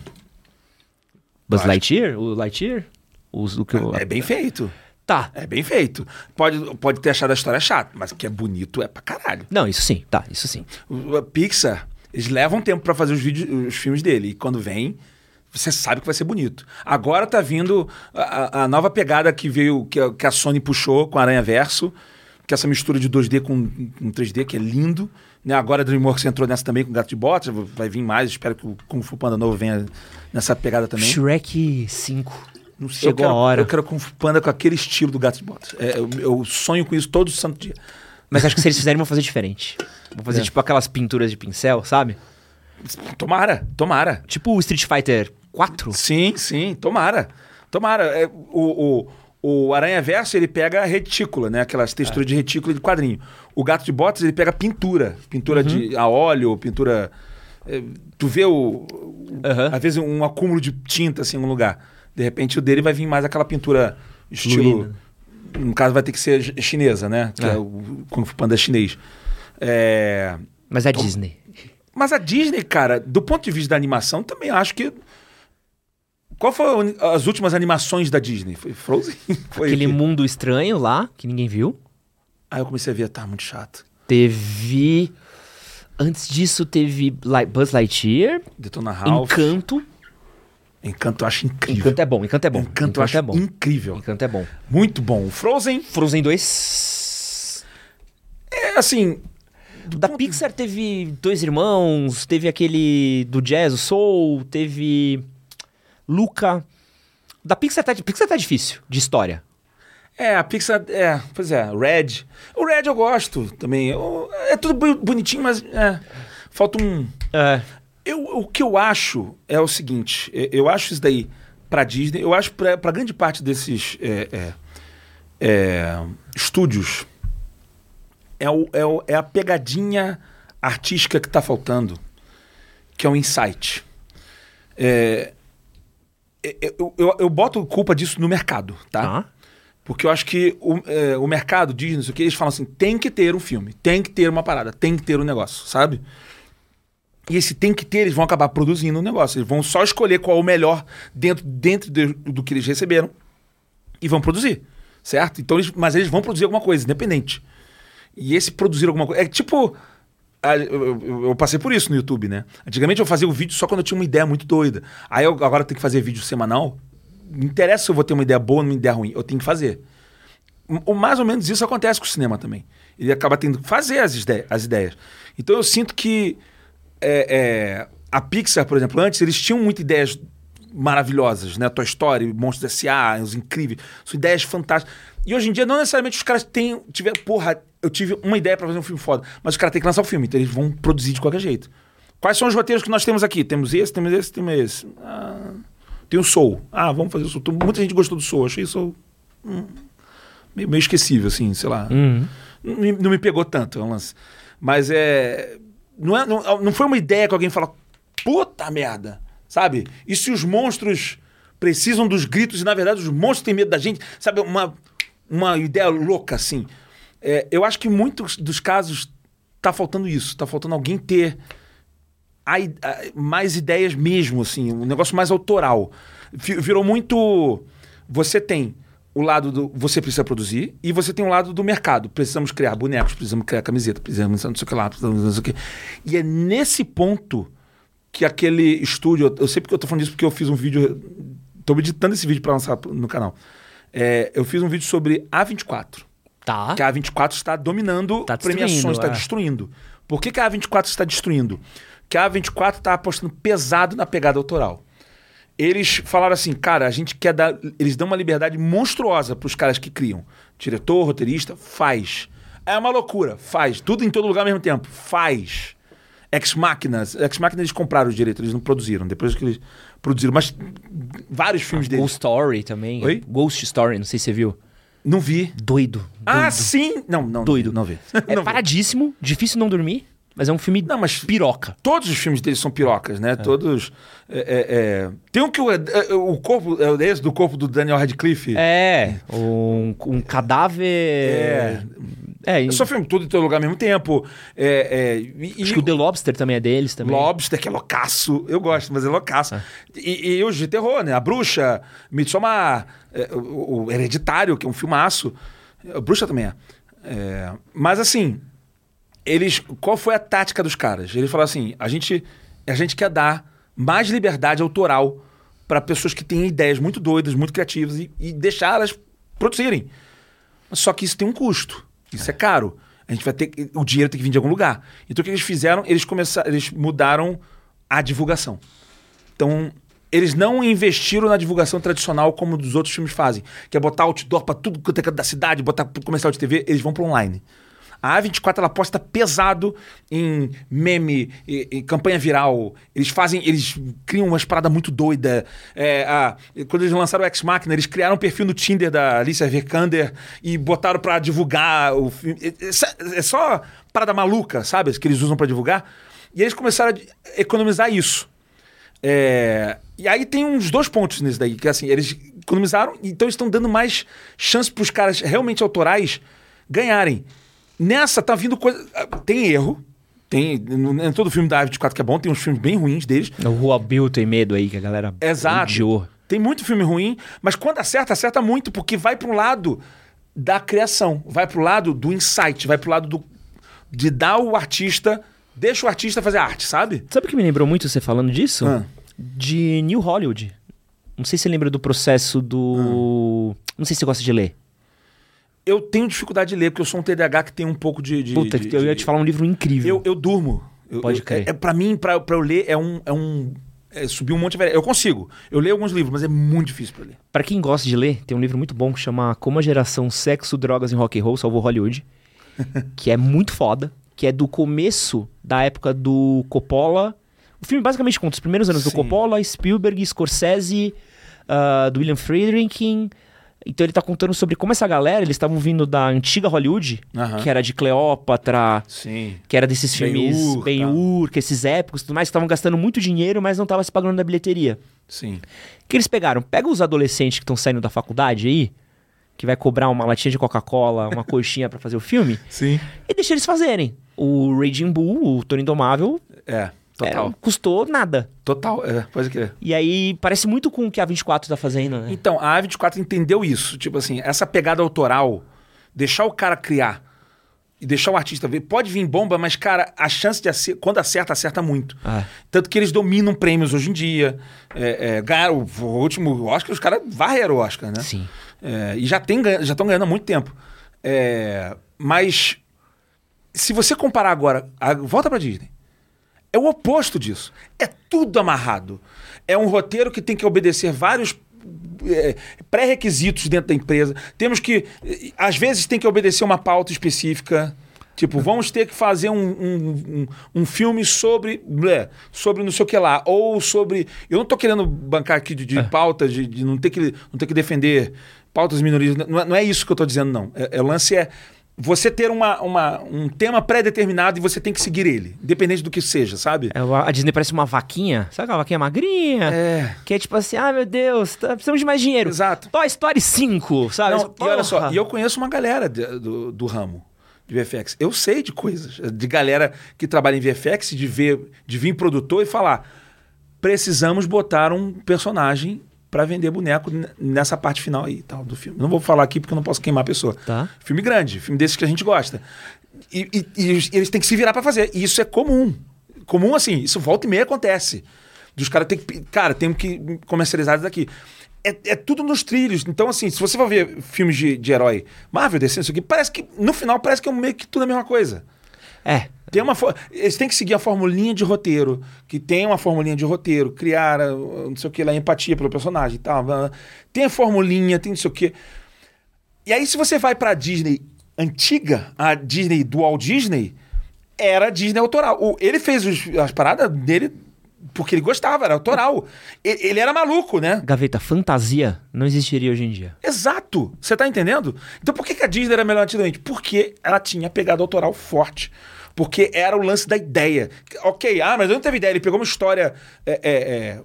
Buzz Lightyear? O Lightyear? Os- o que eu- é bem feito. Tá. É bem feito. Pode, pode ter achado a história chata, mas que é bonito é pra caralho. Não, isso sim, tá, isso sim. O- A Pixar, eles levam tempo pra fazer os, vídeos, os filmes dele. E quando vem, você sabe que vai ser bonito. Agora tá vindo a, a- nova pegada que veio, que a, que a Sony puxou com Aranha Verso, que é essa mistura de 2D com, com 3D, que é lindo. Né? Agora a DreamWorks entrou nessa também com Gato de Botas, vai vir mais. Espero que o Kung Fu Panda novo venha nessa pegada também. Shrek 5. Não sei, Chegou quero, a hora. Eu quero Kung Fu Panda com aquele estilo do Gato de Botas. É, eu, eu sonho com isso todo santo dia. Mas acho que se eles fizerem, vão fazer diferente. Vão fazer É. tipo aquelas pinturas de pincel, sabe? Tomara, tomara. Tipo o Street Fighter 4. Sim, sim, tomara. Tomara. É, o, o, o Aranha Verso, ele pega a retícula, né? Aquelas texturas de retícula e de quadrinho. O Gato de Botas, ele pega pintura. Pintura de a óleo, pintura... é, tu vê o... Aham. Às vezes um acúmulo de tinta, assim, em um lugar. De repente, o dele vai vir mais aquela pintura estilo... No caso, vai ter que ser chi- chinesa, né? Que é, É. o Kung Fu Panda chinês. É... Mas é Disney. Mas a Disney, cara, do ponto de vista da animação, também acho que. Qual foram as últimas animações da Disney? Foi Frozen? Foi Aquele aqui? mundo estranho lá, que ninguém viu. Aí eu comecei a ver, tá muito chato. Teve. Antes disso, teve Buzz Lightyear, Detona Ralph. Encanto. Encanto eu acho incrível. Encanto é bom, Encanto é bom. Encanto eu acho é bom. incrível. Encanto é bom. Muito bom. Frozen, Frozen 2. é assim. Da Pixar teve Dois Irmãos, teve aquele do Jazz, o Soul, teve. Luca. Da Pixar tá, Pixar tá difícil, de história. É, a Pixar. É, pois é, Red. O Red eu gosto também. Eu- é tudo bonitinho, mas. É, falta um. É. Eu, o que eu acho é o seguinte: eu acho isso daí pra Disney, eu acho pra, pra grande parte desses é, é, é, estúdios, é, o, é, o- é a pegadinha artística que tá faltando, que é o insight. É, eu, eu, eu boto culpa disso no mercado, tá? Tá. Porque eu acho que o, é, o mercado diz, não sei o que, eles falam assim, tem que ter um filme, tem que ter uma parada, tem que ter um negócio, sabe? E esse tem que ter, eles vão acabar produzindo um negócio. Eles vão só escolher qual é o melhor dentro, dentro de- do que eles receberam e vão produzir, certo? Então eles, mas eles vão produzir alguma coisa, independente. E esse produzir alguma coisa. É tipo. Eu passei por isso no YouTube, né? Antigamente eu fazia o vídeo só quando eu tinha uma ideia muito doida. Aí eu agora tenho que fazer vídeo semanal. Não interessa se eu vou ter uma ideia boa ou uma ideia ruim. Eu tenho que fazer. O mais ou menos isso acontece com o cinema também. Ele acaba tendo que fazer as, ide- as ideias. Então eu sinto que é, é, a Pixar, por exemplo, antes eles tinham muitas ideias maravilhosas, né? Toy Story, Monstros S.A., os incríveis. São ideias fantásticas. E hoje em dia, não necessariamente os caras têm. Tiver, porra, eu tive uma ideia pra fazer um filme foda. Mas os caras têm que lançar o filme, então eles vão produzir de qualquer jeito. Quais são os roteiros que nós temos aqui? Temos esse, temos esse, temos esse. Ah, tem o Soul. Ah, vamos fazer o Soul. Muita gente gostou do Soul. Achei o Soul hum, meio, meio esquecível, assim, sei lá. Uhum. Não, me- não me pegou tanto, é um lance. Mas é. Não, é não, não foi uma ideia que alguém fala, puta merda, sabe? E se os monstros precisam dos gritos e, na verdade, os monstros têm medo da gente, sabe? Uma, uma ideia louca, assim. É, eu acho que muitos dos casos tá faltando isso. Tá faltando alguém ter a a- mais ideias mesmo, assim, um negócio mais autoral. Vi- Virou muito. Você tem o lado do você precisa produzir e você tem o lado do mercado. Precisamos criar bonecos, precisamos criar camiseta, precisamos não sei o que lá, precisamos não sei o que. E é nesse ponto que aquele estúdio. Eu sei porque eu tô falando disso porque eu fiz um vídeo. Tô editando esse vídeo para lançar no canal. É, eu fiz um vídeo sobre A24. Tá. Que a A24 está dominando Tá premiações, está é. destruindo. Por que, que a A24 está destruindo? Que a A24 está apostando pesado na pegada autoral. Eles falaram assim, cara, a gente quer dar. Eles dão uma liberdade monstruosa para os caras que criam. Diretor, roteirista, faz. É uma loucura, faz. Tudo em todo lugar ao mesmo tempo, faz. Ex Máquinas. Ex Máquinas eles compraram os direitos, eles não produziram. Depois que eles produziram, mas vários filmes deles. Ghost Story também. Oi? Ghost Story, não sei se você viu. Não vi. Doido. Ah, doido. sim! Não, não. Doido. Não vi. É Não vi. paradíssimo, difícil não dormir, mas é um filme Não, mas piroca. todos os filmes deles são pirocas, né? Todos. é, é, é. Tem um que o, é, é, o corpo. É esse do corpo do Daniel Radcliffe? É, um, um cadáver. É. É, É só filme tudo em todo lugar ao mesmo tempo. É, é, e, acho e que o The Lobster também é deles também. Lobster, que é loucaço. Eu gosto, mas é loucaço. E, e os de terror, né? A Bruxa, Midsommar, é, o, o Hereditário, que é um filmaço. A Bruxa também é. É, Mas assim, eles. Qual foi a tática dos caras? Eles falaram assim: a gente, a gente quer dar mais liberdade autoral para pessoas que têm ideias muito doidas, muito criativas e, e deixar elas produzirem. Só que isso tem um custo. Isso é, caro. A gente vai ter o dinheiro tem que vir de algum lugar. Então o que eles fizeram? Eles começaram, eles mudaram a divulgação. Então eles não investiram na divulgação tradicional como dos outros filmes fazem, que é botar outdoor para tudo quanto é da cidade, botar comercial de TV, eles vão para online. A A24 ela aposta pesado em meme, em, em campanha viral. Eles fazem, eles criam umas paradas muito doidas. É, quando eles lançaram o Ex Machina, eles criaram um perfil no Tinder da Alicia Vikander e botaram pra divulgar o filme. É, é- é só parada maluca, sabe? Que eles usam pra divulgar. E eles começaram a economizar isso. É, e aí tem uns dois pontos nisso daí, que assim, eles economizaram, então estão dando mais chance para os caras realmente autorais ganharem. Nessa tá vindo coisa. Tem erro. Tem. Em todo filme da A24 que é bom, tem uns filmes bem ruins deles. O Rua Bill tem medo aí, que a galera Exato. odiou. Tem muito filme ruim, mas quando acerta, acerta muito, porque vai para um lado da criação, vai para o lado do insight, vai para o lado do, de dar o artista, deixa o artista fazer arte, sabe? Sabe o que me lembrou muito você falando disso? Ah. De New Hollywood. Não sei se você lembra do processo do. Ah. Não sei se você gosta de ler. Eu tenho dificuldade de ler, porque eu sou um TDAH que tem um pouco de. de Puta, de- eu ia te falar um livro incrível. Eu, eu durmo. Eu- Pode crer. É, é, pra mim, pra, pra eu ler, é um. É um é subir um monte de. Eu consigo. Eu leio alguns livros, mas é muito difícil pra ler. Pra quem gosta de ler, tem um livro muito bom que chama Como a Geração Sexo, Drogas e Rock and Roll Salvou Hollywood, que é muito foda, que é do começo da época do Coppola. O filme basicamente conta os primeiros anos do Sim. Coppola, Spielberg, Scorsese, ah, do William Friedkin. Então ele tá contando sobre como essa galera, eles estavam vindo da antiga Hollywood, que era de Cleópatra, Sim. que era desses filmes Ben-Hur, tá. Ben-Hur, que esses épicos e tudo mais, que estavam gastando muito dinheiro, mas não tava se pagando na bilheteria. Sim. O que eles pegaram? Pega os adolescentes que estão saindo da faculdade aí, que vai cobrar uma latinha de Coca-Cola, uma coxinha pra fazer o filme, Sim. e deixa eles fazerem. O Raging Bull, o Tony Indomável, É. Total. é, custou nada. Total. É. Pode crer. E aí parece muito com o que a 24 tá fazendo, né? Então, a A24 entendeu isso. Tipo assim, essa pegada autoral, deixar o cara criar e deixar o artista ver. Pode vir bomba, mas, cara, a chance de acer... quando acerta, acerta muito. Ah. Tanto que eles dominam prêmios hoje em dia. É, é, ganharam o, último Oscar, os caras varreram o Oscar, né? Sim. É, e já ganha- já estão ganhando há muito tempo. É, mas se você comparar agora, a- volta pra Disney. É o oposto disso. É tudo amarrado. É um roteiro que tem que obedecer vários é, pré-requisitos dentro da empresa. Temos que, eh, às vezes, tem que obedecer uma pauta específica. Tipo, vamos ter que fazer um, um, um- um filme sobre. blé, sobre não sei o que lá. Ou sobre. Eu não tô querendo bancar aqui de, de pauta, de, de não, ter que, não ter que defender pautas minorias. Não é, não é isso que eu tô dizendo, não. É, é- o lance é você ter uma, uma- um tema pré-determinado e você tem que seguir ele, independente do que seja, sabe? É, A Disney parece uma vaquinha. Sabe aquela vaquinha magrinha? É. Que é tipo assim, ah, meu Deus, tá, precisamos de mais dinheiro. Exato. Toy Story 5, sabe? Não, e olha só, e eu conheço uma galera de- do, do ramo de VFX. Eu sei de coisas, de galera que trabalha em VFX, de ver, de vir produtor e falar: precisamos botar um personagem pra vender boneco nessa parte final aí tal, do filme. Não vou falar aqui porque eu não posso queimar a pessoa. Tá. Filme grande, filme desses que a gente gosta. E, e- e eles- têm que se virar pra fazer. E isso é comum. Comum assim, isso volta e meia acontece. Dos caras tem que. Cara, tem que comercializar isso daqui. É, é tudo nos trilhos. Então, assim, se você for ver filmes de, de herói, Marvel, DC, isso aqui, parece que. No final, parece que é meio que tudo a mesma coisa. É. Tem uma eles têm que seguir a formulinha de roteiro, que tem uma formulinha de roteiro, criar ah, não sei o que lá, empatia pelo personagem e tal. Tem a formulinha, tem não sei o que. E aí, se você vai pra Disney antiga, a Disney do Walt Disney, era Disney autoral. O- ele fez os- as paradas dele porque ele gostava, era autoral. E- ele era maluco, né? Gaveta, fantasia não existiria hoje em dia. Exato. Você tá entendendo? Então por que, que a Disney era melhor antigamente? Porque ela tinha pegado autoral forte. Porque era o lance da ideia. Ok, ah, mas eu não teve ideia. Ele pegou uma história é, é,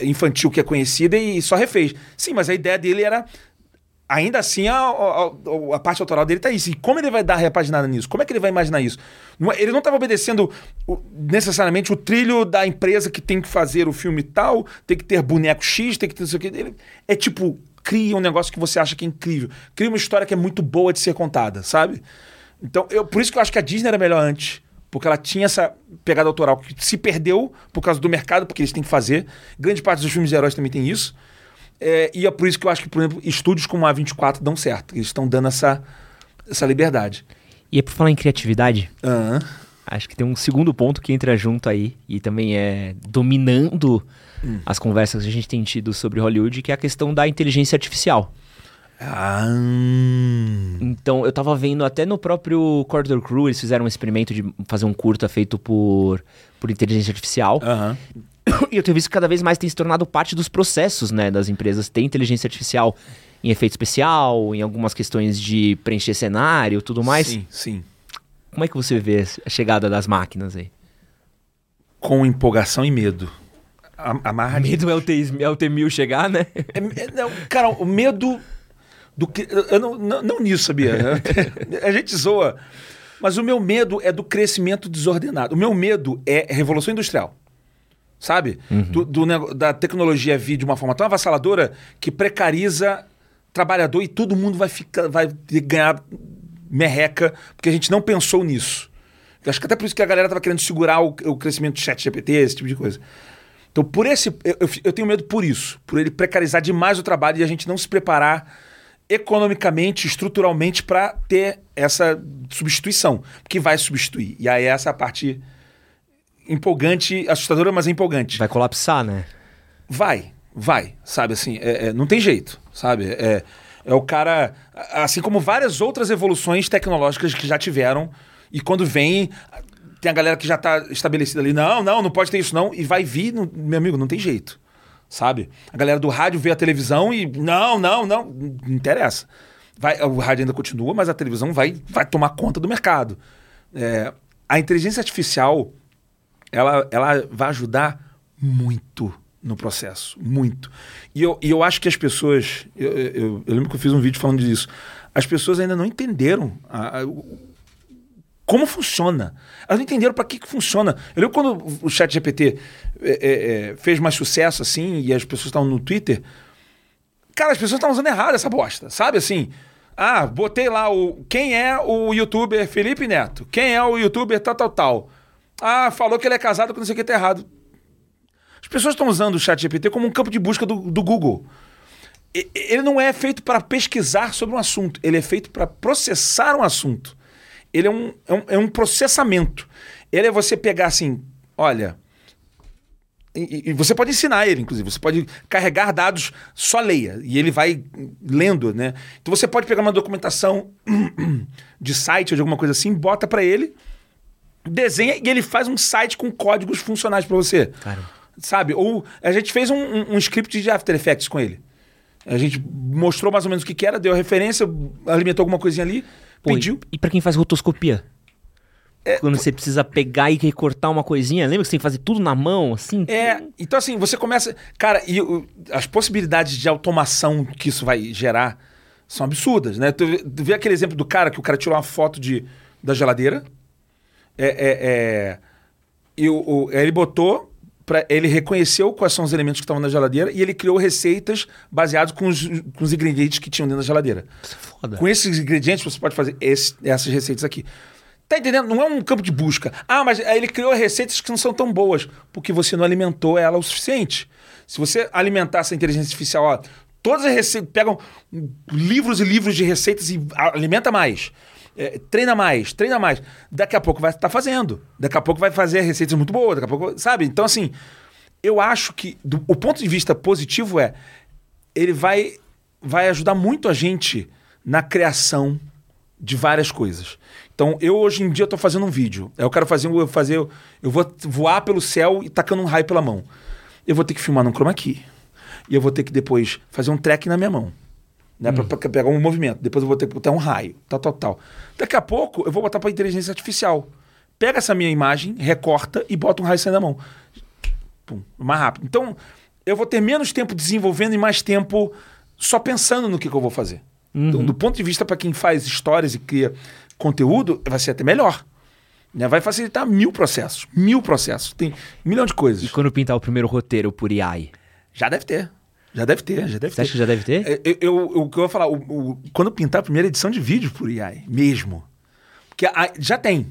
é, infantil que é conhecida e só refez. Sim, mas a ideia dele era. Ainda assim, a, a- a parte autoral dele tá isso. E como ele vai dar repaginada nisso? Como é que ele vai imaginar isso? É- Ele não estava obedecendo necessariamente o trilho da empresa que tem que fazer o filme tal, tem que ter boneco X, tem que ter não sei o que. Ele, é tipo, cria um negócio que você acha que é incrível. Cria uma história que é muito boa de ser contada, sabe? Então, eu, por isso que eu acho que a Disney era melhor antes. Porque ela tinha essa pegada autoral que se perdeu por causa do mercado, porque eles têm que fazer. Grande parte dos filmes de heróis também tem isso. É, e é por isso que eu acho que, por exemplo, estúdios como a 24 dão certo. Eles estão dando essa, essa liberdade. E é por falar em criatividade, Aham. acho que tem um segundo ponto que entra junto aí e também é dominando Hum. as conversas que a gente tem tido sobre Hollywood, que é a questão da inteligência artificial. Ah. Então, eu tava vendo até no próprio Corridor Crew, eles fizeram um experimento de fazer um curta feito por, por inteligência artificial. Aham. E eu tenho visto que cada vez mais tem se tornado parte dos processos, né, das empresas. Tem inteligência artificial em efeito especial, em algumas questões de preencher cenário, tudo mais. Sim, sim. Como é que você vê a chegada das máquinas aí? Com empolgação e medo. A- Amarra Medo é o, T, é o T-1000 chegar, né? É- é- não, cara, o medo do que. Eu não, não, não nisso, sabia? A gente zoa. Mas o meu medo é do crescimento desordenado. O meu medo é revolução industrial. Sabe? Do, do nego- da tecnologia vir de uma forma tão avassaladora que precariza trabalhador e todo mundo vai ficar, vai ganhar merreca, porque a gente não pensou nisso. Eu acho que até por isso que a galera tava querendo segurar o, o crescimento do chat GPT, esse tipo de coisa. Então, por esse. Eu, eu tenho medo por isso. Por ele precarizar demais o trabalho e a gente não se preparar economicamente, estruturalmente, para ter essa substituição. Porque vai substituir. E aí essa é a parte empolgante, assustadora, mas é empolgante. Vai colapsar, né? Vai, vai, sabe assim, é- é, não tem jeito, sabe? É, é o cara, assim como várias outras evoluções tecnológicas que já tiveram, e quando vem, tem a galera que já está estabelecida ali, não, não, não pode ter isso não, e vai vir, não- meu amigo, não tem jeito, sabe? A galera do rádio vê a televisão e, não, não, não, não interessa. Vai, o rádio ainda continua, mas a televisão vai, vai tomar conta do mercado. É, a inteligência artificial, ela, ela vai ajudar muito no processo, muito. E eu, e eu acho que as pessoas, eu, eu, eu lembro que eu fiz um vídeo falando disso, as pessoas ainda não entenderam a- a- como funciona. Elas não entenderam para que, que funciona. Eu lembro quando o chat GPT é, é, é, fez mais sucesso assim, e as pessoas estavam no Twitter, Cara, as pessoas estão usando errado essa bosta, sabe assim? Ah, botei lá o. Quem é o youtuber Felipe Neto? Quem é o youtuber tal, tal, tal? Ah, falou que ele é casado com não sei o que tá errado. As pessoas estão usando o chat GPT como um campo de busca do, do Google. E- Ele não é feito para pesquisar sobre um assunto, ele é feito para processar um assunto. Ele é um, é, um, é um processamento. Ele é você pegar assim, olha, e, e você pode ensinar ele, inclusive. Você pode carregar dados, só leia. E ele vai lendo, né? Então você pode pegar uma documentação de site ou de alguma coisa assim, bota para ele, desenha e ele faz um site com códigos funcionais para você. Cara. Sabe? Ou a gente fez um, um, um script de After Effects com ele. A gente mostrou mais ou menos o que, que era, deu a referência, alimentou alguma coisinha ali, Pô, pediu. E, e pra quem faz rotoscopia? Quando você precisa pegar e recortar uma coisinha, lembra que você tem que fazer tudo na mão, assim? É, então assim, você começa. Cara, e o- as possibilidades de automação que isso vai gerar são absurdas, né? Tu, vê- tu vê aquele exemplo do cara que o cara tirou uma foto de, da geladeira. É, é, é, e o, o- ele botou, pra, ele reconheceu quais são os elementos que estavam na geladeira e ele criou receitas baseadas com os, com os ingredientes que tinham dentro da geladeira. Foda. Com esses ingredientes você pode fazer esse- essas receitas aqui. Tá entendendo? Não é um campo de busca. Ah, mas ele criou receitas que não são tão boas, porque você não alimentou ela o suficiente. Se você alimentar essa inteligência artificial, ó, todas as receitas, pegam livros e livros de receitas e alimenta mais. É, treina mais, treina mais. Daqui a pouco vai estar fazendo. Daqui a pouco vai fazer receitas muito boas. Daqui a pouco, sabe? Então, assim, eu acho que do, o ponto de vista positivo é ele vai, vai ajudar muito a gente na criação de várias coisas. Então, eu hoje em dia estou fazendo um vídeo. Eu quero fazer, um- eu fazer, eu vou voar pelo céu e tacando um raio pela mão. Eu vou ter que filmar num chroma key. E eu vou ter que depois fazer um track na minha mão. Né, pra, pra pegar um movimento. Depois eu vou ter que botar um raio. Tal, tal, tal. Daqui a pouco eu vou botar para inteligência artificial. Pega essa minha imagem, recorta e bota um raio saindo da mão. Pum, mais rápido. Então, eu vou ter menos tempo desenvolvendo e mais tempo só pensando no que, que eu vou fazer. Então, do ponto de vista para quem faz histórias e cria conteúdo, vai ser até melhor. Né? Vai facilitar mil processos. Mil processos. Tem um milhão de E coisas. quando pintar o primeiro roteiro por AI? Já deve ter. Já deve ter, já deve Você ter. acha que já deve ter? É, Eu, eu- o que eu vou falar, o- o- quando pintar a primeira edição de vídeo por AI, mesmo. Porque a- já tem.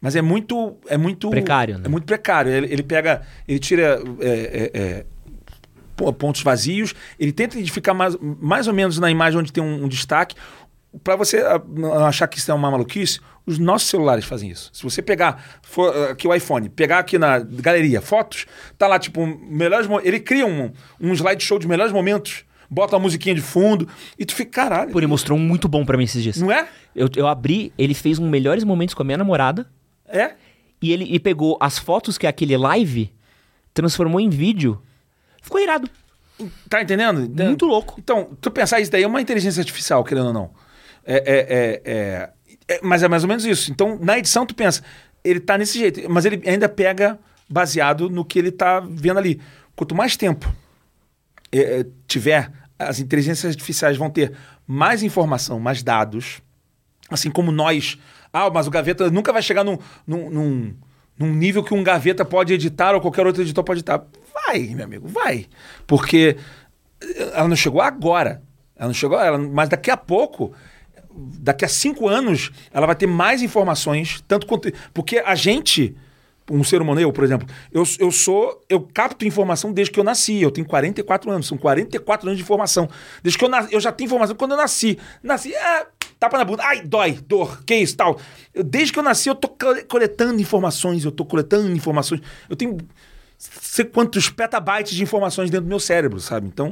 Mas é muito. É muito Precário, né? É muito precário. Ele, ele pega. Ele tira é, é, é, po- pontos vazios, ele tenta identificar mais, mais ou menos na imagem onde tem um, um destaque. Para você ah, achar que isso é uma maluquice, os nossos celulares fazem isso. Se você pegar for, ah, aqui o iPhone, pegar aqui na galeria fotos, tá lá tipo melhores ele cria um, um slideshow de melhores momentos, bota uma musiquinha de fundo e tu fica caralho. Pô, ele mostrou um muito bom pra mim esses dias. Não é? Eu, eu abri, ele fez um melhores momentos com a minha namorada É? e ele e pegou as fotos que é aquele live, transformou em vídeo. Ficou irado. Tá entendendo? Muito louco. Então, tu pensar isso daí é uma inteligência artificial, querendo ou não. É, é- é- é- é- mas é mais ou menos isso. Então, na edição, tu pensa, ele tá nesse jeito, mas ele ainda pega baseado no que ele tá vendo ali. Quanto mais tempo é, tiver, as inteligências artificiais vão ter mais informação, mais dados, assim como nós. Ah, mas o Gaveta nunca vai chegar num, num, num, num nível que um Gaveta pode editar ou qualquer outro editor pode editar. Vai, meu amigo, vai. Porque ela não chegou agora. Ela não chegou, ela, mas daqui a pouco, daqui a cinco anos, ela vai ter mais informações, tanto quanto. Porque a gente, um ser humano, eu, por exemplo, eu, eu sou. Eu capto informação desde que eu nasci. Eu tenho 44 anos, são 44 anos de informação. Desde que eu nasci, eu já tenho informação quando eu nasci. Nasci, é, tapa na bunda, ai, dói, dor, que isso, tal. Eu, desde que eu nasci, eu tô cole- coletando informações, eu tô coletando informações. Eu tenho sei quantos petabytes de informações dentro do meu cérebro, sabe? Então,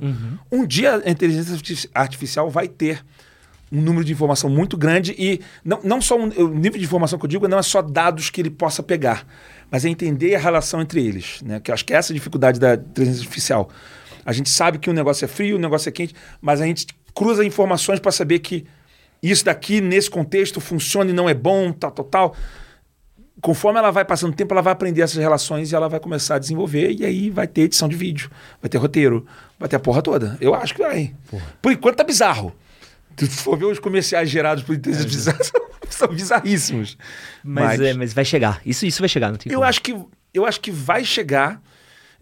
um dia a inteligência arti- artificial vai ter um número de informação muito grande e não, não só um, o nível de informação que eu digo não é só dados que ele possa pegar, mas é entender a relação entre eles, né? Que eu acho que essa é a dificuldade da inteligência artificial. A gente sabe que o negócio é frio, o negócio é quente, mas a gente cruza informações para saber que isso daqui, nesse contexto, funciona e não é bom, tal, tal, tal conforme ela vai passando o tempo, ela vai aprender essas relações e ela vai começar a desenvolver, e aí vai ter edição de vídeo, vai ter roteiro, vai ter a porra toda. Eu acho que vai. Por enquanto tá bizarro. Se tu for ver os comerciais gerados por inteligência artificial, são bizarríssimos. Mas, é, mas vai chegar. Isso, isso vai chegar, não tem Eu como. acho que, eu acho que vai chegar.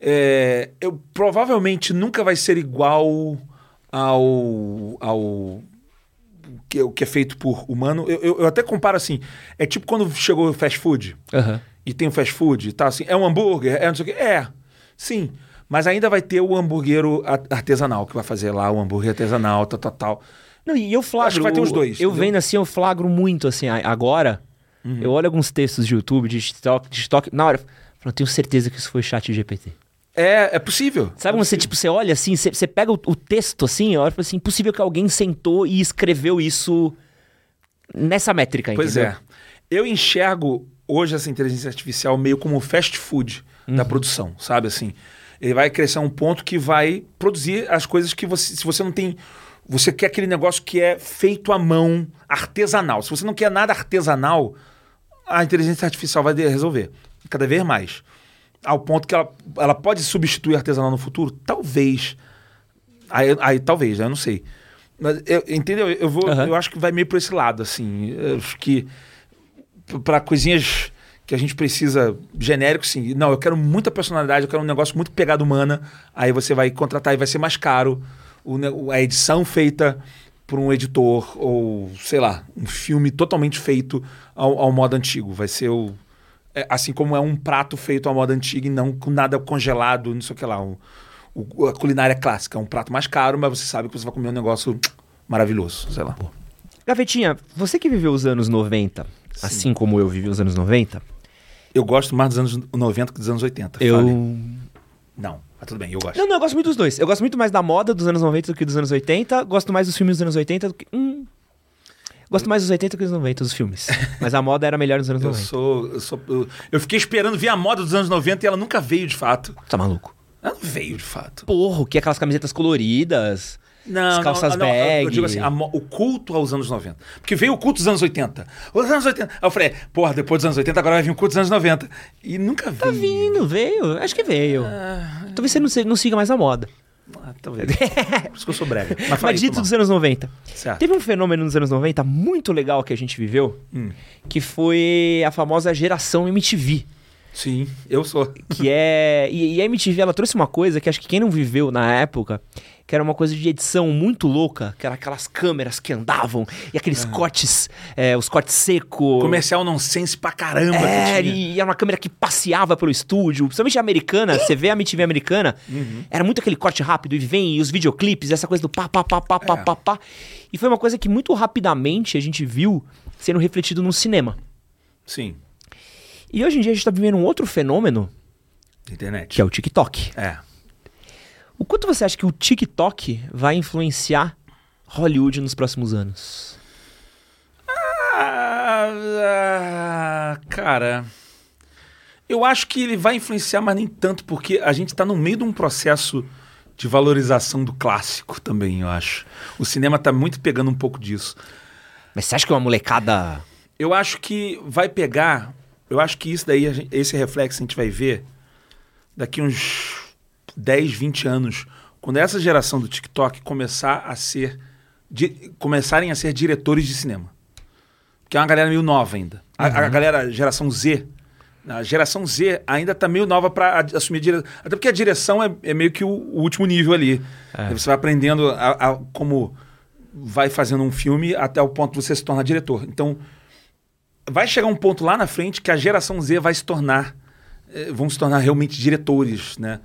é, eu, provavelmente nunca vai ser igual ao, ao que, o que é feito por humano. Eu, eu, eu até comparo assim. É tipo quando chegou o fast food Aham. e tem o fast food e tal, assim, é um hambúrguer, é não sei o quê. É, sim. Mas ainda vai ter o hambúrguer artesanal, que vai fazer lá o hambúrguer artesanal, tal, tal, tal. Não, e eu flagro. Acho que vai ter os dois, Eu entendeu? vendo assim, eu flagro muito assim, agora. Eu olho alguns textos de YouTube, de TikTok, de TikTok na hora, eu tenho certeza que isso foi chat GPT. É, é possível. Sabe quando você, tipo, você olha assim, você, você pega o, o texto assim, eu olho falo assim, impossível que alguém sentou e escreveu isso nessa métrica, Pois entendeu? é. Eu enxergo hoje essa inteligência artificial meio como fast food da produção, sabe assim? Ele vai crescer a um ponto que vai produzir as coisas que você, se você não tem, você quer aquele negócio que é feito à mão, artesanal. Se você não quer nada artesanal, a inteligência artificial vai resolver cada vez mais. Ao ponto que ela, ela pode substituir artesanal no futuro? Talvez. Aí, aí talvez, eu não sei. Mas, eu- entendeu? Eu, vou, Aham. eu acho que vai meio por esse lado, assim. Eu acho que para coisinhas que a gente precisa genérico, sim. Não, eu quero muita personalidade, eu quero um negócio muito pegada humana. Aí você vai contratar e vai ser mais caro. O, a edição feita por um editor, ou sei lá, um filme totalmente feito ao, ao modo antigo. Vai ser o. é, assim como é um prato feito ao modo antigo e não com nada congelado, não sei o que lá. O, o- a culinária clássica. É um prato mais caro, mas você sabe que você vai comer um negócio maravilhoso, sei lá. Gavetinha, você que viveu os anos 90, assim como eu vivi os anos 90, Eu gosto mais dos anos 90 que dos anos 80. eu. Fale. Não, mas tudo bem, eu gosto. Não, não, eu gosto muito dos dois. Eu gosto muito mais da moda dos anos 90 do que dos anos 80. Gosto mais dos filmes dos anos 80 do que. Hum. Gosto mais dos 80 do que dos 90, dos filmes. Mas a moda era melhor nos anos Eu 90. sou. Eu, sou eu, eu fiquei esperando ver a moda dos anos 90 e ela nunca veio de fato. Tá maluco? Ela não veio de fato. Porra, o que aquelas camisetas coloridas? Não, As calças não, não, eu- Eu bag. digo assim, a o culto aos anos 90. Porque veio o culto dos anos 80. Os anos 80. Aí eu falei, porra, depois dos anos 80, agora vai vir o culto dos anos 90. E nunca veio. Tá vindo, veio. Acho que veio. Talvez você não, não siga mais a moda. Ah, talvez. Por isso que eu sou brega. Mas, Mas dito dos anos 90. Certo. Teve um fenômeno nos anos 90 muito legal que a gente viveu, Hum. que foi a famosa geração MTV. Sim, eu sou. Que é. E, e a MTV ela trouxe uma coisa que acho que quem não viveu na época, que era uma coisa de edição muito louca, que era aquelas câmeras que andavam e aqueles cortes, é, os cortes secos. Comercial nonsense pra caramba. É, e era uma câmera que passeava pelo estúdio, principalmente a americana, você vê a MTV americana, era muito aquele corte rápido e vem, e os videoclipes, essa coisa do pá, pá, pá, pá, pá, É. pá, pá. E foi uma coisa que muito rapidamente a gente viu sendo refletido no cinema. Sim, E hoje em dia a gente tá vivendo um outro fenômeno, internet. que é o TikTok. É. O quanto você acha que o TikTok vai influenciar Hollywood nos próximos anos? Ah, cara, eu acho que ele vai influenciar, mas nem tanto, porque a gente está no meio de um processo de valorização do clássico também, eu acho. O cinema tá muito pegando um pouco disso. Mas você acha que uma molecada. Eu acho que vai pegar. Eu acho que isso daí, esse reflexo a gente vai ver daqui uns 10, 20 anos, quando essa geração do TikTok começar a ser. di- começarem a ser diretores de cinema. Que é uma galera meio nova ainda. A, a galera, geração Z. A geração Z ainda tá meio nova para assumir direção. Até porque a direção é, é meio que o, o último nível ali. É. Você vai aprendendo a- a- como vai fazendo um filme até o ponto de você se tornar diretor. Então, vai chegar um ponto lá na frente que a geração Z vai se tornar, eh, vão se tornar realmente diretores, né?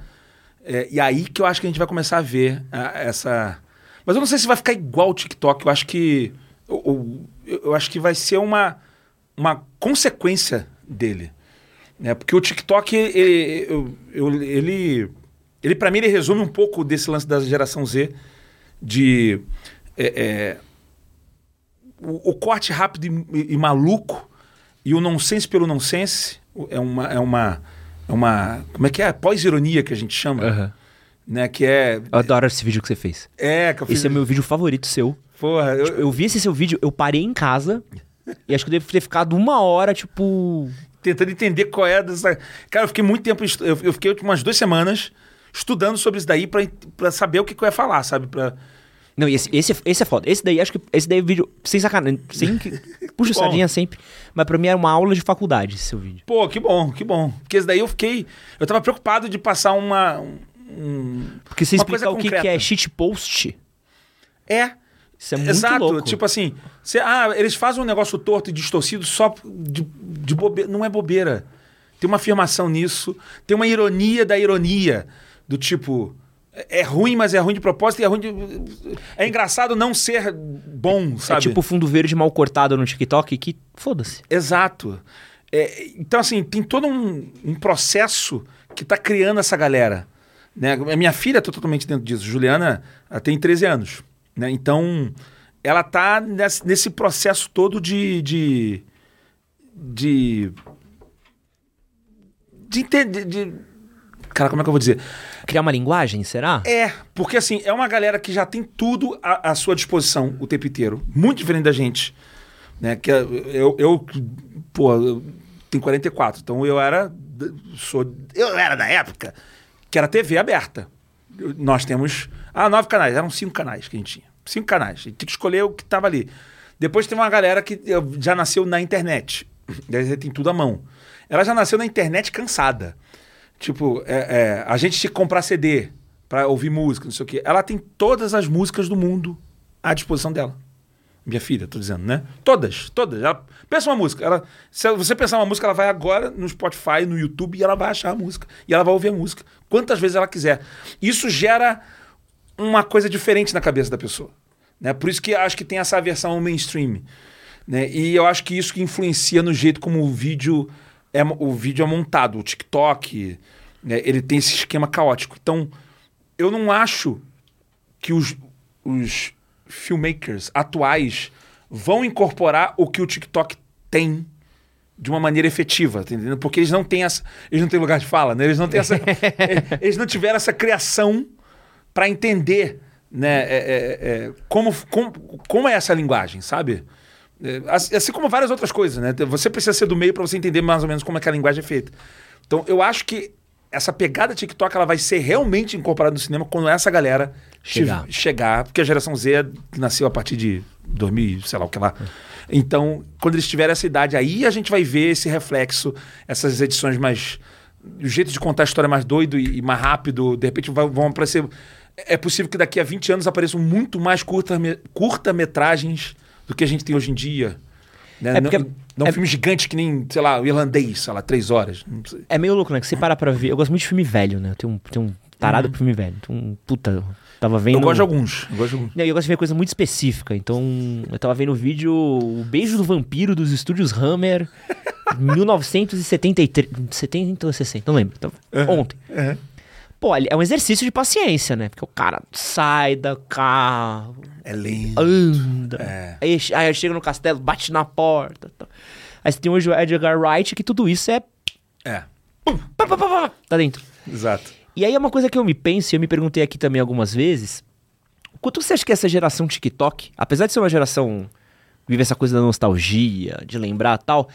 Eh, e aí que eu acho que a gente vai começar a ver ah, essa. Mas eu não sei se vai ficar igual o TikTok. Eu acho que eu, eu- eu acho que vai ser uma, uma consequência dele, né? Porque o TikTok ele, eu- ele, ele para mim ele resume um pouco desse lance da geração Z de é, é, o, o corte rápido e, e maluco e o nonsense pelo nonsense é uma é uma é uma como é que é pós-ironia que a gente chama né que é Eu adoro esse vídeo que você fez. é que eu fiz Esse é meu vídeo favorito seu. porra eu, Tipo, eu vi esse seu vídeo, eu parei em casa e acho que eu devo ter ficado uma hora, tipo. tentando entender qual é dessa cara eu fiquei muito tempo eu, fiquei umas duas semanas estudando sobre isso daí pra pra saber o que, que eu ia falar sabe para Não, e esse, esse, esse é foda. Esse daí, acho que. Esse daí é vídeo. Sem sacanagem. Sem. que- Puxa Bom. sardinha sempre. Mas pra mim era uma aula de faculdade esse seu vídeo. Pô, que bom, que bom. Porque esse daí eu fiquei. Eu tava preocupado de passar uma. um- Porque você Uma explica coisa o que, que é shitpost. É. Isso é muito Exato. louco. Tipo assim, você- ah, eles fazem um negócio torto e distorcido só de, de bobeira. Não é bobeira. Tem uma afirmação nisso. Tem uma ironia da ironia. Do tipo. É é ruim, mas é ruim de propósito e é ruim de. É engraçado não ser bom, é sabe? tipo fundo verde mal cortado no TikTok que. Foda-se. Exato. É, então, assim, tem todo um, um processo que está criando essa galera. Né? A minha filha está totalmente dentro disso. Juliana ela tem 13 anos. Né? Então, ela está nesse, processo todo de. de. de. de entender. De, cara, como é que eu vou dizer? Criar uma linguagem, será? É, porque assim, é uma galera que já tem tudo à, à sua disposição o tempo inteiro. Muito diferente da gente. Né? Que é- eu, eu, pô, eu tenho 44, então eu era. Sou, eu era da época que era TV aberta. Nós temos. Ah, nove canais, eram cinco canais que a gente tinha. Cinco canais. A gente tinha que escolher o que estava ali. Depois tem uma galera que já nasceu na internet. Daí tem tudo à mão. ela já nasceu na internet cansada. Tipo, é, é, a gente tinha que comprar CD pra ouvir música, não sei o quê. Ela tem todas as músicas do mundo à disposição dela. Minha filha, tô dizendo, né? Todas, todas. Ela, pensa uma música. Ela, se você pensar uma música, ela vai agora no Spotify, no YouTube, e ela vai achar a música. E ela vai ouvir a música. Quantas vezes ela quiser. Isso gera uma coisa diferente na cabeça da pessoa. Né? Por isso que acho que tem essa versão mainstream. Né? E eu acho que isso que influencia no jeito como o vídeo é, o vídeo é montado. O TikTok, né? ele tem esse esquema caótico. Então, eu não acho que os, os filmmakers atuais vão incorporar o que o TikTok tem de uma maneira efetiva, tá entendendo? Porque eles não têm essa, eles não têm lugar de fala, né? Eles não têm essa, eles não tiveram essa criação para entender, né? É, é, é, como, como, como é essa linguagem, sabe? É, assim como várias outras coisas, né? Você precisa ser do meio para você entender mais ou menos como é que a linguagem é feita. Então, eu acho que essa pegada TikTok ela vai ser realmente incorporada no cinema quando essa galera Chegar. chegar, porque a geração Z nasceu a partir de 2000, sei lá o que lá. Então, quando eles tiverem essa idade, aí a gente vai ver esse reflexo, essas edições mais. O jeito de contar a história mais doido e, e mais rápido, de repente vai- vão aparecer. É possível que daqui a 20 anos apareçam muito mais curta- curta-metragens do que a gente tem hoje em dia. Né? É porque- não não é- um filme gigante que nem, sei lá, o irlandês, sei lá, três horas. É meio louco, né? Que você para pra ver. Eu gosto muito de filme velho, né? Eu tenho um, tenho um tarado por filme velho. Então, puta. Tava vendo. Eu gosto de alguns. Eu gosto de alguns. Não, eu gosto de ver coisa muito específica. Então, eu tava vendo o vídeo O Beijo do Vampiro dos estúdios Hammer, 1973. 70 ou 60, não lembro. Então, Ontem. Pô, ali é um exercício de paciência, né? Porque o cara sai da carro, É lindo. anda. É. Aí, aí chega no castelo, bate na porta. Tá. Aí você tem hoje o Edgar Wright, que tudo isso é. É, pá, pá, pá, pá, tá dentro. exato. E aí é uma coisa que eu me penso, e eu me perguntei aqui também algumas vezes. Quanto você acha que essa geração TikTok, apesar de ser uma geração que vive essa coisa da nostalgia, de lembrar tal,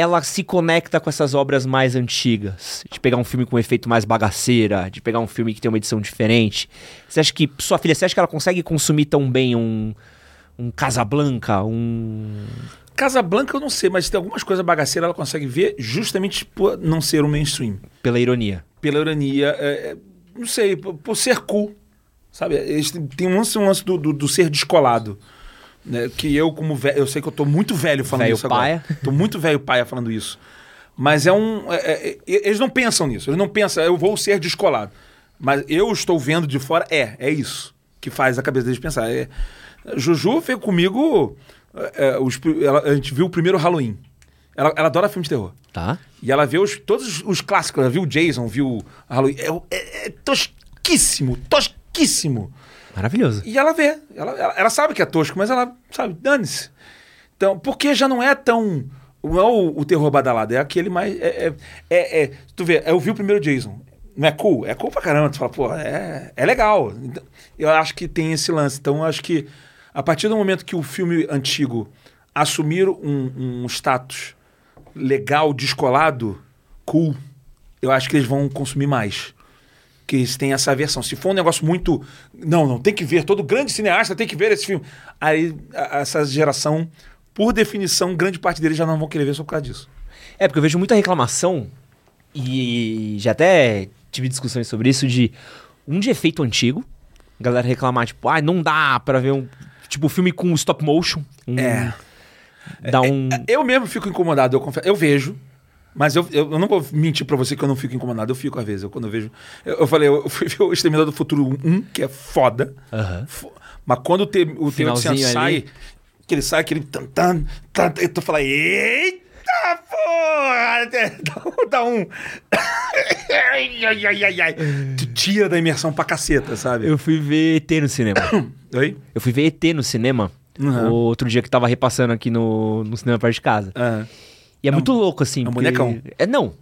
ela se conecta com essas obras mais antigas? De pegar um filme com um efeito mais bagaceira, de pegar um filme que tem uma edição diferente. Você acha que, sua filha, você acha que ela consegue consumir tão bem um, um Casablanca, um... Casablanca eu não sei, mas tem algumas coisas bagaceiras ela consegue ver justamente por não ser um mainstream. Pela ironia. Pela ironia, é, é, não sei, por, por ser cool. Sabe? Eles têm- Tem um lance, um lance do, do, do ser descolado. Né? Que eu, como velho, eu sei que eu tô muito velho falando Velho isso agora. paia. Tô muito velho paia falando isso. Mas é um. é- é- eles não pensam nisso. Eles não pensam, eu vou ser descolado. Mas eu estou vendo de fora, é, é isso que faz a cabeça deles pensar. É, Juju veio comigo. é, é, os ela- a gente viu o primeiro Halloween. Ela, ela adora filme de terror. Tá? E ela vê os, todos os clássicos. Ela viu o Jason, viu o Halloween. É, é, é tosquíssimo, tosquíssimo. Maravilhoso. E ela vê. Ela, ela, ela sabe que é tosco, mas ela sabe, dane-se. Então, porque já não é tão. Não é o, o terror badalado, é aquele mais. É, é, é- é- tu vê, eu vi o primeiro Jason. Não é cool? É cool pra caramba. Tu fala, pô, é, é legal. Então, eu acho que tem esse lance. Então, eu acho que a partir do momento que o filme antigo assumir um, um status legal, descolado, cool, eu acho que eles vão consumir mais que eles têm essa versão. Se for um negócio muito. Não, não, tem que ver, todo grande cineasta tem que ver esse filme. Aí a- essa geração, por definição, grande parte deles já não vão querer ver só por causa disso. É, porque eu vejo muita reclamação, e já até tive discussões sobre isso, de um de efeito antigo, a galera reclamar, tipo, ah, não dá pra ver um. Tipo, filme com stop motion. um- É. Dá um. Eu mesmo fico incomodado, eu confesso. Eu vejo. Mas eu, eu, eu não vou mentir pra você que eu não fico incomodado. Eu fico às vezes. Eu, quando eu vejo. Eu, eu falei, eu fui ver o Exterminador do Futuro 1, que é foda. Aham. Fo- Mas quando o, T, o Finalzinho T800 sai, que ele sai, aquele tan, tan, tan, eu tô falando, eita porra! Dá um. ai, ai, ai, ai, ai. Tu tira da imersão pra caceta, sabe? Eu fui ver ET no cinema. Oi? eu fui ver ET no cinema. Uhum. Outro dia que tava repassando aqui no, no cinema perto de casa. Aham. E é, muito louco, assim. é um bonecão. É, não.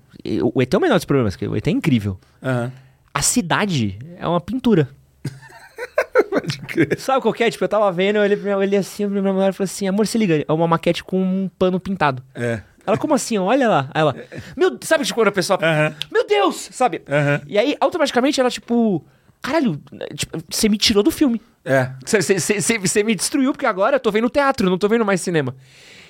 O ET é o menor dos problemas, porque o ET é incrível. Aham. A cidade é uma pintura. Pode crer. Sabe qual que é? Tipo, eu tava vendo, eu olhei, eu olhei assim, pra minha mulher e falei assim, amor, se liga, é uma maquete com um pano pintado. É. Ela, como assim? Olha lá. Aí ela, meu, sabe tipo, quando a pessoa, Aham. meu Deus, sabe? Aham. E aí, automaticamente, ela, tipo, caralho, tipo, você me tirou do filme. É. Você me destruiu, porque agora eu tô vendo teatro, não tô vendo mais cinema.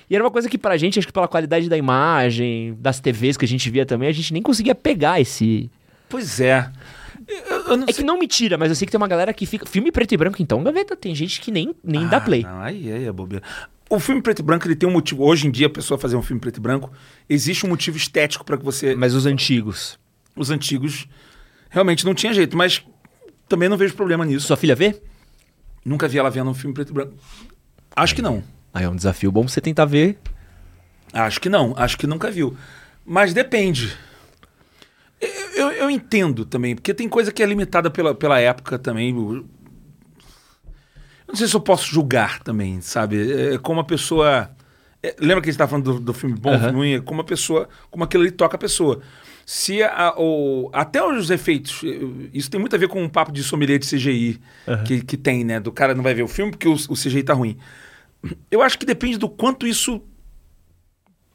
E era uma coisa que pra gente, acho que pela qualidade da imagem, das TVs que a gente via também, a gente nem conseguia pegar esse. Pois é. Eu, eu É sei- que não me tira, mas eu sei que tem uma galera que fica. Filme preto e branco, então, gaveta. Tem gente que nem, nem dá Ah, play. Não, aí, aí é bobeira. O filme preto e branco, ele tem um motivo. Hoje em dia, a pessoa fazer um filme preto e branco, existe um motivo estético para que você. Mas os antigos. Os antigos realmente não tinha jeito, mas também não vejo problema nisso. Sua filha vê? Nunca vi ela vendo um filme preto e branco. Acho que não. Aí é um desafio bom pra você tentar ver. Acho que não. Acho que nunca viu. Mas depende. Eu, eu- eu entendo também, porque tem coisa que é limitada pela, pela época também. Eu não sei se eu posso julgar também, sabe? É como a pessoa. é, lembra que a gente estava falando do, do filme bom, Aham. filme ruim? É Como a pessoa. Como aquilo ali toca a pessoa. Se a- o, até os efeitos. Isso tem muito a ver com um papo de sommelier de CGI que, que tem, né? Do cara não vai ver o filme porque o, o CGI tá ruim. Eu acho que depende do quanto isso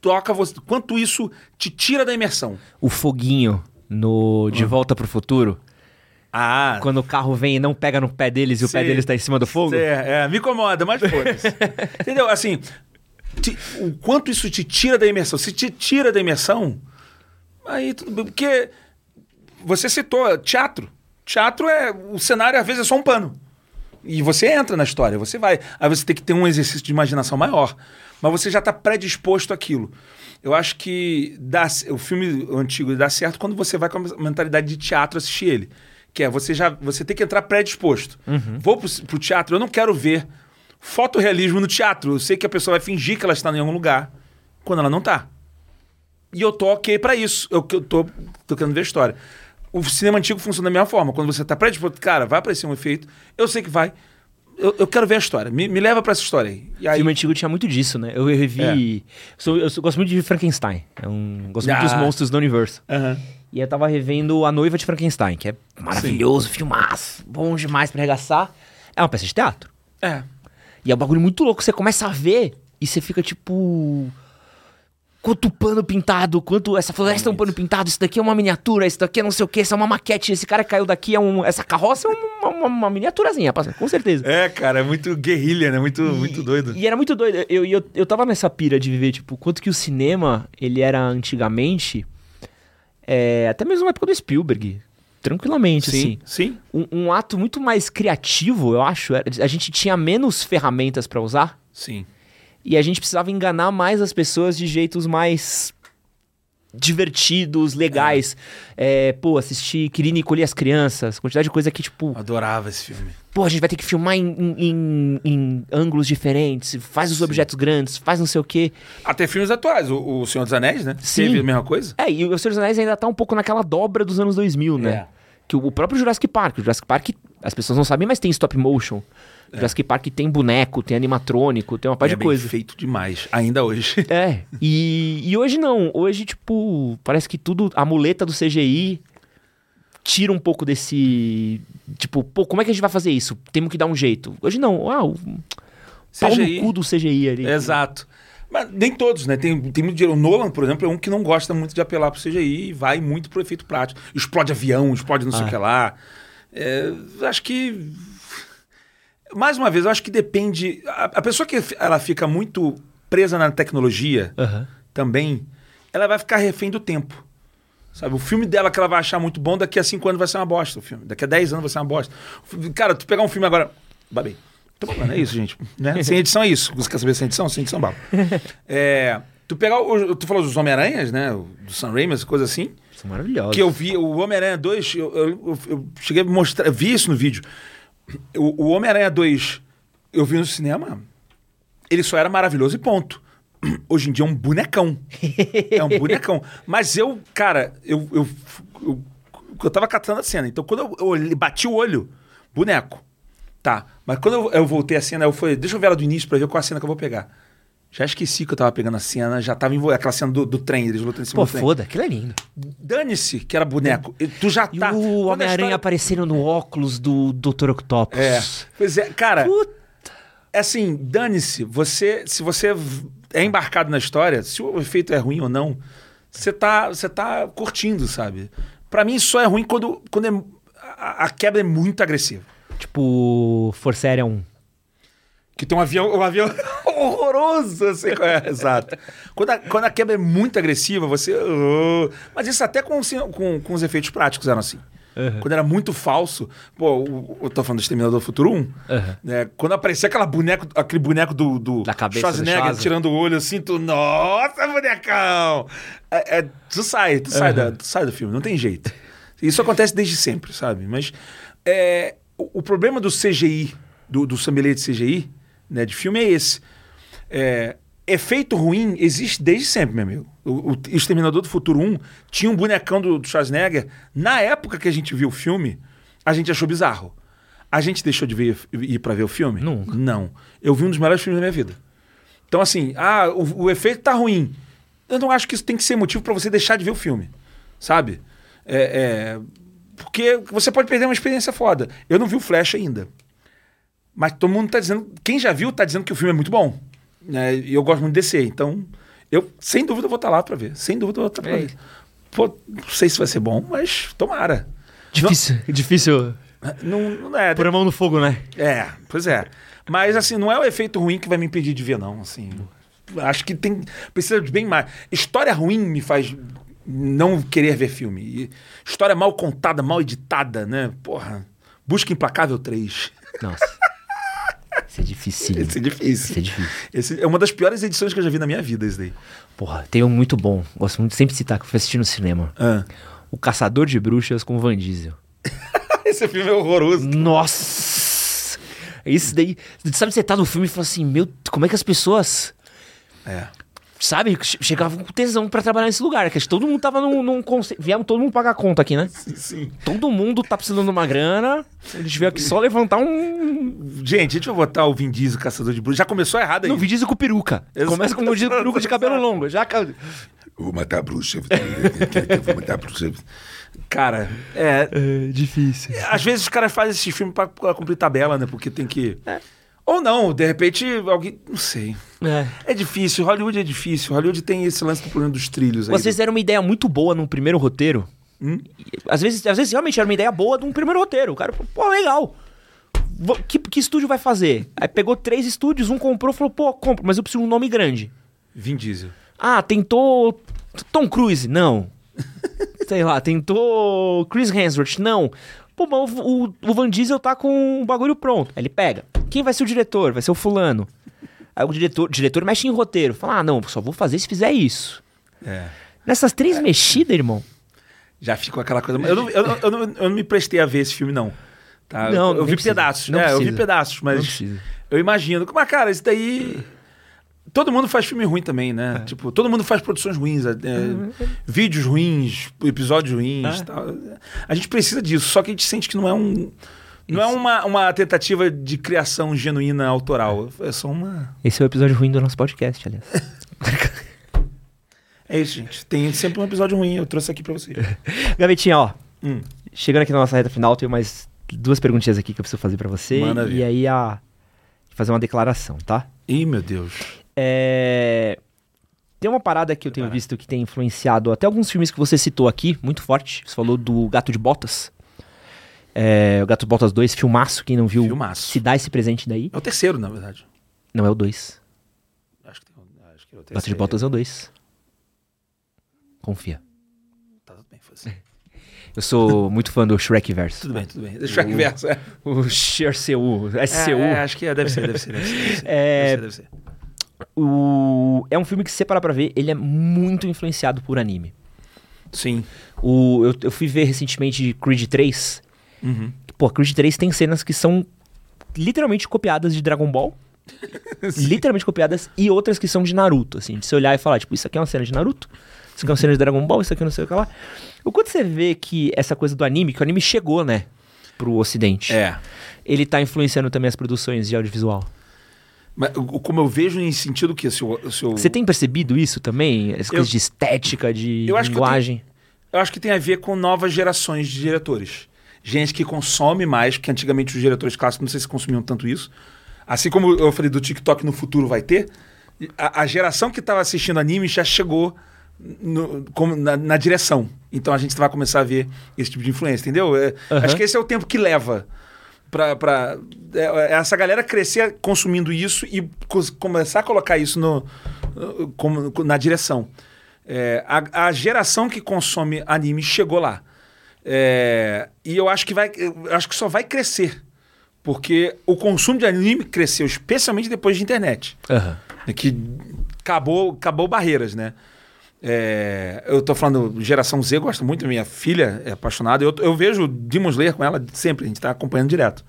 toca você, quanto isso te tira da imersão. O foguinho no De Volta pro Futuro. Ah, Quando o carro vem e não pega no pé deles e o pé deles tá em cima do fogo. É, é, me incomoda, mas foda-se. Entendeu? Assim, te- o quanto isso te tira da imersão. Se te tira da imersão, aí tudo bem. Porque você citou teatro. Teatro é. O cenário, às vezes, é só um pano. E você entra na história, você vai. Aí você tem que ter um exercício de imaginação maior. Mas você já está predisposto àquilo. Eu acho que dá, o filme antigo dá certo quando você vai com a mentalidade de teatro assistir ele. Que é você já você tem que entrar predisposto. Vou pro, pro teatro, eu não quero ver fotorrealismo no teatro. Eu sei que a pessoa vai fingir que ela está em algum lugar quando ela não está. E eu tô ok pra isso. Eu, eu tô, tô querendo ver a história. O cinema antigo funciona da mesma forma. Quando você tá predisposto, cara, vai aparecer um efeito. Eu sei que vai. Eu, eu quero ver a história. Me, me leva pra essa história aí. E O aí filme antigo tinha muito disso, né? Eu revi. Sou- eu sou- gosto muito de Frankenstein. É um, gosto muito Ah. dos monstros do universo. Aham. E eu tava revendo A Noiva de Frankenstein, que é maravilhoso, filmaço, bom demais pra arregaçar. É uma peça de teatro. É. E é um bagulho muito louco. Você começa a ver e você fica tipo. Quanto pano pintado, quanto. Essa floresta é um pano pintado, isso daqui é uma miniatura, isso daqui é não sei o que, isso é uma maquete, esse cara caiu daqui é um. Essa carroça é uma, uma, uma miniaturazinha, com certeza. É, cara, é muito guerrilha, né? Muito, muito doido. E era muito doido. Eu, eu, eu tava nessa pira de viver, tipo, quanto que o cinema, ele era antigamente. é, até mesmo na época do Spielberg. Tranquilamente, assim. sim. Um, um ato muito mais criativo, eu acho. A gente tinha menos ferramentas pra usar. Sim. E a gente precisava enganar mais as pessoas de jeitos mais divertidos, legais. É, pô, assistir Querine Colher as Crianças, quantidade de coisa que, tipo, adorava esse filme. pô, a gente vai ter que filmar em, em- em- em ângulos diferentes, faz os objetos grandes, faz não sei o quê. Até filmes atuais. O, o Senhor dos Anéis, né? Sim. Teve a mesma coisa? É, e o Senhor dos Anéis ainda tá um pouco naquela dobra dos anos 2000, né? É. Que o o próprio Jurassic Park, o Jurassic Park, as pessoas não sabem, mas tem stop motion. O Jurassic Park tem boneco, tem animatrônico, tem uma par é de bem coisa. feito demais, ainda hoje. É, e, e hoje não. Hoje, tipo, parece que tudo, a muleta do CGI tira um pouco desse. Tipo, pô, como é que a gente vai fazer isso? Temos que dar um jeito. Hoje não. Ah, o pau no cu do CGI ali. Exato. Mas nem todos, né? Tem, tem muito dinheiro. O Nolan, por exemplo, é um que não gosta muito de apelar pro CGI e vai muito pro efeito prático. Explode avião, explode não sei o Ah. que lá. É, acho que. Mais uma vez, eu acho que depende. A, a pessoa que ela fica muito presa na tecnologia Aham. também, ela vai ficar refém do tempo. Sabe, o filme dela que ela vai achar muito bom, daqui a 5 anos vai ser uma bosta o filme. Daqui a 10 anos vai ser uma bosta. Cara, tu pegar um filme agora. Babei. Tô falando, é isso, gente. Né? Sem edição é isso. Você quer saber sem edição? Sem edição, bala. É, tu pegar. O, tu falou dos Homem-Aranhas, né? Do Sam Raimi, essa coisa assim. São maravilhosos. Que eu vi, o Homem-Aranha 2, eu, eu, eu- eu cheguei a mostrar, vi isso no vídeo. O, o Homem-Aranha 2, eu vi no cinema, ele só era maravilhoso e ponto. Hoje em dia é um bonecão. É um bonecão. Mas eu, cara, eu, eu, eu, eu tava catando a cena. Então quando eu, eu bati o olho, boneco. Tá. Mas quando eu, eu voltei a cena, eu falei, deixa eu ver ela do início pra ver qual a cena que eu vou pegar. Já esqueci que eu tava pegando a cena, já tava envolvido. Aquela cena do, do trem, eles lutando em cima Pô, do trem. foda, aquilo é lindo. Dane-se que era boneco. E Tu já E tá. o Homem-Aranha história- aparecendo no óculos do Dr. Octopus. É. Pois é, cara. Puta. É assim, dane-se. Você, se você é embarcado na história, se o efeito é ruim ou não, você tá, você tá curtindo, sabe? Pra mim só é ruim quando, quando é- a, a quebra é muito agressiva. Tipo, Força Aérea 1. Que tem um avião, um avião horroroso. Assim, é, exato. Quando a, quando a quebra é muito agressiva, você. uh, mas isso até com, com, com os efeitos práticos eram assim. Quando era muito falso, pô, eu tô falando do Exterminador do Futuro 1, Uhum. né? Quando aparecia aquela boneco, aquele boneco do, do Da cabeça do Schwarzenegger Schwarza. tirando o olho assim, tu, nossa, bonecão! É, é, tu sai, tu sai, da, tu sai do filme, não tem jeito. Isso acontece desde sempre, sabe? Mas é, o, o problema do CGI, do, do sommelier de CGI, né, de filme, é esse. É, efeito ruim existe desde sempre, meu amigo. O, o Exterminador do Futuro 1 tinha um bonecão do, do Schwarzenegger. Na época que a gente viu o filme, a gente achou bizarro. A gente deixou de ver, ir pra ver o filme? Nunca. Não. Eu vi um dos melhores filmes da minha vida. Então, assim, ah, o, o efeito tá ruim. Eu não acho que isso tem que ser motivo pra você deixar de ver o filme. Sabe? É, é, porque você pode perder uma experiência foda. Eu não vi o Flash ainda. Mas todo mundo tá dizendo. Quem já viu tá dizendo que o filme é muito bom. Né? E eu gosto muito de DC. Então, eu, sem dúvida, vou estar lá pra ver. Sem dúvida, eu vou estar pra É. ver. Pô, não sei se vai ser bom, mas tomara. Difícil, difícil Não, não é. pôr a mão no fogo, né? É, pois é. Mas assim, não é o efeito ruim que vai me impedir de ver, não. Assim, acho que tem precisa de bem mais. História ruim me faz não querer ver filme. E história mal contada, mal editada, né? Porra. Busca Implacável 3. Nossa. Isso é difícil. Esse é Isso difícil. é difícil. Esse é uma das piores edições que eu já vi na minha vida, esse daí. Porra, tem um muito bom. Gosto muito de sempre citar que eu fui assistir no cinema. Ah. O Caçador de Bruxas com Van Diesel. Esse filme é horroroso. Nossa! Isso daí. Sabe, você tá no filme e fala assim: Meu, como é que as pessoas. É. Sabe, che- chegavam com tesão pra trabalhar nesse lugar. Que todo mundo tava num. num conce... Viemos todo mundo pagar conta aqui, né? Sim, sim. Todo mundo tá precisando de uma grana. A gente veio aqui só levantar um. Gente, a gente vai botar o Vin Diesel, Caçador de Bruxas. Já começou errado aí. Não, Vin Diesel com peruca. Exato. Começa com o Vin Diesel com peruca de cabelo longo. Já. ca- Vou matar a bruxa. Vou matar a bruxa. Cara, é, É difícil. Às vezes os caras fazem esses filmes pra, pra cumprir tabela, né? Porque tem que. Ou não, de repente alguém. Não sei. É. É difícil, Hollywood é difícil. Hollywood tem esse lance do problema dos trilhos aí. Vezes era uma ideia muito boa num primeiro roteiro. Hum? Às vezes, às vezes realmente era uma ideia boa de um primeiro roteiro. O cara, pô, legal. Que, que estúdio vai fazer? Aí pegou três estúdios, um comprou falou, pô, compro, mas eu preciso de um nome grande. Vin Diesel. Ah, tentou Tom Cruise? Não. Sei lá, tentou Chris Hemsworth? Não. Pô, mas o, o, o Van Diesel tá com o bagulho pronto. Aí ele pega. Quem vai ser o diretor? Vai ser o fulano. Aí o diretor, o diretor mexe em roteiro. Fala, ah, não, só vou fazer se fizer isso. É. Nessas três mexidas, irmão. Já ficou aquela coisa. Eu não, eu, não, eu, não, eu não me prestei a ver esse filme, não. Tá? Não, eu, eu nem vi precisa. pedaços. Não né? Eu vi pedaços, mas eu imagino. Mas, cara, isso daí. Todo mundo faz filme ruim também, né? É. Tipo, todo mundo faz produções ruins, é, Uhum. vídeos ruins, episódios ruins. É. Tal. A gente precisa disso, só que a gente sente que não é um. Não é uma, uma tentativa de criação genuína autoral. É só uma. Esse é o episódio ruim do nosso podcast, aliás. É isso, gente. Tem sempre um episódio ruim. Eu trouxe aqui pra vocês. Gavetinha, ó. Hum. Chegando aqui na nossa reta final, tenho mais duas perguntinhas aqui que eu preciso fazer pra você. Manda e aí a. Fazer uma declaração, tá? Ih, meu Deus. É... Tem uma parada que eu tenho visto que tem influenciado até alguns filmes que você citou aqui, muito forte. Você falou do Gato de Botas. É, o Gato Botas 2, filmaço. Quem não viu, Filmaço. se dá esse presente daí. É o terceiro, na verdade. Não é o 2. Acho que, tem, acho que é o Gato de terceiro. Botas é o 2. Confia. Tá tudo bem, foi assim. Eu sou muito fã do Shrek Verso. Tudo bem, tudo bem. Deixa eu verso, é. O SCU, SCU. É, é, acho que é, deve ser, deve ser, deve ser. Deve ser, É, deve ser, deve ser. O... É um filme que, se você parar pra ver, ele é muito influenciado por anime. Sim. O... Eu, eu fui ver recentemente Creed 3. Uhum. Pô, Creed 3 tem cenas que são literalmente copiadas de Dragon Ball. literalmente copiadas. E outras que são de Naruto, assim. De você olhar e falar, tipo, isso aqui é uma cena de Naruto. Isso aqui é uma cena de Dragon Ball, isso aqui não sei o que lá. O quanto você vê que essa coisa do anime, que o anime chegou, né? Pro ocidente. É. Ele tá influenciando também as produções de audiovisual. Mas como eu vejo em sentido que se o, se o- Você tem percebido isso também? As coisas de estética, de Eu acho que eu linguagem? Eu acho que tem a ver com novas gerações de diretores. Gente que consome mais, porque antigamente os diretores clássicos não sei se consumiam tanto isso. Assim como eu falei do TikTok no futuro vai ter, a, a geração que estava assistindo anime já chegou no- como na, na direção. Então a gente vai começar a ver esse tipo de influência, entendeu? É, Aham. Acho que esse é o tempo que leva Pra, pra é, essa galera crescer consumindo isso e começar a colocar isso no, no- como, na direção. É, a, a geração que consome anime chegou lá. É, e eu acho que vai. Acho que só vai crescer. Porque o consumo de anime cresceu, especialmente depois de internet. É que acabou, acabou barreiras, né? É, eu tô falando, geração Z, gosto muito, minha filha é apaixonada. Eu, eu vejo Demon Slayer com ela sempre, a gente tá acompanhando direto.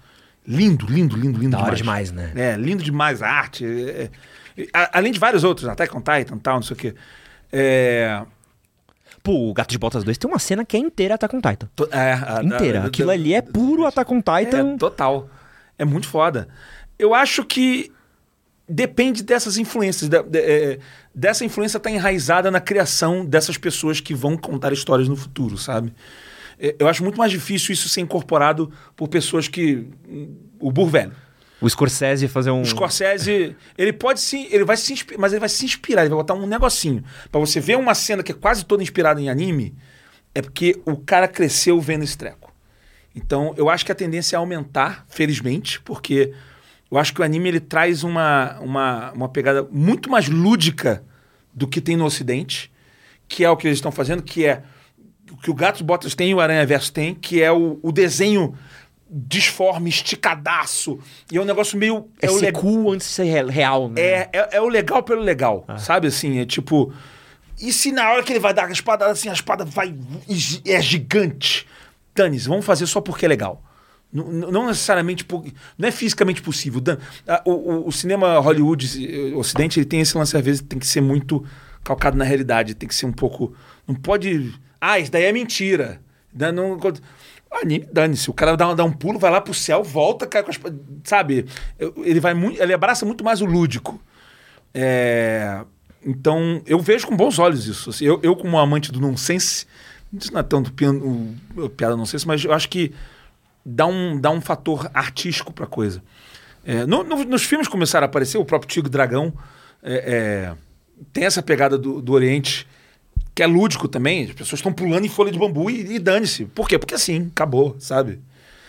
Lindo, lindo, lindo, lindo Da demais. demais, né? É, lindo demais a arte. é, é, a- além de vários outros, Attack on Titan tal, não sei o quê. É, Pô, o Gato de Botas 2 tem uma cena que é inteira Attack on Titan. to- é, a- Inteira. a- Aquilo ali é puro Attack on Titan. É, total. É muito foda. Eu acho que depende dessas influências. da- de- é, dessa influência tá enraizada na criação dessas pessoas que vão contar histórias no futuro, sabe? É, Eu acho muito mais difícil isso ser incorporado por pessoas que. O burro velho. O Scorsese fazer um. O Scorsese, ele pode sim, ele vai se inspirar, mas ele vai se inspirar, ele vai botar um negocinho. Pra você ver uma cena que é quase toda inspirada em anime, é porque o cara cresceu vendo esse treco. Então, eu acho que a tendência é aumentar, felizmente, porque eu acho que o anime ele traz uma, uma, uma pegada muito mais lúdica do que tem no Ocidente, que é o que eles estão fazendo, que é o que o Gatos Botas tem e o Aranha Verso tem, que é o, o desenho disforme, esticadaço. E é um negócio meio. É, o ser leg- cool antes de ser re- real, né? é, é, é o legal pelo legal, sabe assim? É tipo. E se na hora que ele vai dar a espada, assim, a espada vai. É gigante. Dane-se, vamos fazer só porque é legal. Não, não necessariamente. Por, não é fisicamente possível. Dan- a- o, o- o cinema Hollywood, eh, Ocidente, ele tem esse lance, às vezes, tem que ser muito calcado na realidade. Tem que ser um pouco. Não pode. Ah, isso daí é mentira. Da- Não, anime, dane-se. O cara dá, dá um pulo, vai lá pro céu, volta, cai com as. Sabe? Ele vai muito. Ele abraça muito mais o lúdico. É, então, eu vejo com bons olhos isso. Assim, eu, eu, como amante do nonsense, isso não é tanto piano, piada nonsense, mas eu acho que dá um, dá um fator artístico pra coisa. É, no- no- nos filmes começaram a aparecer, o próprio Tigre Dragão é, é, tem essa pegada do, do Oriente, que é lúdico também. As pessoas estão pulando em folha de bambu e, e dane-se. Por quê? Porque assim, acabou, sabe?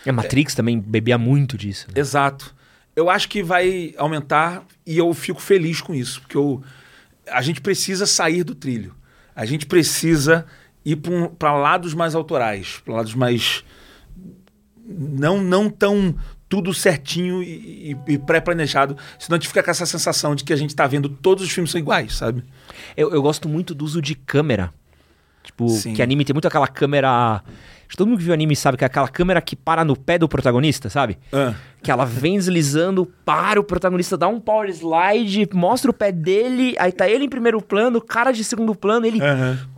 A Matrix também bebia muito disso. né? Exato. Eu acho que vai aumentar e eu fico feliz com isso, porque eu, a gente precisa sair do trilho. A gente precisa ir para lados mais autorais, para lados mais. Não, não tão tudo certinho e, e- e pré-planejado, senão a gente fica com essa sensação de que a gente tá vendo todos os filmes são iguais, sabe? Eu, eu gosto muito do uso de câmera. Tipo, Sim. que anime tem muito aquela câmera. Todo mundo que viu anime sabe que é aquela câmera que para no pé do protagonista, sabe? Ah, Que ela vem deslizando, para o protagonista, dá um power slide, mostra o pé dele, aí tá ele em primeiro plano, cara de segundo plano, ele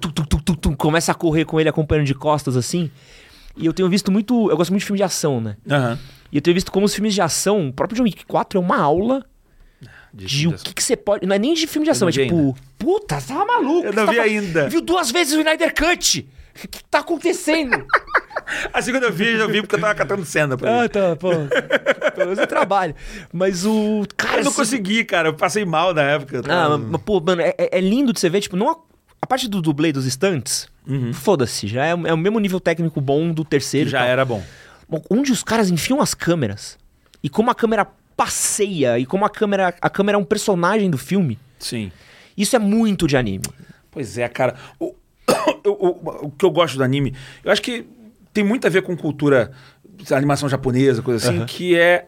tum, tum, tum, começa a correr com ele acompanhando de costas assim. E eu tenho visto muito. Eu gosto muito de filme de ação, né? E eu tenho visto como os filmes de ação, o próprio John Wick 4 é uma aula de o que, que você pode. Não é nem de filme de ação, é tipo. Puta, você tá maluco? Eu não vi fa- ainda. Viu duas vezes o Snyder Cut? O que, tá acontecendo? A segunda eu vi, eu vi porque eu tava catando cena pra ah, tá, pô. Pelo menos eu trabalho. Mas o. Cara, Eu não se- consegui, cara. Eu passei mal na época. Ah, mas, pô, mano, é, é- lindo de você ver, tipo, não a, a parte do dublê dos stunts, Uhum. foda-se, já é, é o mesmo nível técnico bom do terceiro. já era bom. Bom, Onde os caras enfiam as câmeras e como a câmera passeia e como a câmera, a câmera é um personagem do filme, Sim. isso é muito de anime. Pois é, cara. O, o, o- o que eu gosto do anime, eu acho que tem muito a ver com cultura, animação japonesa, coisa assim, que é,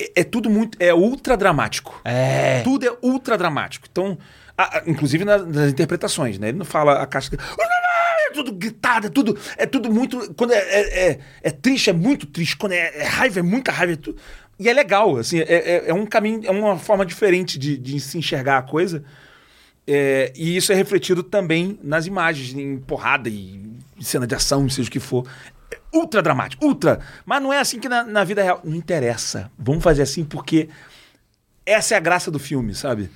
é, é tudo muito. É ultra dramático. É. Tudo é ultra dramático. Então, a- a- inclusive nas, nas interpretações, né? Ele não fala a caixa. É tudo gritado, é tudo, é tudo muito. Quando é, é, é- é triste, é muito triste. Quando é, é raiva, é muita raiva. é tu- e é legal, assim, é, é- é um caminho, é uma forma diferente de, de se enxergar a coisa. É, e isso é refletido também nas imagens, em porrada e cena de ação, seja o que for. É ultra dramático, ultra. Mas não é assim que na, na vida real. Não interessa. Vamos fazer assim porque essa é a graça do filme, sabe?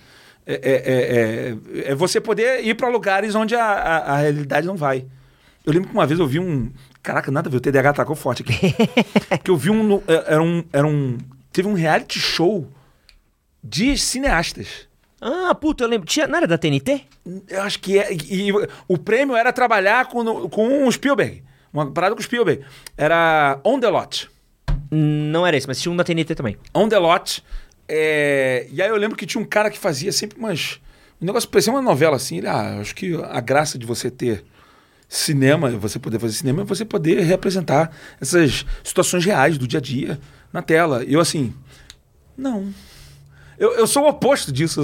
É, é- é- é- é você poder ir para lugares onde a, a- a realidade não vai. Eu lembro que uma vez eu vi um. Caraca, nada a ver, o TDAH tacou forte aqui. que eu vi um, é- Era um. Era um. Teve um reality show de cineastas. Ah, puta, eu lembro. Tinha, não era da TNT? Eu acho que é. E, e o prêmio era trabalhar com, com o Spielberg. Uma parada com o Spielberg. Era On the Lot. Não era esse, mas tinha um da TNT também. On the Lot. É, E aí eu lembro que tinha um cara que fazia sempre umas. Um negócio parecia uma novela assim. Ele, ah, acho que a graça de você ter cinema, você poder fazer cinema, é você poder representar essas situações reais do dia a dia na tela. Eu, assim, não. Eu, eu sou o oposto disso.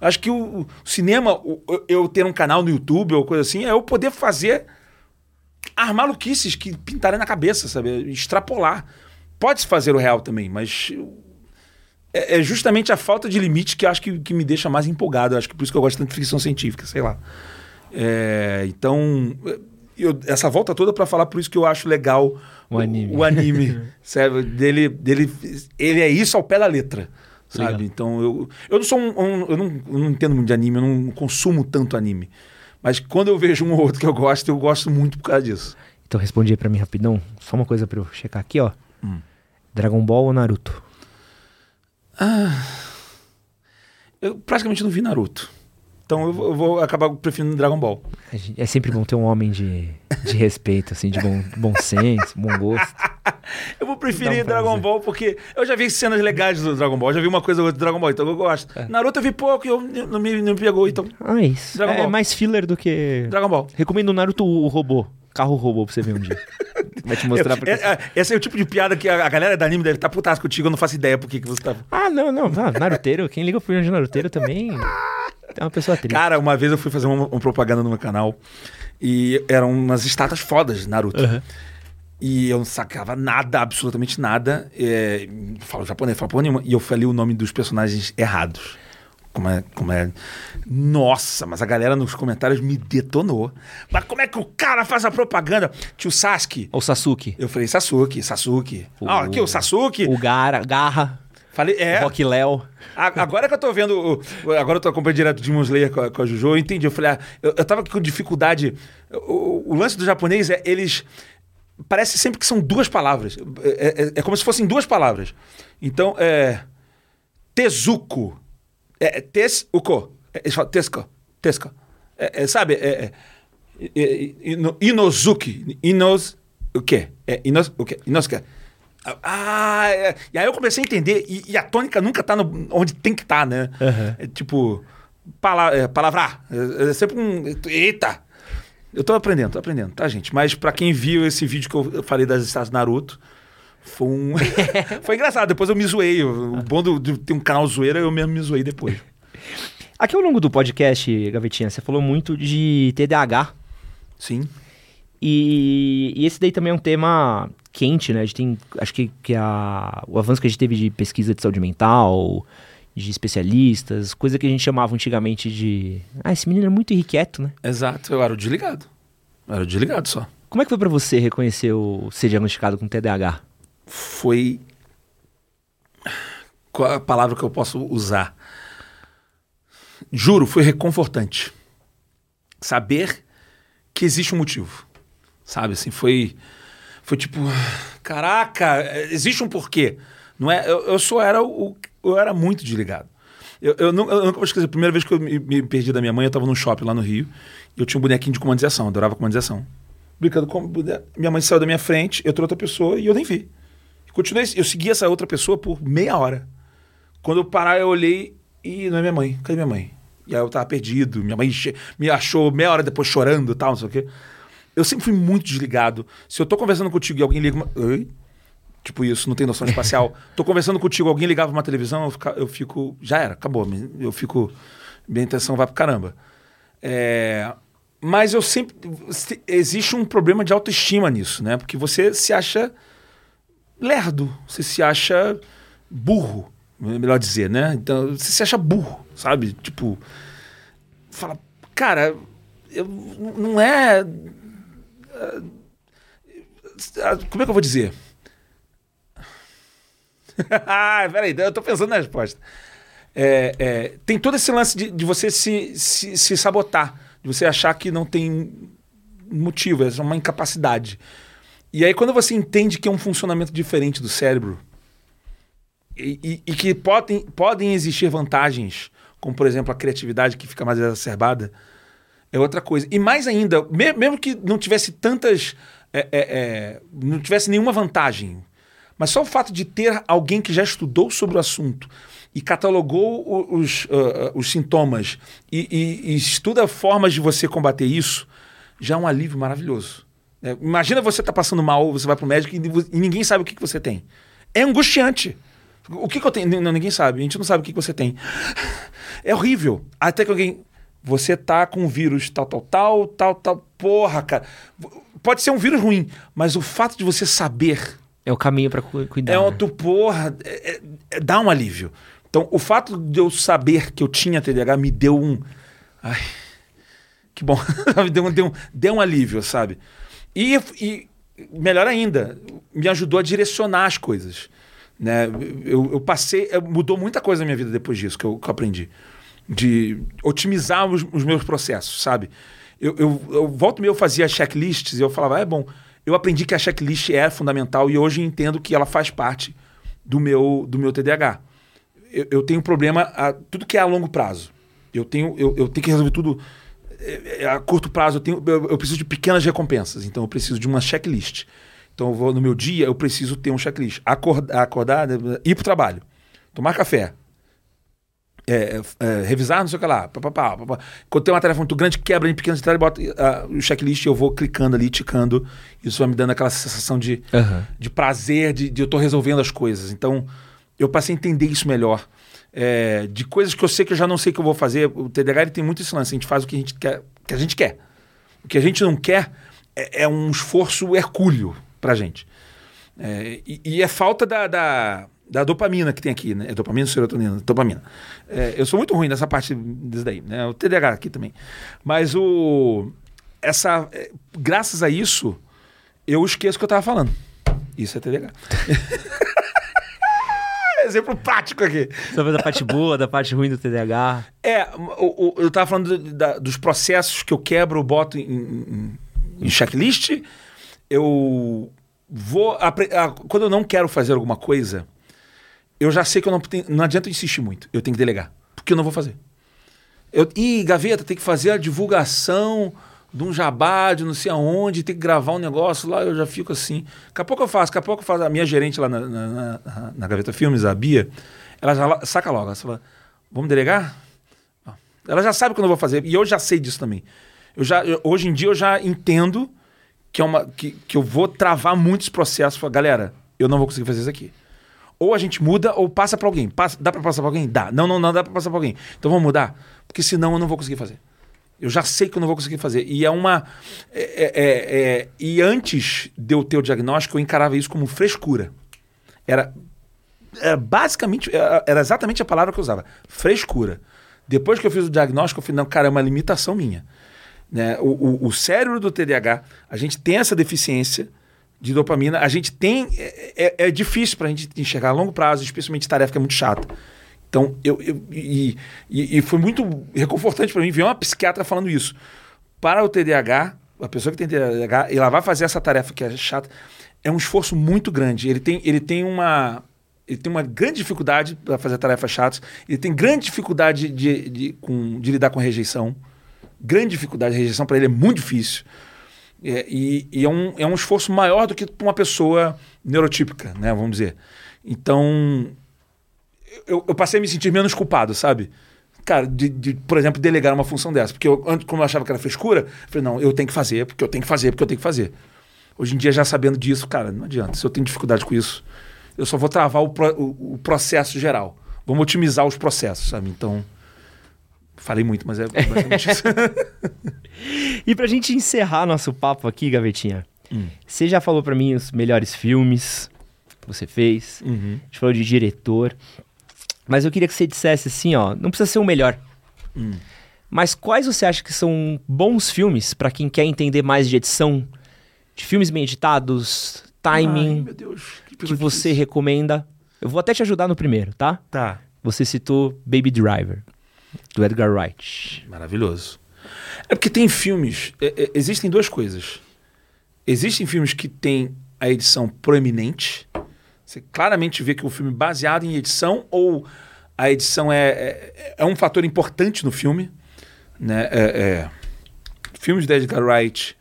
Acho que o, o cinema, o- eu- ter um canal no YouTube ou coisa assim, é eu poder fazer as maluquices que pintarem na cabeça, sabe? Extrapolar. Pode-se fazer o real também, mas é, é justamente a falta de limite que acho que, que me deixa mais empolgado. Acho que por isso que eu gosto tanto de ficção científica, sei lá. É, então, eu- essa volta toda para falar por isso que eu acho legal O anime. o anime, sabe? Dele, dele, ele é isso ao pé da letra, sabe? Legal. Então, eu, eu não sou um, um- eu, não, eu não entendo muito de anime, eu não consumo tanto anime. Mas quando eu vejo um ou outro que eu gosto, eu gosto muito por causa disso. Então respondi aí pra mim rapidão. Só uma coisa pra eu checar aqui, ó. Hum. Dragon Ball ou Naruto? Eu praticamente não vi Naruto. Então eu vou, eu vou acabar preferindo Dragon Ball. É sempre bom ter um homem de, de respeito, assim, de bom, bom senso, bom gosto. Eu vou preferir um Dragon. Ball porque eu já vi cenas legais do Dragon Ball, já vi uma coisa ou outra do Dragon Ball, então eu gosto. É. Naruto eu vi pouco e eu, não, me, não me pegou, então Ah, é isso. Dragon é Ball. mais filler do que. Dragon Ball. Recomendo o Naruto o robô. Carro robô pra você ver um dia. Vai te mostrar porque. É- é- esse é o tipo de piada que a, a galera da anime deve estar putaça contigo, eu não faço ideia por que que você tá. Ah, não, não. Ah, Naruteiro. Quem liga pro de Naruteiro também é uma pessoa triste. Cara, uma vez eu fui fazer uma, uma propaganda no meu canal e eram umas estátuas fodas de Naruto. Aham. E eu não sacava nada, absolutamente nada. É, falo japonês, falo porra nenhuma. E eu falei o nome dos personagens errados. Como é, como é. Nossa, mas a galera nos comentários me detonou. Mas como é que o cara faz a propaganda? Tio Sasuke. O Sasuke. Eu falei Sasuke, Sasuke. O- Ah, aqui o Sasuke. O Gara, Garra. Falei, é. Rock Léo. Agora que eu tô vendo. Agora eu tô acompanhando direto de Slayer com a, com a Juju, eu entendi. Eu falei, ah, eu, eu tava com dificuldade. O, o lance do japonês é eles. Parece sempre que são duas palavras. É, é- é como se fossem duas palavras. Então, é. Tezuko. É, é Tesuko. É, eles falam Tesco. Tesco. É, é, sabe? É, é, é, é, ino- Inozuki. Inos. O quê? É, inos, o quê? Inosuke. Ah, é. e aí eu comecei a entender, e, e a tônica nunca tá no, onde tem que estar, né? Aham. É tipo, pala, palavrar. É, sempre um. Eita! Eu tô aprendendo, tô aprendendo, tá, gente? Mas pra quem viu esse vídeo que eu falei das estátuas Naruto, foi um. foi engraçado, depois eu me zoei. O bom de ter um canal zoeira, eu mesmo me zoei depois. Aqui ao longo do podcast, Gavetinha, você falou muito de TDAH. Sim. E, e esse daí também é um tema quente, né? A gente tem, acho que, que a, o avanço que a gente teve de pesquisa de saúde mental, de especialistas, coisa que a gente chamava antigamente de. Ah, esse menino é muito irrequieto, né? Exato, eu era o desligado. Eu era o desligado só. Como é que foi pra você reconhecer o ser diagnosticado com TDAH? foi. Qual é a palavra que eu posso usar? Juro, foi reconfortante. Saber que existe um motivo. Sabe, assim, foi. Foi tipo. Caraca, existe um porquê. Não é, eu, eu só era o. Eu era muito desligado. Eu, eu, não, eu nunca vou esquecer. A primeira vez que eu me, me perdi da minha mãe, eu tava num shopping lá no Rio. E eu tinha um bonequinho de comandalização, eu adorava comandalização. Brincando com. Minha mãe saiu da minha frente, entrou outra pessoa e eu nem vi. Continuei, eu segui essa outra pessoa por meia hora. Quando eu parar, eu olhei e não é minha mãe. Cadê minha mãe? E aí eu tava perdido. Minha mãe me achou meia hora depois chorando e tal, não sei o quê. Eu sempre fui muito desligado. Se eu tô conversando contigo e alguém liga uma... Oi? Tipo isso, não tem noção espacial. tô conversando contigo, alguém ligava uma televisão, eu, fica- eu fico... Já era, acabou. Eu fico... Minha intenção vai pro caramba. É, Mas eu sempre... se- Existe um problema de autoestima nisso, né? Porque você se acha lerdo, você se acha burro, melhor dizer, né? Então, você se acha burro, sabe? Tipo, fala, cara, eu, não é. ah, Como é que eu vou dizer? peraí, eu tô pensando na resposta. É, é, tem todo esse lance de, de você se, se, se sabotar, de você achar que não tem motivo, é uma incapacidade. E aí, quando você entende que é um funcionamento diferente do cérebro e, e- e que podem, podem existir vantagens, como por exemplo a criatividade que fica mais exacerbada, é outra coisa. E mais ainda, me- mesmo que não tivesse tantas. é, é, é, não tivesse nenhuma vantagem, Mas só o fato de ter alguém que já estudou sobre o assunto e catalogou o- os, ah, os sintomas e, e- e estuda formas de você combater isso, já é um alívio maravilhoso. né? imagina você tá passando mal, você vai pro médico e, e ninguém sabe o que, que você tem. É angustiante. O que, que eu tenho? Ninguém sabe. A gente não sabe o que, que você tem. É horrível. Até que alguém. Você tá com um vírus tal, tal, tal, tal, tal. Porra, cara. Pode ser um vírus ruim, mas o fato de você saber É o caminho pra cu- cuidar. é né? outro, porra, é- é- é- dá um alívio. Então, o fato de eu saber que eu tinha TDAH me deu um. Ai, que bom. deu, um- deu, um, deu um alívio, sabe? E, e, melhor ainda, me ajudou a direcionar as coisas. Né? Eu, eu passei. eu- Mudou muita coisa na minha vida depois disso que eu, que eu aprendi. De otimizar os, os meus processos, sabe? Eu, eu, eu volto meio, eu fazia checklists e eu falava, ah, é bom. Eu aprendi que a checklist é fundamental e hoje entendo que ela faz parte do meu, do meu TDAH. Eu, eu tenho problema a tudo que é a longo prazo. Eu tenho, eu, eu tenho que resolver tudo é, é, a curto prazo. Eu, tenho, eu, eu preciso de pequenas recompensas. Então eu preciso de uma checklist. Então vou no meu dia, eu preciso ter um checklist. Acordar, acordar né, ir para o trabalho, tomar café, é, é, revisar, não sei o que lá. Pá, pá, pá, pá. Quando tem uma tarefa muito grande, quebra em pequenos detalhes, bota ah, o checklist e eu vou clicando ali, ticando. Isso vai me dando aquela sensação de, Aham. de prazer, de, de eu estou resolvendo as coisas. Então, eu passei a entender isso melhor. É, de coisas que eu sei que eu já não sei que eu vou fazer. O ele tem muito esse lance. A gente faz o que a gente quer. Que a gente quer. O que a gente não quer é, é um esforço hercúleo pra gente. É, e, e é falta da, da, da dopamina que tem aqui, né? É dopamina serotonina? Dopamina. É, eu sou muito ruim nessa parte disso daí, né? O TDAH aqui também. Mas o... Essa... é, Graças a isso, eu esqueço o que eu tava falando. Isso é TDAH. Exemplo prático aqui. Sobre da parte boa, da parte ruim do TDAH. É, o- o- eu tava falando do- da- dos processos que eu quebro, boto em, em- em checklist. Eu vou. ah, Quando eu não quero fazer alguma coisa, eu já sei que eu não, não adianta insistir muito. Eu tenho que delegar. Porque eu não vou fazer. Eu, Ih, gaveta, tem que fazer a divulgação de um jabá, de não sei aonde, tem que gravar um negócio lá, eu já fico assim. Daqui a pouco eu faço, daqui a pouco eu faço. A minha gerente lá na, na, na- na Gaveta Filmes, a Bia, ela já saca logo. Ela fala, vamos delegar? Não. Ela já sabe quando eu vou fazer, e eu já sei disso também. Eu já, eu- hoje em dia eu já entendo que, é uma, que, que eu vou travar muitos processos. Falo, galera, eu não vou conseguir fazer isso aqui. Ou a gente muda ou passa para alguém. Passa, dá para passar para alguém? Dá. Não, não, não dá para passar para alguém. Então vamos mudar? Porque senão eu não vou conseguir fazer. Eu já sei que eu não vou conseguir fazer. E é uma. é- é- é- é- e antes de eu ter o diagnóstico, eu encarava isso como frescura. Era, era basicamente. Era, era exatamente a palavra que eu usava: frescura. Depois que eu fiz o diagnóstico, eu falei: não, cara, é uma limitação minha. Né? O, o, o cérebro do TDAH, a gente tem essa deficiência de dopamina, a gente tem. É, é- é difícil para a gente enxergar a longo prazo, especialmente tarefa que é muito chata. Então, eu, eu- e, e, e foi muito reconfortante para mim ver uma psiquiatra falando isso. Para o TDAH, a pessoa que tem TDAH, ela vai fazer essa tarefa que é chata, é um esforço muito grande. Ele tem, ele tem uma. Ele tem uma grande dificuldade para fazer tarefas chatas, ele tem grande dificuldade de, de, com, de lidar com rejeição. Grande dificuldade, a rejeição para ele é muito difícil. É, e e é, um, é um esforço maior do que para uma pessoa neurotípica, né? Vamos dizer. Então, eu, eu passei a me sentir menos culpado, sabe? Cara, de, de, por exemplo, delegar uma função dessa. Porque eu, antes, como eu achava que era frescura, eu falei, não, eu tenho que fazer, porque eu tenho que fazer, porque eu tenho que fazer. Hoje em dia, já sabendo disso, cara, não adianta. Se eu tenho dificuldade com isso, eu só vou travar o, pro- o- o processo geral. Vamos otimizar os processos, sabe? Então, falei muito, mas é basicamente isso. E pra gente encerrar nosso papo aqui, Gavetinha, você já falou pra mim os melhores filmes que você fez, Uhum. a gente falou de diretor, mas eu queria que você dissesse assim, ó, não precisa ser o melhor, mas quais você acha que são bons filmes pra quem quer entender mais de edição, de filmes bem editados, Ai, timing, meu Deus. que pergunta você recomenda? Eu vou até te ajudar no primeiro, tá? Tá. Você citou Baby Driver, do Edgar Wright. Maravilhoso. É porque tem filmes. é- é- existem duas coisas. Existem filmes que têm a edição proeminente. Você claramente vê que o filme é baseado em edição ou a edição é, é, é um fator importante no filme. Né? É, é, filmes de Edgar Wright,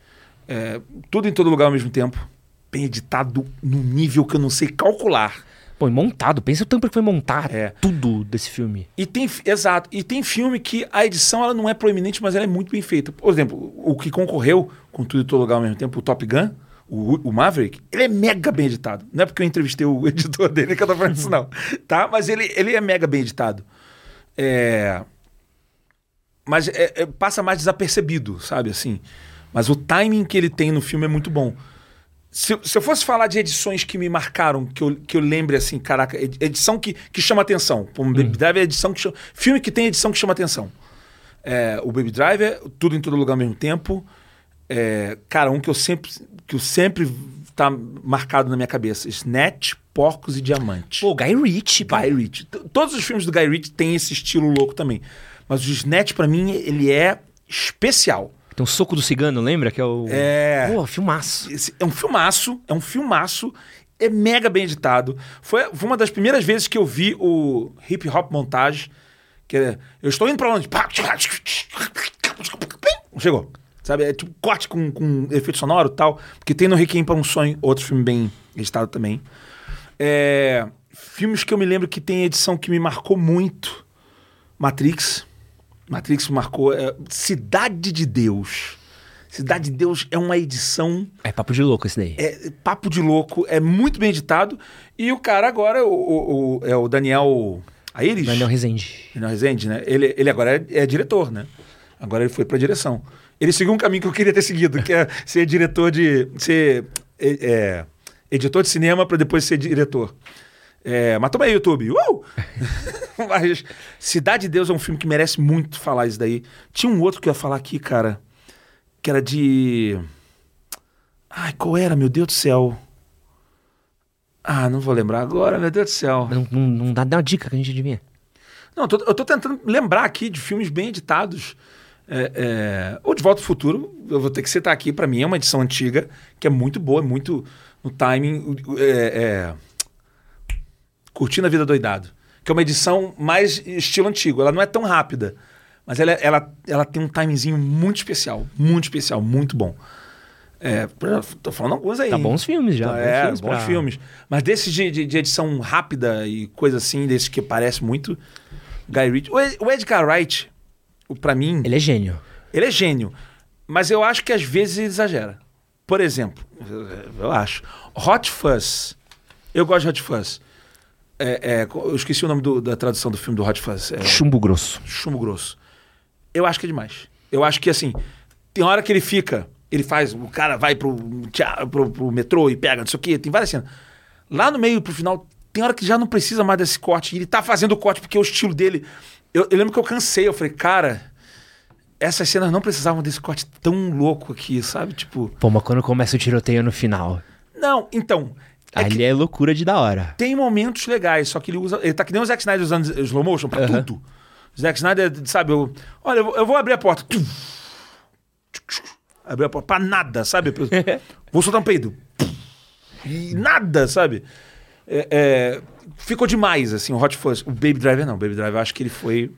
tudo em todo lugar ao mesmo tempo. bem editado no nível que eu não sei calcular. Pô, montado. Pensa o tempo que foi montar É. tudo desse filme. E tem, exato, e tem filme que a edição ela não é proeminente, mas ela é muito bem feita. Por exemplo, o que concorreu com tudo e todo lugar ao mesmo tempo, o Top Gun, o, o Maverick, ele é mega bem editado. Não é porque eu entrevistei o editor dele que eu tô falando isso, não. Tá? Mas ele, ele é mega bem editado. É... Mas é- é- passa mais desapercebido, sabe, assim. Mas o timing que ele tem no filme é muito bom. Se, se eu fosse falar de edições que me marcaram, que eu, que eu lembre assim, caraca, ed- edição que, que chama atenção. Como Baby Driver é edição que chama. Filme que tem edição que chama atenção. É, o Baby Driver, tudo em todo lugar ao mesmo tempo. É, cara, um que eu sempre. que eu sempre tá marcado na minha cabeça. Snatch, Porcos e Diamantes. Pô, Guy Ritchie, pô. Guy Ritchie. Todos os filmes do Guy Ritchie têm esse estilo louco também. Mas o Snatch, pra mim, ele é especial. Tem um soco do cigano, lembra? Que é o. É. Pô, filmaço. Esse é um filmaço, é um filmaço, é mega bem editado. Foi, foi uma das primeiras vezes que eu vi o hip hop montage, que é, eu estou indo pra onde? Chegou. Sabe, é tipo corte com, com efeito sonoro e tal, porque tem no Requiem para um Sonho, outro filme bem editado também. É, filmes que eu me lembro que tem edição que me marcou muito. Matrix. Matrix marcou. é, Cidade de Deus. Cidade de Deus é uma edição É papo de louco esse daí. é papo de louco, é muito bem editado. E o cara agora, o, o- o- é o Daniel Aires? Daniel Rezende. Daniel Rezende, né? Ele, ele agora é, é diretor, né? Agora ele foi pra direção. Ele seguiu um caminho que eu queria ter seguido, que é ser diretor de. ser é, é, editor de cinema pra depois ser diretor. É, mas toma aí, YouTube. Uh! mas Cidade de Deus é um filme que merece muito falar isso daí. Tinha um outro que eu ia falar aqui, cara, que era de. Ai, qual era, meu Deus do céu? Ah, não vou lembrar agora, meu Deus do céu. Não, não, não dá, dá uma dica que a gente adivinha. Não, eu tô, eu tô tentando lembrar aqui de filmes bem editados. É, é, o De Volta ao Futuro, eu vou ter que citar aqui, pra mim é uma edição antiga, que é muito boa, é muito no timing. É, é, Curtindo a Vida Doidado. Que é uma edição mais estilo antigo. Ela não é tão rápida, mas ela, ela, ela tem um timingzinho muito especial. Muito especial, muito bom. É, tô falando alguns aí. Tá bons filmes já. Tá, bons é, filmes bons pra- filmes. Mas desses de, de, de edição rápida e coisa assim, desses que parece muito Guy Ritchie. O Ed, o Edgar Wright, pra mim, ele... Ele é gênio. é gênio. Mas eu acho que às vezes ele exagera. Por exemplo, eu, eu acho. Hot Fuzz. Eu gosto de Hot Fuzz. É, é, eu esqueci o nome do- da tradução do filme do Hot Fuzz. É, Chumbo grosso. chumbo grosso. Eu acho que é demais. Eu acho que, assim, tem hora que ele fica, ele faz, o cara vai pro, pro, pro metrô e pega, não sei o quê, tem várias cenas. Lá no meio, pro final, tem hora que já não precisa mais desse corte. E ele tá fazendo o corte porque é o estilo dele. Eu, eu lembro que eu cansei, eu falei, cara, essas cenas não precisavam desse corte tão louco aqui, sabe? Tipo, Pô, mas quando começa o tiroteio no final. não, então. É que ali é loucura de da hora. tem momentos legais, só que ele usa. Ele tá que nem o Zack Snyder usando slow motion pra Aham. tudo. O Zack Snyder, sabe, eu, olha, eu vou, abrir a porta. Abrir a porta pra nada, sabe? vou soltar um peido. E nada, sabe? É, é, ficou demais, assim, o Hot Fuzz. O Baby Driver não. O Baby Driver, eu acho que ele foi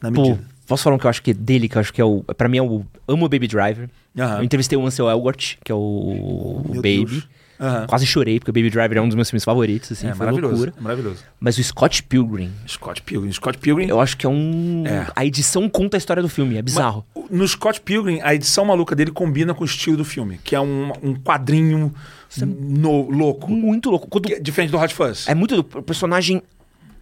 na Pô, medida. posso falar um que eu acho que é dele, que eu acho que é o. Pra mim é o. Amo o Baby Driver. Aham. Eu entrevistei o Ansel Elgort, que é o, o Baby. Deus. Aham. Quase chorei, porque o Baby Driver é um dos meus filmes favoritos, assim, É maravilhoso. loucura. é maravilhoso. Mas o Scott Pilgrim, Scott Pilgrim. Scott Pilgrim. eu acho que é um. É. A edição conta a história do filme, é bizarro. No Scott Pilgrim, a edição maluca dele combina com o estilo do filme, que é um, um quadrinho no- louco. Muito louco. Quando é diferente do Hot Fuzz. É muito. O personagem,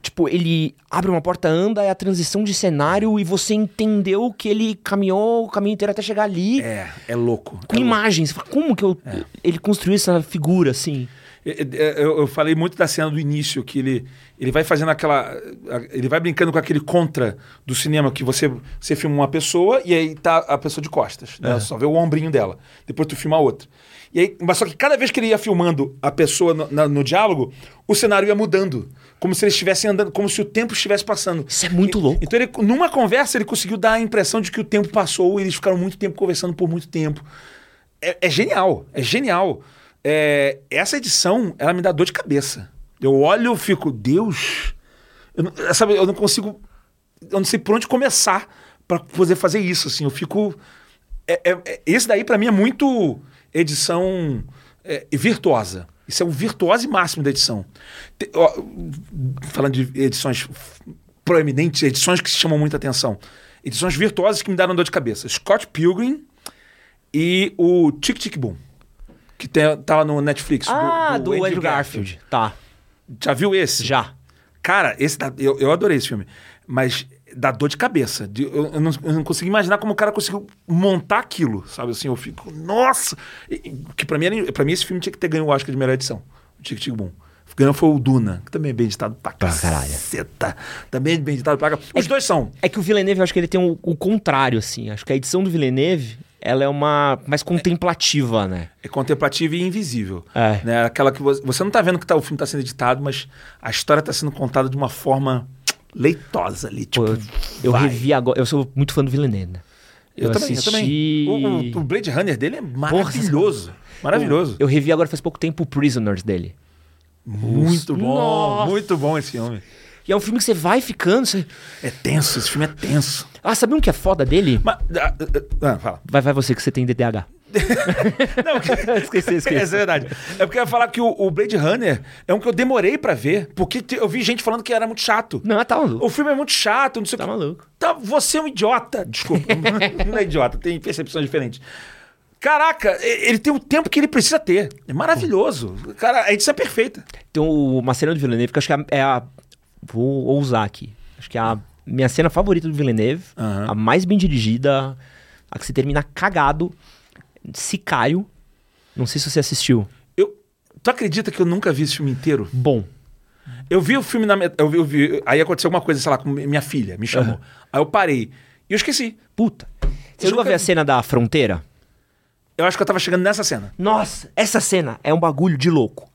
tipo, ele abre uma porta, anda, é a transição de cenário e você entendeu que ele caminhou o caminho inteiro até chegar ali É, é louco. com é louco. imagens. Fala, Como que eu, ele construiu essa figura assim? É, é, Eu, eu falei muito da cena do início, que ele, ele vai fazendo aquela. Ele vai brincando com aquele contra do cinema, que você, você filma uma pessoa e aí tá a pessoa de costas. Né? Só vê o ombrinho dela. Depois tu filma a outra. E aí, mas só que cada vez que ele ia filmando a pessoa no, na- no diálogo, o cenário ia mudando. Como se eles estivessem andando, como se o tempo estivesse passando. Isso é muito E- louco. Então, ele, numa conversa, ele conseguiu dar a impressão de que o tempo passou e eles ficaram muito tempo conversando por muito tempo. É, é genial, é genial. É, essa edição, ela me dá dor de cabeça. Eu olho e fico, Deus, eu não, sabe, eu não consigo, eu não sei por onde começar para poder fazer isso. Assim, eu fico, é, é- é- esse daí para mim é muito edição é, virtuosa. Isso é o virtuose máximo da edição. Te- ó, falando de edições proeminentes, edições que se chamam muita atenção. Edições virtuosas que me deram dor de cabeça. Scott Pilgrim e o Tic Tic Boom. Que tem, tava no Netflix. Ah, do, Andrew Garfield. Tá, Já viu esse? já. Cara, esse eu, eu adorei esse filme. Mas dá dor de cabeça. De- eu, eu não, eu não consegui imaginar como o cara conseguiu montar aquilo, sabe? Assim, eu fico, nossa! E- Que pra mim, pra mim esse filme tinha que ter ganho o Oscar de melhor edição. O Tic Tic Boom. Ganhou foi o Duna, que também é bem editado pra, Pra caceta. Também é bem editado pra caralho. Os dois são. É que o Villeneuve, eu acho que ele tem o, o contrário, assim. Acho que a edição do Villeneuve, ela é uma mais contemplativa, né? É contemplativo e invisível. É. Né? Aquela que você, você não tá vendo que tá, o filme tá sendo editado, mas a história tá sendo contada de uma forma leitosa ali. Tipo, Pô, eu, eu vai. revi agora. Eu sou muito fã do Villeneuve, né? Eu, também, eu assisti- também. O, o- o Blade Runner dele é maravilhoso. maravilhoso. Eu revi agora faz pouco tempo o Prisoners dele. Muito bom. Nossa. Muito bom esse filme. E é um filme que você vai ficando. Você... É tenso, esse filme é tenso. Ah, sabe um que é foda dele? Mas. Ah, ah, ah, fala. Vai, vai você que você tem DDH. Não, que- esqueci, Essa é verdade. É porque eu ia falar que o, o Blade Runner é um que eu demorei pra ver, porque te- eu vi gente falando que era muito chato. Não, tá maluco. O filme é muito chato, não sei o Tá que. maluco. Tá, você é um idiota. Desculpa. não é idiota, tem percepções diferentes. Caraca, ele tem o tempo que ele precisa ter. É maravilhoso. Cara, a edição é perfeita. Tem um- uma cena do Villeneuve que acho que é a, é a- Vou ousar aqui. Acho que é a minha cena favorita do Villeneuve. Aham. A mais bem dirigida. A que se termina cagado. Sicário. Não sei se você assistiu. Eu, tu acredita que eu nunca vi esse filme inteiro? Bom. Eu vi o filme na eu vi, eu vi- aí aconteceu alguma coisa, sei lá, com minha filha, me chamou. Aí eu parei. E eu esqueci. Puta. Você Eu chegou a ver a cena da fronteira? Eu acho que eu tava chegando nessa cena. Nossa, essa cena é um bagulho de louco.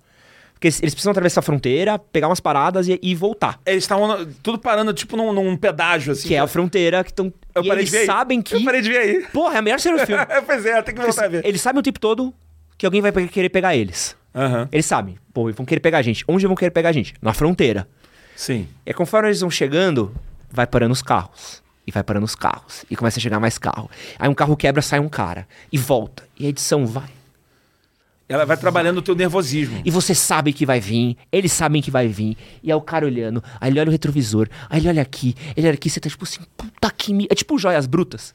Porque eles eles precisam atravessar a fronteira, pegar umas paradas e, e voltar. Eles estavam tudo parando, tipo, num, num pedágio, assim. Que é a fronteira que estão. Eu parei eles de ver aí. sabem que. Eu parei de ver aí. Porra, é a melhor cena do filme. pois é, tem que voltar a ver. Eles sabem o tempo todo que alguém vai querer pegar eles. Aham. Eles sabem. Pô, eles vão querer pegar a gente. Onde vão querer pegar a gente? Na fronteira. Sim. E conforme eles vão chegando, vai parando os carros. E vai parando os carros. E começa a chegar mais carro. Aí um carro quebra, sai um cara. E volta. E a edição vai. Ela vai trabalhando o teu nervosismo. E você sabe que vai vir, eles sabem que vai vir. E é o cara olhando, aí ele olha o retrovisor, aí ele olha aqui, ele olha aqui, você tá tipo assim, puta que me. É tipo joias brutas.